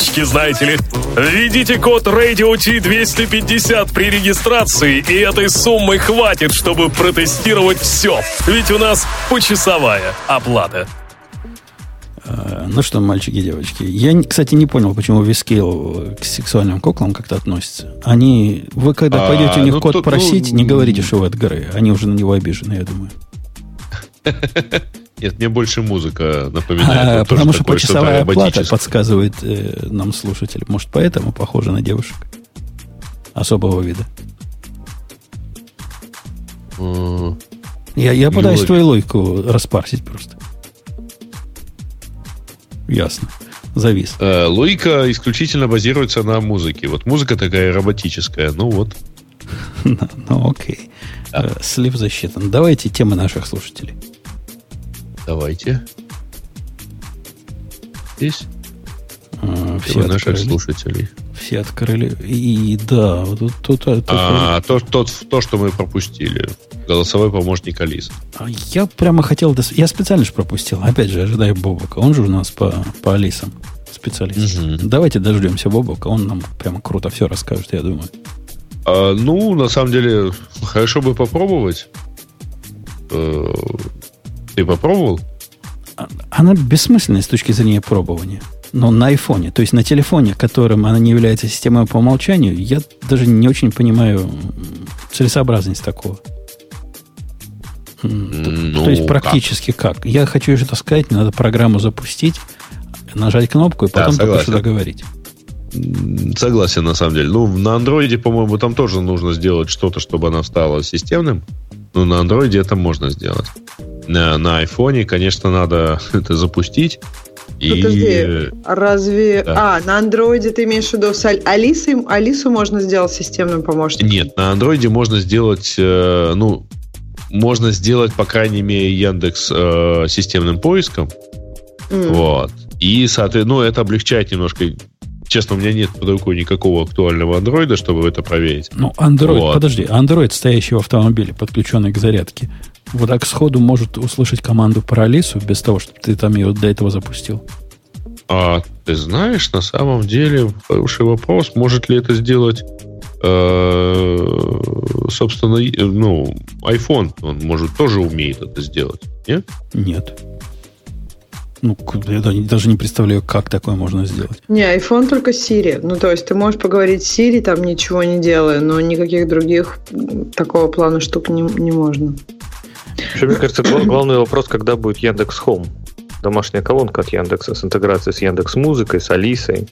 API -шечки, знаете ли. Введите код Radio T250 при регистрации, и этой суммы хватит, чтобы протестировать все. Ведь у нас почасовая оплата. Э, Ну что, мальчики и девочки, я, кстати, не понял, почему Vscale к сексуальным куклам как-то относится. Они, вы когда А, пойдете у них ну, код тут, просить, ну, не говорите, что вы от горы. Они уже на него обижены, я думаю. [laughs] Нет, мне больше музыка напоминает. А, потому что почасовая оплата подсказывает э, нам слушатель. Может, поэтому похоже на девушек особого вида. М, Я, я пытаюсь логично. твою логику распарсить просто. Ясно. Завис. э, Логика исключительно базируется на музыке. Вот музыка такая роботическая. Ну вот. [laughs] Ну, окей. Э, Слив засчитан. Давайте темы наших слушателей. Давайте. Здесь Э, Все наших открыли. слушателей. Все открыли. И да, вот тут, тут, тут- А, то, то, то, что мы пропустили. Голосовой помощник Алисы. А Я прямо хотел... дос- Я специально же пропустил. Опять же, ожидаю Бобока. Он же у нас по, по Алисам специалист. Мгм. Давайте дождемся Бобока. Он нам прямо круто все расскажет, я думаю. А, ну, на самом деле, хорошо бы попробовать. Ты попробовал? Она бессмысленная с точки зрения пробования. Но на айфоне, то есть на телефоне, которым она не является системой по умолчанию, я даже не очень понимаю целесообразность такого. Ну, то есть практически как? Я хочу сказать, мне надо программу запустить, нажать кнопку и Да, потом только согласен. что-то говорить. Согласен, на самом деле. Ну, на андроиде, по-моему, там тоже нужно сделать что-то, чтобы она стала системным. Ну, на андроиде это можно сделать. На, на айфоне, конечно, надо [laughs] это запустить. И, Подожди, разве... да. А, на андроиде ты имеешь в виду с Алисой? Алису можно сделать системным помощником? Нет, на андроиде можно сделать, э, ну, можно сделать, по крайней мере, Яндекс э, системным поиском. М. Вот. И, соответственно, ну, это облегчает немножко. Честно, у меня нет под рукой никакого актуального андроида, чтобы это проверить. Ну, Android, Вот. подожди, Android, стоящий в автомобиле, подключенный к зарядке, вот так сходу может услышать команду про Алису без того, чтобы ты там ее до этого запустил. А ты знаешь, на самом деле, хороший вопрос, может ли это сделать, э, собственно, ну, iPhone, он может тоже умеет это сделать, нет? Нет. Ну, я да- даже не представляю, как такое можно сделать. Не, iPhone только Siri. Ну, то есть ты можешь поговорить с Siri, там ничего не делая, но никаких других такого плана штук не, не можно. Вообще, мне кажется, гла- главный вопрос, когда будет Яндекс Хом. Домашняя колонка от Яндекса с интеграцией с Яндекс Музыкой, с Алисой.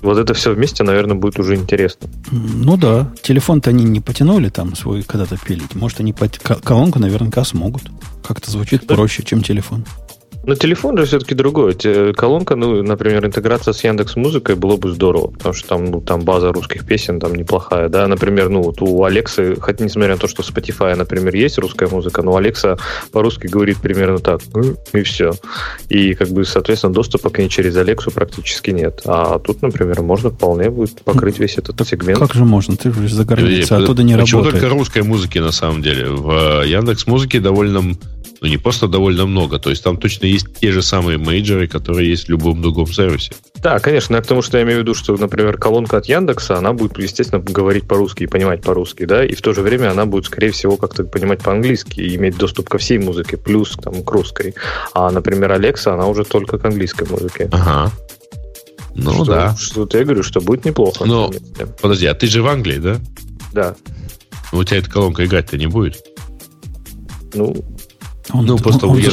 Вот это все вместе, наверное, будет уже интересно. Ну да, телефон-то они не потянули там свой когда-то пилить. Может, они ко- колонку наверняка смогут. Как-то звучит проще, чем телефон. Но телефон же все-таки другой. Те- Колонка, ну, например, интеграция с Яндекс Музыкой было бы здорово, потому что там, ну, там база русских песен там неплохая, да. Например, ну, вот у Алексы, хоть несмотря на то, что в Spotify, например, есть русская музыка, но Алекса по-русски говорит примерно так, и все. И, как бы, соответственно, доступа к ней через Алексу практически нет. А тут, например, можно вполне будет покрыть весь этот сегмент. Как же можно? Ты же за границей, Э, оттуда не Почему работает. только русской музыки, на самом деле? В Яндекс Музыке довольно Ну, не просто довольно много. То есть там точно есть те же самые мейджоры, которые есть в любом другом сервисе. Да, конечно. Я к тому, что я имею в виду, что, например, колонка от Яндекса, она будет, естественно, говорить по-русски и понимать по-русски, да, и в то же время она будет, скорее всего, как-то понимать по-английски и иметь доступ ко всей музыке, плюс там, к русской. А, например, Алекса, она уже только к английской музыке. Ага. Ну что, да. Что я говорю, что будет неплохо. Но, подожди, а ты же в Англии, да? Да. У тебя эта колонка играть-то не будет? Ну, Он, ну, просто он, он, он,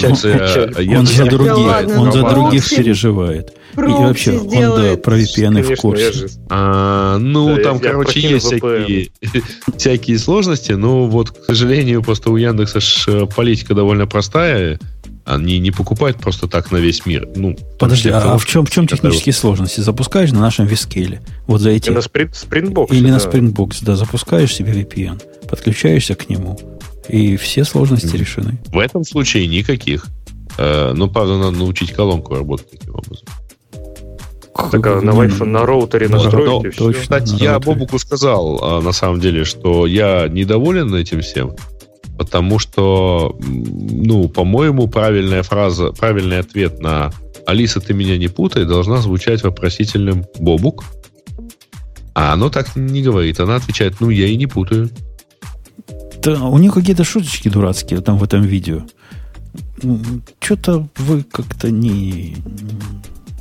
я, он за других, он за ну, других прокси- переживает. И вообще, он да, про VPN в курсе. же... А, ну, Да, там, короче, есть всякие, [laughs] всякие сложности, но вот, к сожалению, просто у Яндекса ж э, политика довольно простая. Они не покупают просто так на весь мир. Ну, Подожди, а, потому, в чем, в чем технические сложности? Запускаешь на нашем вискеле, вот за эти... И на спринт, спринтбокс. Или на да. Springbox, да, запускаешь себе VPN, подключаешься к нему, и все сложности решены. В этом случае никаких. Э, ну, правда, надо научить колонку работать таким образом. Так, а на Wi-Fi, на роутере настроить ну, и все. точно. Кстати, на я роутере. Бобуку сказал, а, на самом деле, что я недоволен этим всем, потому что, ну, по-моему, правильная фраза, правильный ответ на «Алиса, ты меня не путай» должна звучать вопросительным «Бобук». А оно так не говорит. Она отвечает «Ну, я и не путаю». Да, у них какие-то шуточки дурацкие там в этом видео. Что-то вы как-то не...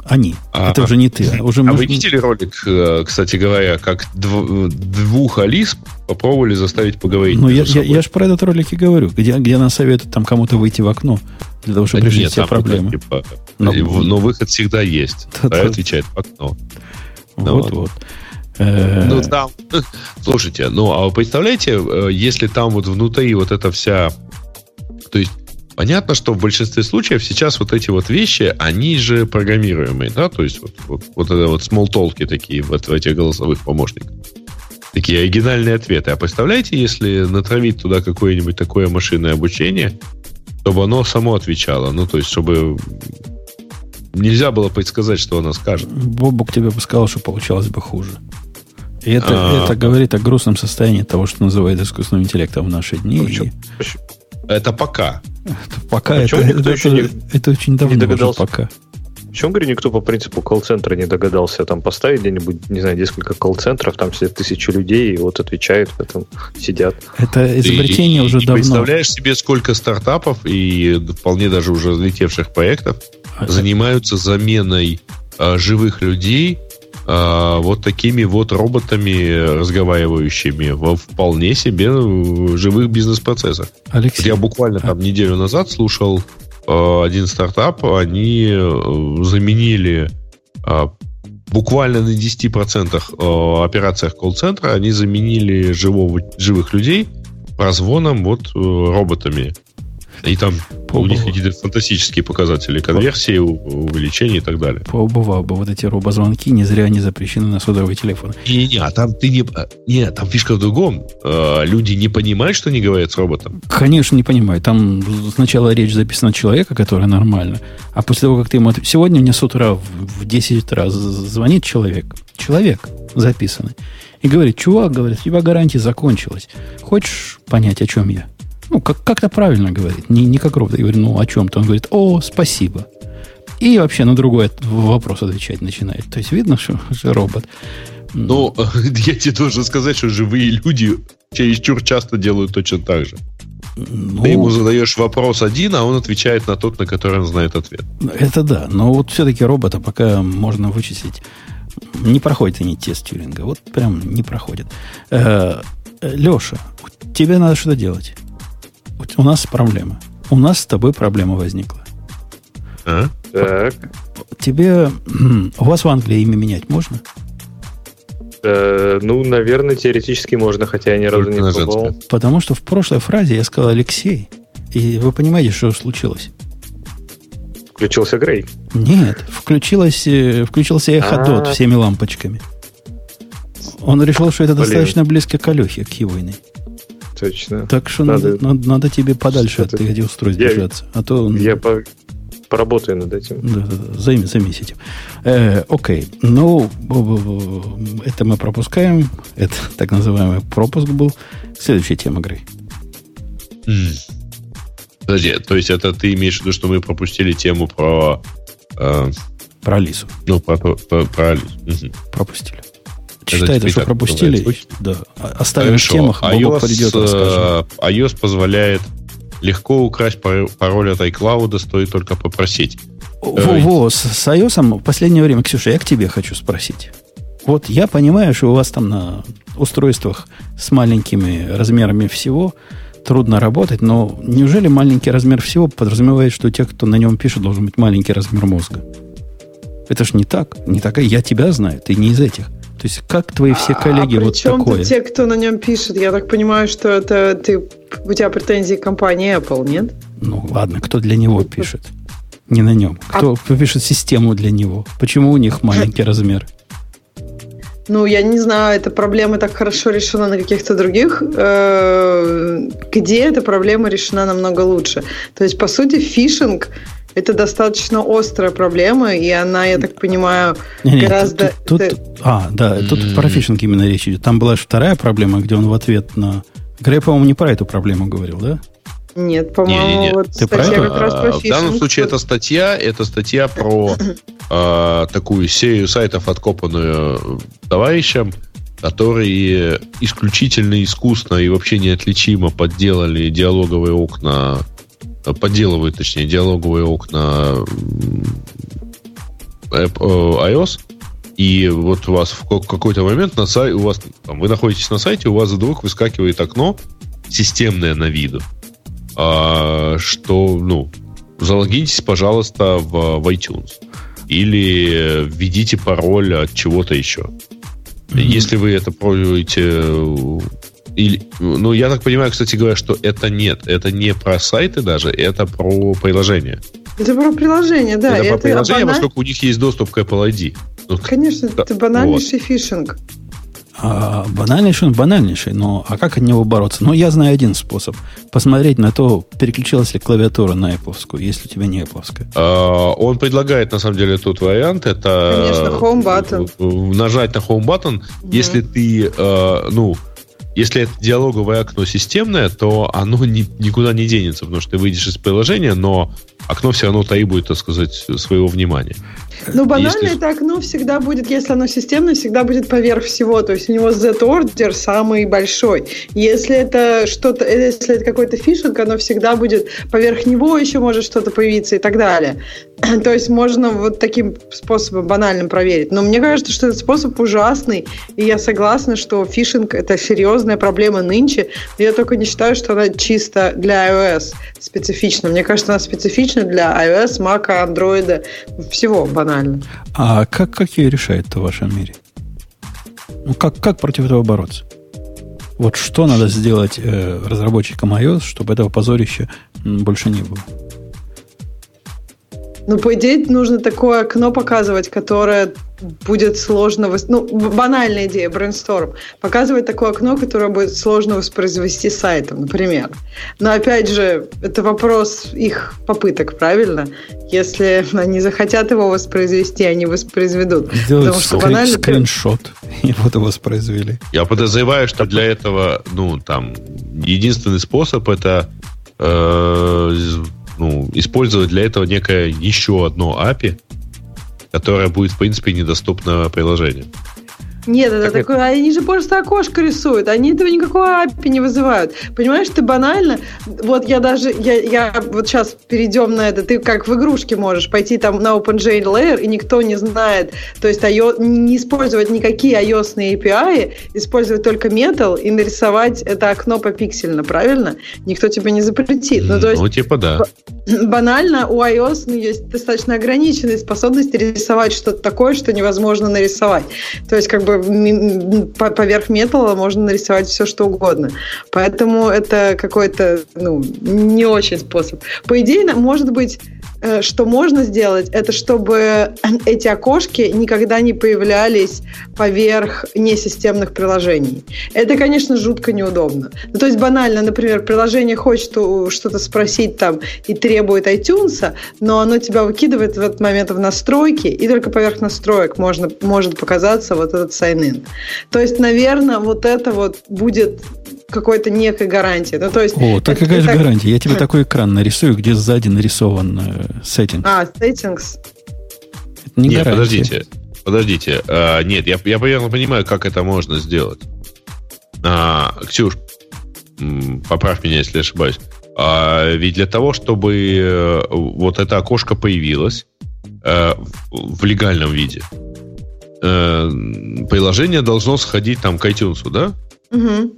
Они. А- Это уже не ты. а Уже А мы- вы видели ролик, э, кстати говоря, как дв- двух Алис попробовали заставить поговорить Ну, я, между я, собой? я же про этот ролик и говорю, где, где она советует там кому-то выйти в окно для того, чтобы Да решить нет, все проблемы. это, типа, Но- и в- но выход всегда есть. [laughs] Да, Второй да. отвечает в окно. Вот-вот. Э, Ну, там, [laughs] слушайте, ну, а вы представляете, э, если там вот внутри вот эта вся... То есть, понятно, что в большинстве случаев сейчас вот эти вот вещи, они же программируемые, да, то есть вот, вот, вот это вот смолтолки такие вот в этих голосовых помощниках. Такие оригинальные ответы. А представляете, если натравить туда какое-нибудь такое машинное обучение, чтобы оно само отвечало, ну, то есть, чтобы нельзя было предсказать, что она скажет. Бобук тебе бы сказал, что получалось бы хуже. И это, А. это говорит о грустном состоянии того, что называют искусственным интеллектом в наши дни. Чё- И Это пока. пока это, чё никто это, ещё это- не- это очень давно не уже догадался? пока. В чем, говорю, никто по принципу колл-центра не догадался там поставить где-нибудь, не знаю, несколько колл-центров, там сидят тысячи людей, и вот отвечают в этом, сидят. Это изобретение Ты уже давно. Представляешь себе, сколько стартапов и вполне даже уже взлетевших проектов А, занимаются заменой а, живых людей а, вот такими вот роботами разговаривающими во вполне себе э, живых бизнес-процессах. Вот Алексей, Я буквально там неделю назад слушал э, один стартап, они э, заменили э, буквально на 10% э, операциях колл-центра, они заменили живого, живых людей прозвоном вот э, роботами. И там у них какие-то фантастические показатели конверсии, увеличения и так далее. поубывал бы вот эти робозвонки, не зря они запрещены на сотовые телефоны. Не, не, а там ты не, а, не, там фишка в другом. Э, люди не понимают, что они говорят с роботом. Конечно, не понимаю. Там сначала речь записана человека, которая нормально, а после того, как ты ему... Сегодня мне с утра в, в 10 утра звонит человек. Человек записанный. И говорит, чувак, говорит, у тебя гарантия закончилась. Хочешь понять, о чем я? Ну, как, как-то правильно говорит. Не, не как робот. Я говорю, ну, о чем-то. Он говорит, о, спасибо. И вообще на другой вопрос отвечать начинает. То есть видно, что, что робот. Но [laughs] я тебе должен сказать, что живые люди чересчур часто делают точно так же. ну, Ты ему задаешь вопрос один, а он отвечает на тот, на который он знает ответ. Это да, но вот все-таки робота пока можно вычислить. Не проходит они тест Тюринга. Вот прям не проходит. Э, э, Леша, тебе надо что-то делать. У нас проблема. У нас с тобой проблема возникла. А? Так. Тебе... У вас в Англии имя менять можно? Э, ну, наверное, теоретически можно, хотя я ни разу Только не пробовал. женское. Потому что в прошлой фразе я сказал Алексей. И вы понимаете, что случилось? Включился Грей. Нет, включилось, э, включился эходот А. всеми лампочками. Он решил, что это Блин. достаточно близко к Алехе, к Хивойной. Точно. Так что надо, Надо- надо, надо тебе подальше от этих устройств Я- держаться. А то... Я по- поработаю над этим. Да, да, да, займи- займись этим. Э, окей. Ну, это мы пропускаем. Это [laughs] так называемый пропуск был. Следующая тема, Грей. М. Подожди, то есть это ты имеешь в виду, что мы пропустили тему про... Э, про Алису. Ну, про, про, про, про Алису. Угу. Пропустили. Считай, это, что пропустили. Да. Оставим Хорошо. в темах, iOS, придет, расскажем. iOS позволяет легко украсть пароль от iCloud, стоит только попросить. Во-во, с, с iOS в последнее время, Ксюша, я к тебе хочу спросить. Вот я понимаю, что у вас там на устройствах с маленькими размерами всего трудно работать, но неужели маленький размер всего подразумевает, что у тех, кто на нем пишет, должен быть маленький размер мозга? Это ж не так. Не такая. Я тебя знаю, ты не из этих. То есть как твои все а коллеги а вот такое? те, кто на нем пишет? Я так понимаю, что это ты, у тебя претензии к компании Apple, нет? Ну ладно, кто для него пишет? Не на нем. Кто а... пишет систему для него? Почему у них маленький [laughs] размер? Ну, я не знаю, эта проблема так хорошо решена на каких-то других, э, где эта проблема решена намного лучше. То есть, по сути, фишинг это достаточно острая проблема, и она, я так понимаю, не, не, гораздо... Тут, тут, тут, а, да, тут mm-hmm. про фишинг именно речь идет. Там была же вторая проблема, где он в ответ на... Грей, по-моему, не про эту проблему говорил, да? Нет, по-моему, не, не, не. вот Ты статья про как раз про фишинг. В данном случае это статья, это статья про э, такую серию сайтов, откопанную товарищем, которые исключительно искусно и вообще неотличимо подделали диалоговые окна подделывают, точнее, диалоговые окна э, iOS, и вот у вас в какой-то момент на сайте, у вас, там, вы находитесь на сайте, у вас вдруг выскакивает окно системное на виду, а, что, ну, залогиньтесь, пожалуйста, в, в iTunes. Или введите пароль от чего-то еще. Mm-hmm. Если вы это пробуете или, ну, я так понимаю, кстати говоря, что это нет. Это не про сайты даже, это про приложение. Это про приложение, да. Это, это про приложение, баналь... поскольку у них есть доступ к Apple ID. Ну, Конечно, да, это банальнейший вот. фишинг. А, банальнейший, он банальнейший, но а как от него бороться? Ну, я знаю один способ. Посмотреть на то, переключилась ли клавиатура на Apple, если у тебя не Apple. А, он предлагает, на самом деле, тот вариант. Это Конечно, Home Button. Нажать на Home Button, mm-hmm. если ты, э, ну, если это диалоговое окно системное, то оно ни, никуда не денется, потому что ты выйдешь из приложения, но окно все равно требует, так сказать, своего внимания. Ну, банально если... это окно всегда будет, если оно системное, всегда будет поверх всего. То есть у него Z-ордер самый большой. Если это что-то, если это какой-то фишинг, оно всегда будет поверх него еще может что-то появиться и так далее. [clears throat] То есть можно вот таким способом банальным проверить. Но мне кажется, что этот способ ужасный, и я согласна, что фишинг это серьезная проблема нынче. Я только не считаю, что она чисто для iOS специфична. Мне кажется, она специфична для iOS, Mac, Android, всего банально. А как, как ее решает в вашем мире? Ну, как, как против этого бороться? Вот что надо сделать э, разработчикам iOS, чтобы этого позорища больше не было? Ну, по идее, нужно такое окно показывать, которое будет сложно... Вос... Ну, банальная идея, брейнсторм. Показывать такое окно, которое будет сложно воспроизвести сайтом, например. Но, опять же, это вопрос их попыток, правильно? Если они захотят его воспроизвести, они воспроизведут. Сделать Потому что скрин, банально... скриншот, и вот его воспроизвели. Я подозреваю, что для этого, ну, там, единственный способ это э, ну, использовать для этого некое еще одно API, которое будет, в принципе, недоступно приложению. Нет, это так такое, это... они же просто окошко рисуют, они этого никакого API не вызывают. Понимаешь, ты банально, вот я даже, я, я вот сейчас перейдем на это, ты как в игрушке можешь пойти там на OpenGL Layer, и никто не знает, то есть iOS, не использовать никакие iOS API, использовать только Metal и нарисовать это окно попиксельно, правильно? Никто тебе не запретит. Ну, то есть, ну типа да. [clears throat] Банально у iOS ну, есть достаточно ограниченные способности рисовать что-то такое, что невозможно нарисовать. То есть, как бы поверх металла можно нарисовать все, что угодно. Поэтому это какой-то ну, не очень способ. По идее, может быть, что можно сделать, это чтобы [laughs] эти окошки никогда не появлялись поверх несистемных приложений. Это, конечно, жутко неудобно. Ну, то есть банально, например, приложение хочет что-то спросить там и требует iTunes, но оно тебя выкидывает в этот момент в настройки, и только поверх настроек можно, может показаться вот этот sign-in. То есть, наверное, вот это вот будет какой-то некой гарантии. Ну, то есть, О, так какая же гарантия? Я тебе [laughs] такой экран нарисую, где сзади нарисован э. А, settings. Это не Нет, гарантия. подождите. Подождите. А, нет, я, я примерно понимаю, как это можно сделать. А, Ксюш, поправь меня, если ошибаюсь. А, ведь для того, чтобы э, вот это окошко появилось э, в, в легальном виде, э, приложение должно сходить там к iTunes, да? Мгм.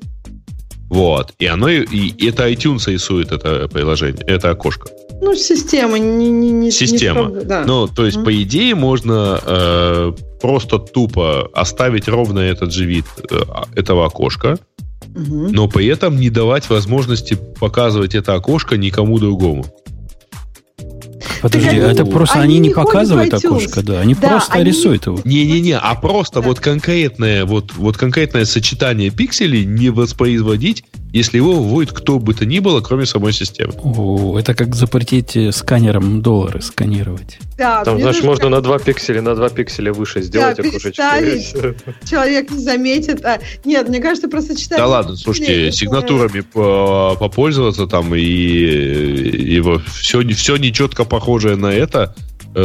Вот. И оно и, и это iTunes рисует это приложение, это окошко. Ну, система. Не, не, не, Система. не- да. Ну, то есть, Мгм. по идее, можно э, просто тупо оставить ровно этот же вид э, этого окошка, Мгм. но при этом не давать возможности показывать это окошко никому другому. Подожди, это они- просто они не показывают окошко, да, они просто рисуют его. Не-не-не, а просто вот конкретное, вот, вот конкретное сочетание пикселей не воспроизводить, если его вводит кто бы то ни было, кроме самой системы. О, это как запретить э, сканером доллары сканировать. Да, Там, знаешь, тоже можно на 2 пикселя, на 2 пикселя выше сделать окошечко. переставить. [laughs] человек не заметит. А, нет, мне кажется, просто читать... Да ладно, слушайте, сигнатурами по- попользоваться там и, и его все, все нечетко похожее на это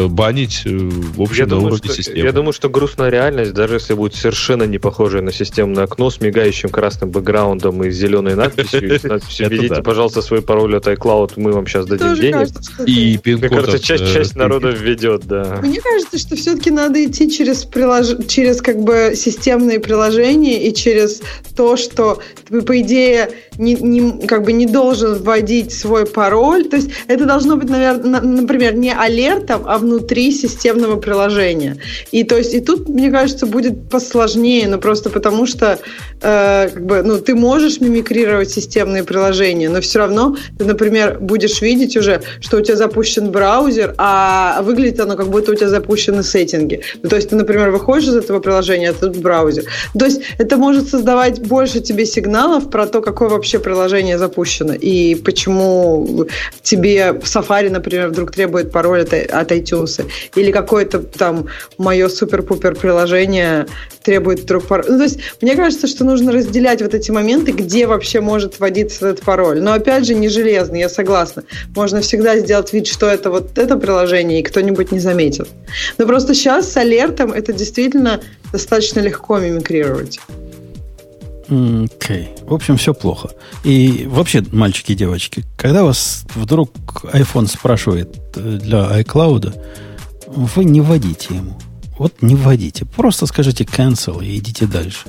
банить, э, в общем, Я на думаю, уровне что, системы. я думаю, что грустная реальность, даже если будет совершенно не похожее на системное окно с мигающим красным бэкграундом и зеленой надписью, [laughs] и «Введите, пожалуйста, свой пароль от iCloud, мы вам сейчас дадим денег». И Мне кажется, часть, э, часть народа введет, да. Мне кажется, что все-таки надо идти через прилож... через как бы системные приложения и через то, что ты, по идее, не, не- как бы не должен вводить свой пароль. То есть это должно быть, наверное, например, не алертом, а внутри системного приложения. И то есть и тут, мне кажется, будет посложнее, но просто потому что э, как бы, ну, ты можешь мимикрировать системные приложения, но все равно ты, например, будешь видеть уже, что у тебя запущен браузер, а выглядит оно как будто у тебя запущены сеттинги. Ну, то есть ты, например, выходишь из этого приложения, а тут браузер. То есть это может создавать больше тебе сигналов про то, какое вообще приложение запущено и почему тебе Safari, например, вдруг требует пароль от, от iTunes или какое-то там мое супер-пупер приложение требует вдруг пароль. Ну, то есть мне кажется, что нужно разделять вот эти моменты, где вообще может вводиться этот пароль. Но опять же, не железный, я согласна. Можно всегда сделать вид, что это вот это приложение, и кто-нибудь не заметит. Но просто сейчас с алертом это действительно достаточно легко мимикрировать. Окей. В общем, все плохо. И вообще, мальчики и девочки, когда вас вдруг iPhone спрашивает э, для iCloud, вы не вводите ему. Вот не вводите. Просто скажите cancel и идите дальше.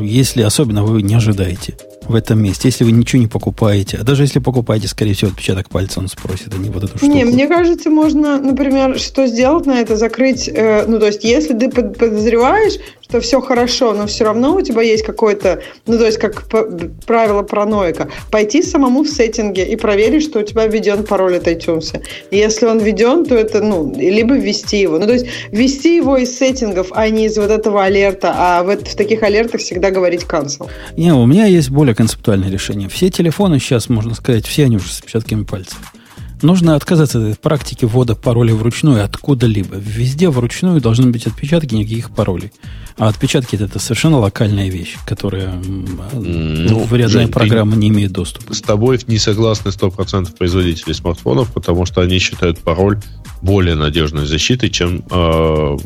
Если особенно вы не ожидаете в этом месте. Если вы ничего не покупаете, а даже если покупаете, скорее всего, отпечаток пальца он спросит, а не вот эту штуку. Не, мне кажется, можно, например, что сделать на это, закрыть, э, ну, то есть, если ты под- подозреваешь, что все хорошо, но все равно у тебя есть какое-то, ну, то есть, как правило параноика, пойти самому в сеттинге и проверить, что у тебя введен пароль от iTunes. Если он введен, то это, ну, либо ввести его. Ну, то есть, ввести его из сеттингов, а не из вот этого алерта, а в, в таких алертах всегда говорить cancel. Не, у меня есть более концептуальное решение. Все телефоны сейчас, можно сказать, все они уже с отпечатками пальцев. Нужно отказаться от этой практики ввода паролей вручную откуда-либо. Везде вручную должны быть отпечатки, никаких паролей. А отпечатки это, совершенно локальная вещь, которая ну, в рядные Жень, программы не имеет доступа. С тобой не согласны 100% производителей смартфонов, потому что они считают пароль более надежной защитой, чем э,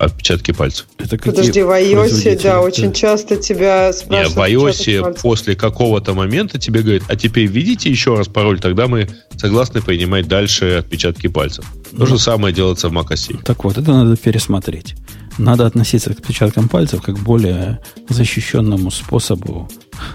отпечатки пальцев. Это какие Подожди, в iOS, да, очень часто тебя спрашивают. в iOS после какого-то момента тебе говорят, а теперь введите еще раз пароль, тогда мы согласны принимать дальше отпечатки пальцев. То Ну. же самое делается в macOS. Так вот, это надо пересмотреть. Надо относиться к отпечаткам пальцев как к более защищенному способу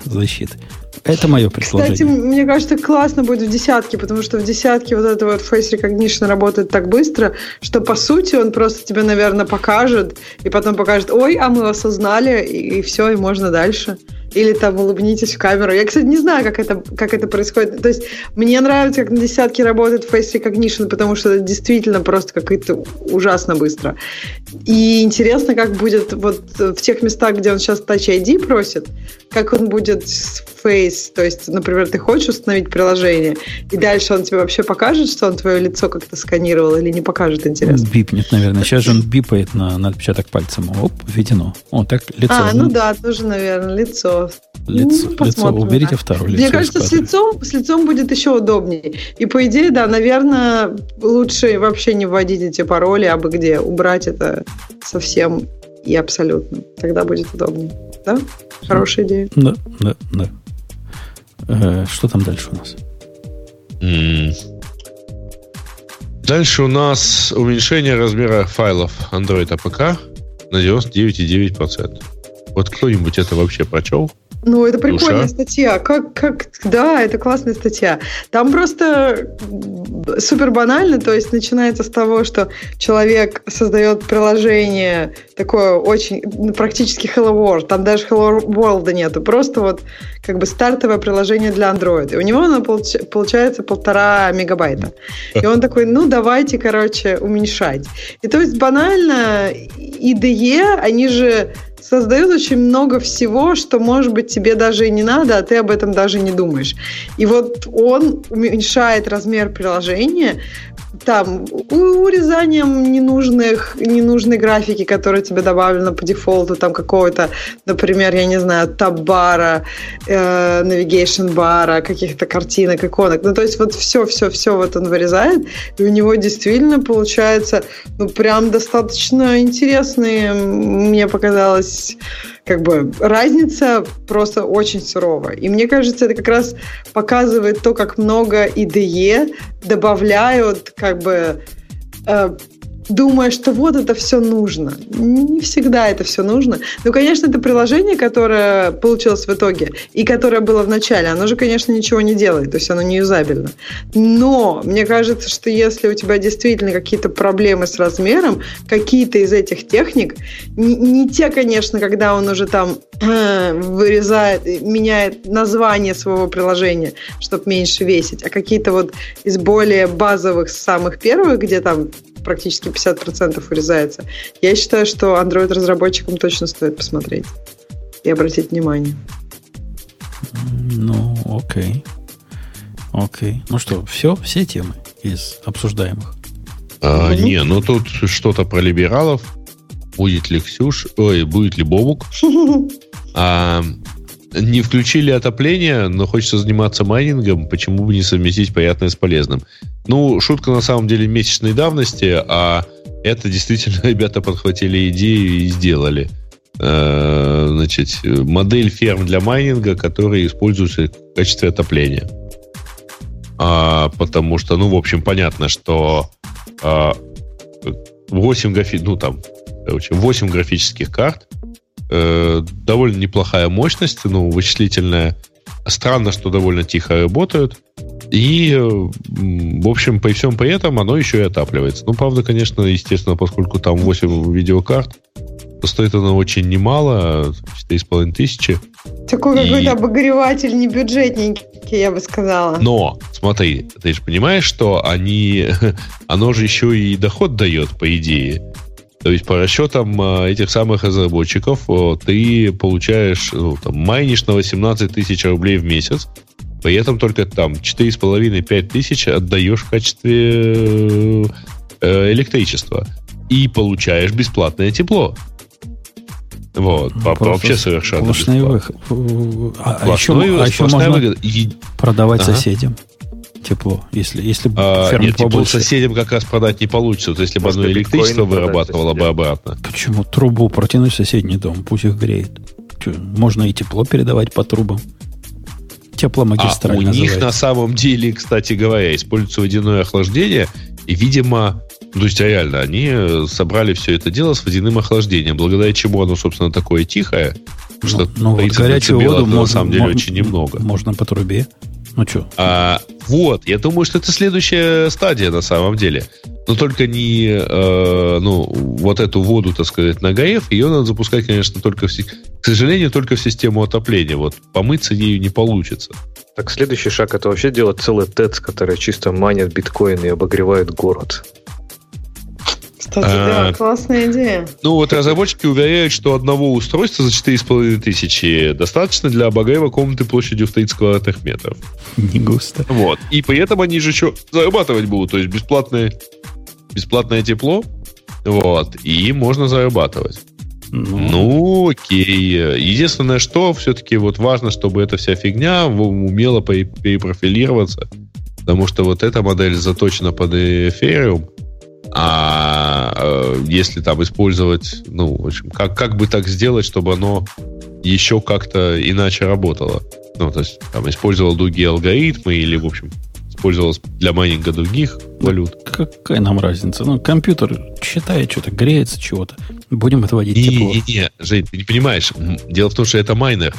защиты. Это мое Кстати, предложение. мне кажется, классно будет в десятке, потому что в десятке вот это вот Face Recognition работает так быстро, что по сути он просто тебе, наверное, покажет, и потом покажет, ой, а мы вас узнали, и, все, и можно дальше. Или там улыбнитесь в камеру. Я, кстати, не знаю, как это, как это происходит. То есть мне нравится, как на десятке работает Face Recognition, потому что это действительно просто как-то ужасно быстро. И интересно, как будет вот в тех местах, где он сейчас Touch ID просит, как он будет с Face. То есть, например, ты хочешь установить приложение, и дальше он тебе вообще покажет, что он твое лицо как-то сканировал, или не покажет, интересно. Бипнет, наверное. Сейчас же он бипает на, на отпечаток пальцем. Оп, введено. О, так лицо. А, ну да, тоже, наверное, лицо. Лицо, ну, лицо уберите второе лицо. Мне кажется, с лицом, с лицом будет еще удобнее. И по идее, да, наверное, лучше вообще не вводить эти пароли, а бы где убрать это совсем и абсолютно. Тогда будет удобнее. Да? Хорошая идея. Да, да, да. Э, что там дальше у нас? Mm. Дальше у нас уменьшение размера файлов Android APK на 99,9%. Вот кто-нибудь это вообще прочел? Ну, это прикольная Душа. статья. Как, как, да, это классная статья. Там просто супер банально, то есть начинается с того, что человек создает приложение такое очень, ну, практически Hello World, там даже Hello World нету, просто вот как бы стартовое приложение для Android. И у него оно получ, получается полтора мегабайта. И он такой, ну, давайте, короче, уменьшать. И то есть банально IDE, они же создают очень много всего, что, может быть, тебе даже и не надо, а ты об этом даже не думаешь. И вот он уменьшает размер приложения, там урезанием ненужных, ненужной графики, которая тебе добавлена по дефолту, там какого-то, например, я не знаю, табара, э, navigation бара, каких-то картинок, иконок. Ну, то есть вот все-все-все вот он вырезает, и у него действительно получается, ну, прям достаточно интересные, мне показалось, как бы разница просто очень суровая. И мне кажется, это как раз показывает то, как много IDE добавляют как бы э, думая, что вот это все нужно. Не всегда это все нужно. Ну, конечно, это приложение, которое получилось в итоге и которое было в начале, оно же, конечно, ничего не делает, то есть оно не юзабельно. Но мне кажется, что если у тебя действительно какие-то проблемы с размером, какие-то из этих техник, не, не те, конечно, когда он уже там э, вырезает, меняет название своего приложения, чтобы меньше весить, а какие-то вот из более базовых, самых первых, где там практически 50% урезается. Я считаю, что Android-разработчикам точно стоит посмотреть и обратить внимание. Ну, окей. Окей. Ну что, все? Все темы из обсуждаемых? А, mm Не, ну тут что-то про либералов. Будет ли Ксюш... Ой, будет ли Бобук? [laughs] А, не включили отопление, но хочется заниматься майнингом, почему бы не совместить приятное с полезным? Ну, шутка на самом деле месячной давности, а это действительно [laughs] ребята подхватили идею и сделали. Э, значит, модель ферм для майнинга, которые используются в качестве отопления. А, потому что, ну, в общем, понятно, что а, 8 графи... ну, там, короче, 8 графических карт э, довольно неплохая мощность, ну, вычислительная. Странно, что довольно тихо работают. И, э, в общем, при всем при этом оно еще и отапливается. Ну, правда, конечно, естественно, поскольку там 8 видеокарт, то стоит оно очень немало, 4,5 тысячи. Такой и... какой-то обогреватель не бюджетненький, я бы сказала. Но, смотри, ты же понимаешь, что они, [laughs] оно же еще и доход дает, по идее. То есть по расчетам а, этих самых разработчиков ты получаешь, ну, там, майнишь на 18 тысяч рублей в месяц, при этом только там 4,5-5 тысяч отдаешь в качестве э, электричества. И получаешь бесплатное тепло. Вот, ну, вообще совершенно бесплатно. Выход. А, а, еще, а еще можно выгода. продавать ага. соседям тепло, если, если а, ферма Нет, тепло соседям как раз продать не получится. То если бы оно электричество вырабатывало бы обратно. Почему? Трубу протянуть в соседний дом, пусть их греет. Че, можно и тепло передавать по трубам. Тепломагистраль А у называется. них на самом деле, кстати говоря, используется водяное охлаждение. И, видимо, то есть реально, они собрали все это дело с водяным охлаждением, благодаря чему оно, собственно, такое тихое. Ну, что ну вот горячую воду можно, на самом деле очень немного. Можно по трубе. Ну что? А, вот, я думаю, что это следующая стадия на самом деле. Но только не, э, ну, вот эту воду, так сказать, нагрев, ее надо запускать, конечно, только в, к сожалению, только в систему отопления. Вот помыться ею не получится. Так следующий шаг это вообще делать целый ТЭЦ, который чисто манит биткоины и обогревает город. Кстати, да, а, классная идея. Ну, вот разработчики уверяют, что одного устройства за 4,5 тысячи достаточно для обогрева комнаты площадью в 30 квадратных метров. Не густо. Вот. И при этом они же еще зарабатывать будут, то есть бесплатное, бесплатное тепло, вот, и можно зарабатывать. Ну, ну окей. Единственное, что все-таки вот важно, чтобы эта вся фигня умела перепрофилироваться, потому что вот эта модель заточена под Ethereum, а э, если там использовать, ну, в общем, как, как бы так сделать, чтобы оно еще как-то иначе работало? Ну, то есть, там, использовал другие алгоритмы или, в общем, использовалось для майнинга других валют. Какая нам разница? Ну, компьютер считает что-то, греется чего-то. Будем отводить не, тепло. Не-не-не, Жень, ты не понимаешь. Дело в том, что это майнер.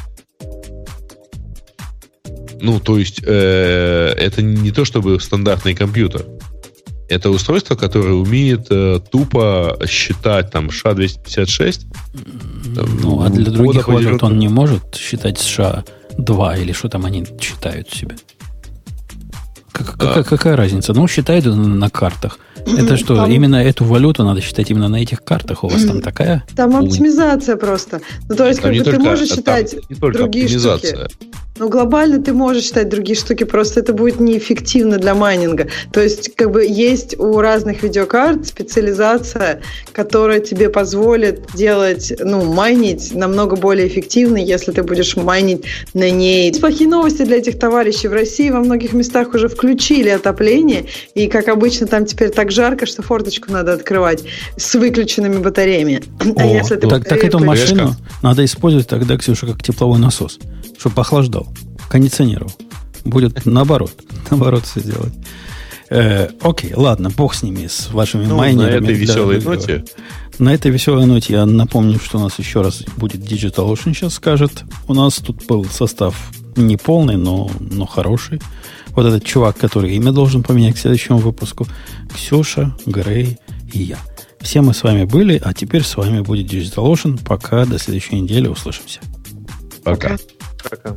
Ну, то есть, э, это не то чтобы стандартный компьютер. Это устройство, которое умеет э, тупо считать там ША-256. Ну, а для других валют он не может считать США-2 или что там они считают себе? Как, а. какая разница? Ну, считают на картах. Это что, там... именно эту валюту надо считать именно на этих картах? У вас там такая? Там оптимизация просто. Ну, то есть, как бы ты можешь считать другие штуки. Но глобально ты можешь считать другие штуки, просто это будет неэффективно для майнинга. То есть, как бы есть у разных видеокарт специализация, которая тебе позволит делать, ну, майнить намного более эффективно, если ты будешь майнить на ней. Плохие новости для этих товарищей. В России во многих местах уже включили отопление, и, как обычно, там теперь так жарко, что форточку надо открывать с выключенными батареями. [clears throat] А О, а если ты так, так эту машину надо использовать тогда, Ксюша, как тепловой насос, чтобы охлаждал кондиционировал. Будет наоборот. [laughs] Наоборот все делать. Э, окей, ладно, бог с ними, с вашими ну, майнерами. На этой веселой да, ноте. На этой веселой ноте я напомню, что у нас еще раз будет Digital Ocean сейчас скажет. У нас тут был состав не полный, но, но хороший. Вот этот чувак, который имя должен поменять к следующему выпуску. Ксюша, Грей и я. Все мы с вами были, а теперь с вами будет Digital Ocean. Пока, до следующей недели услышимся. Пока. Пока. Пока.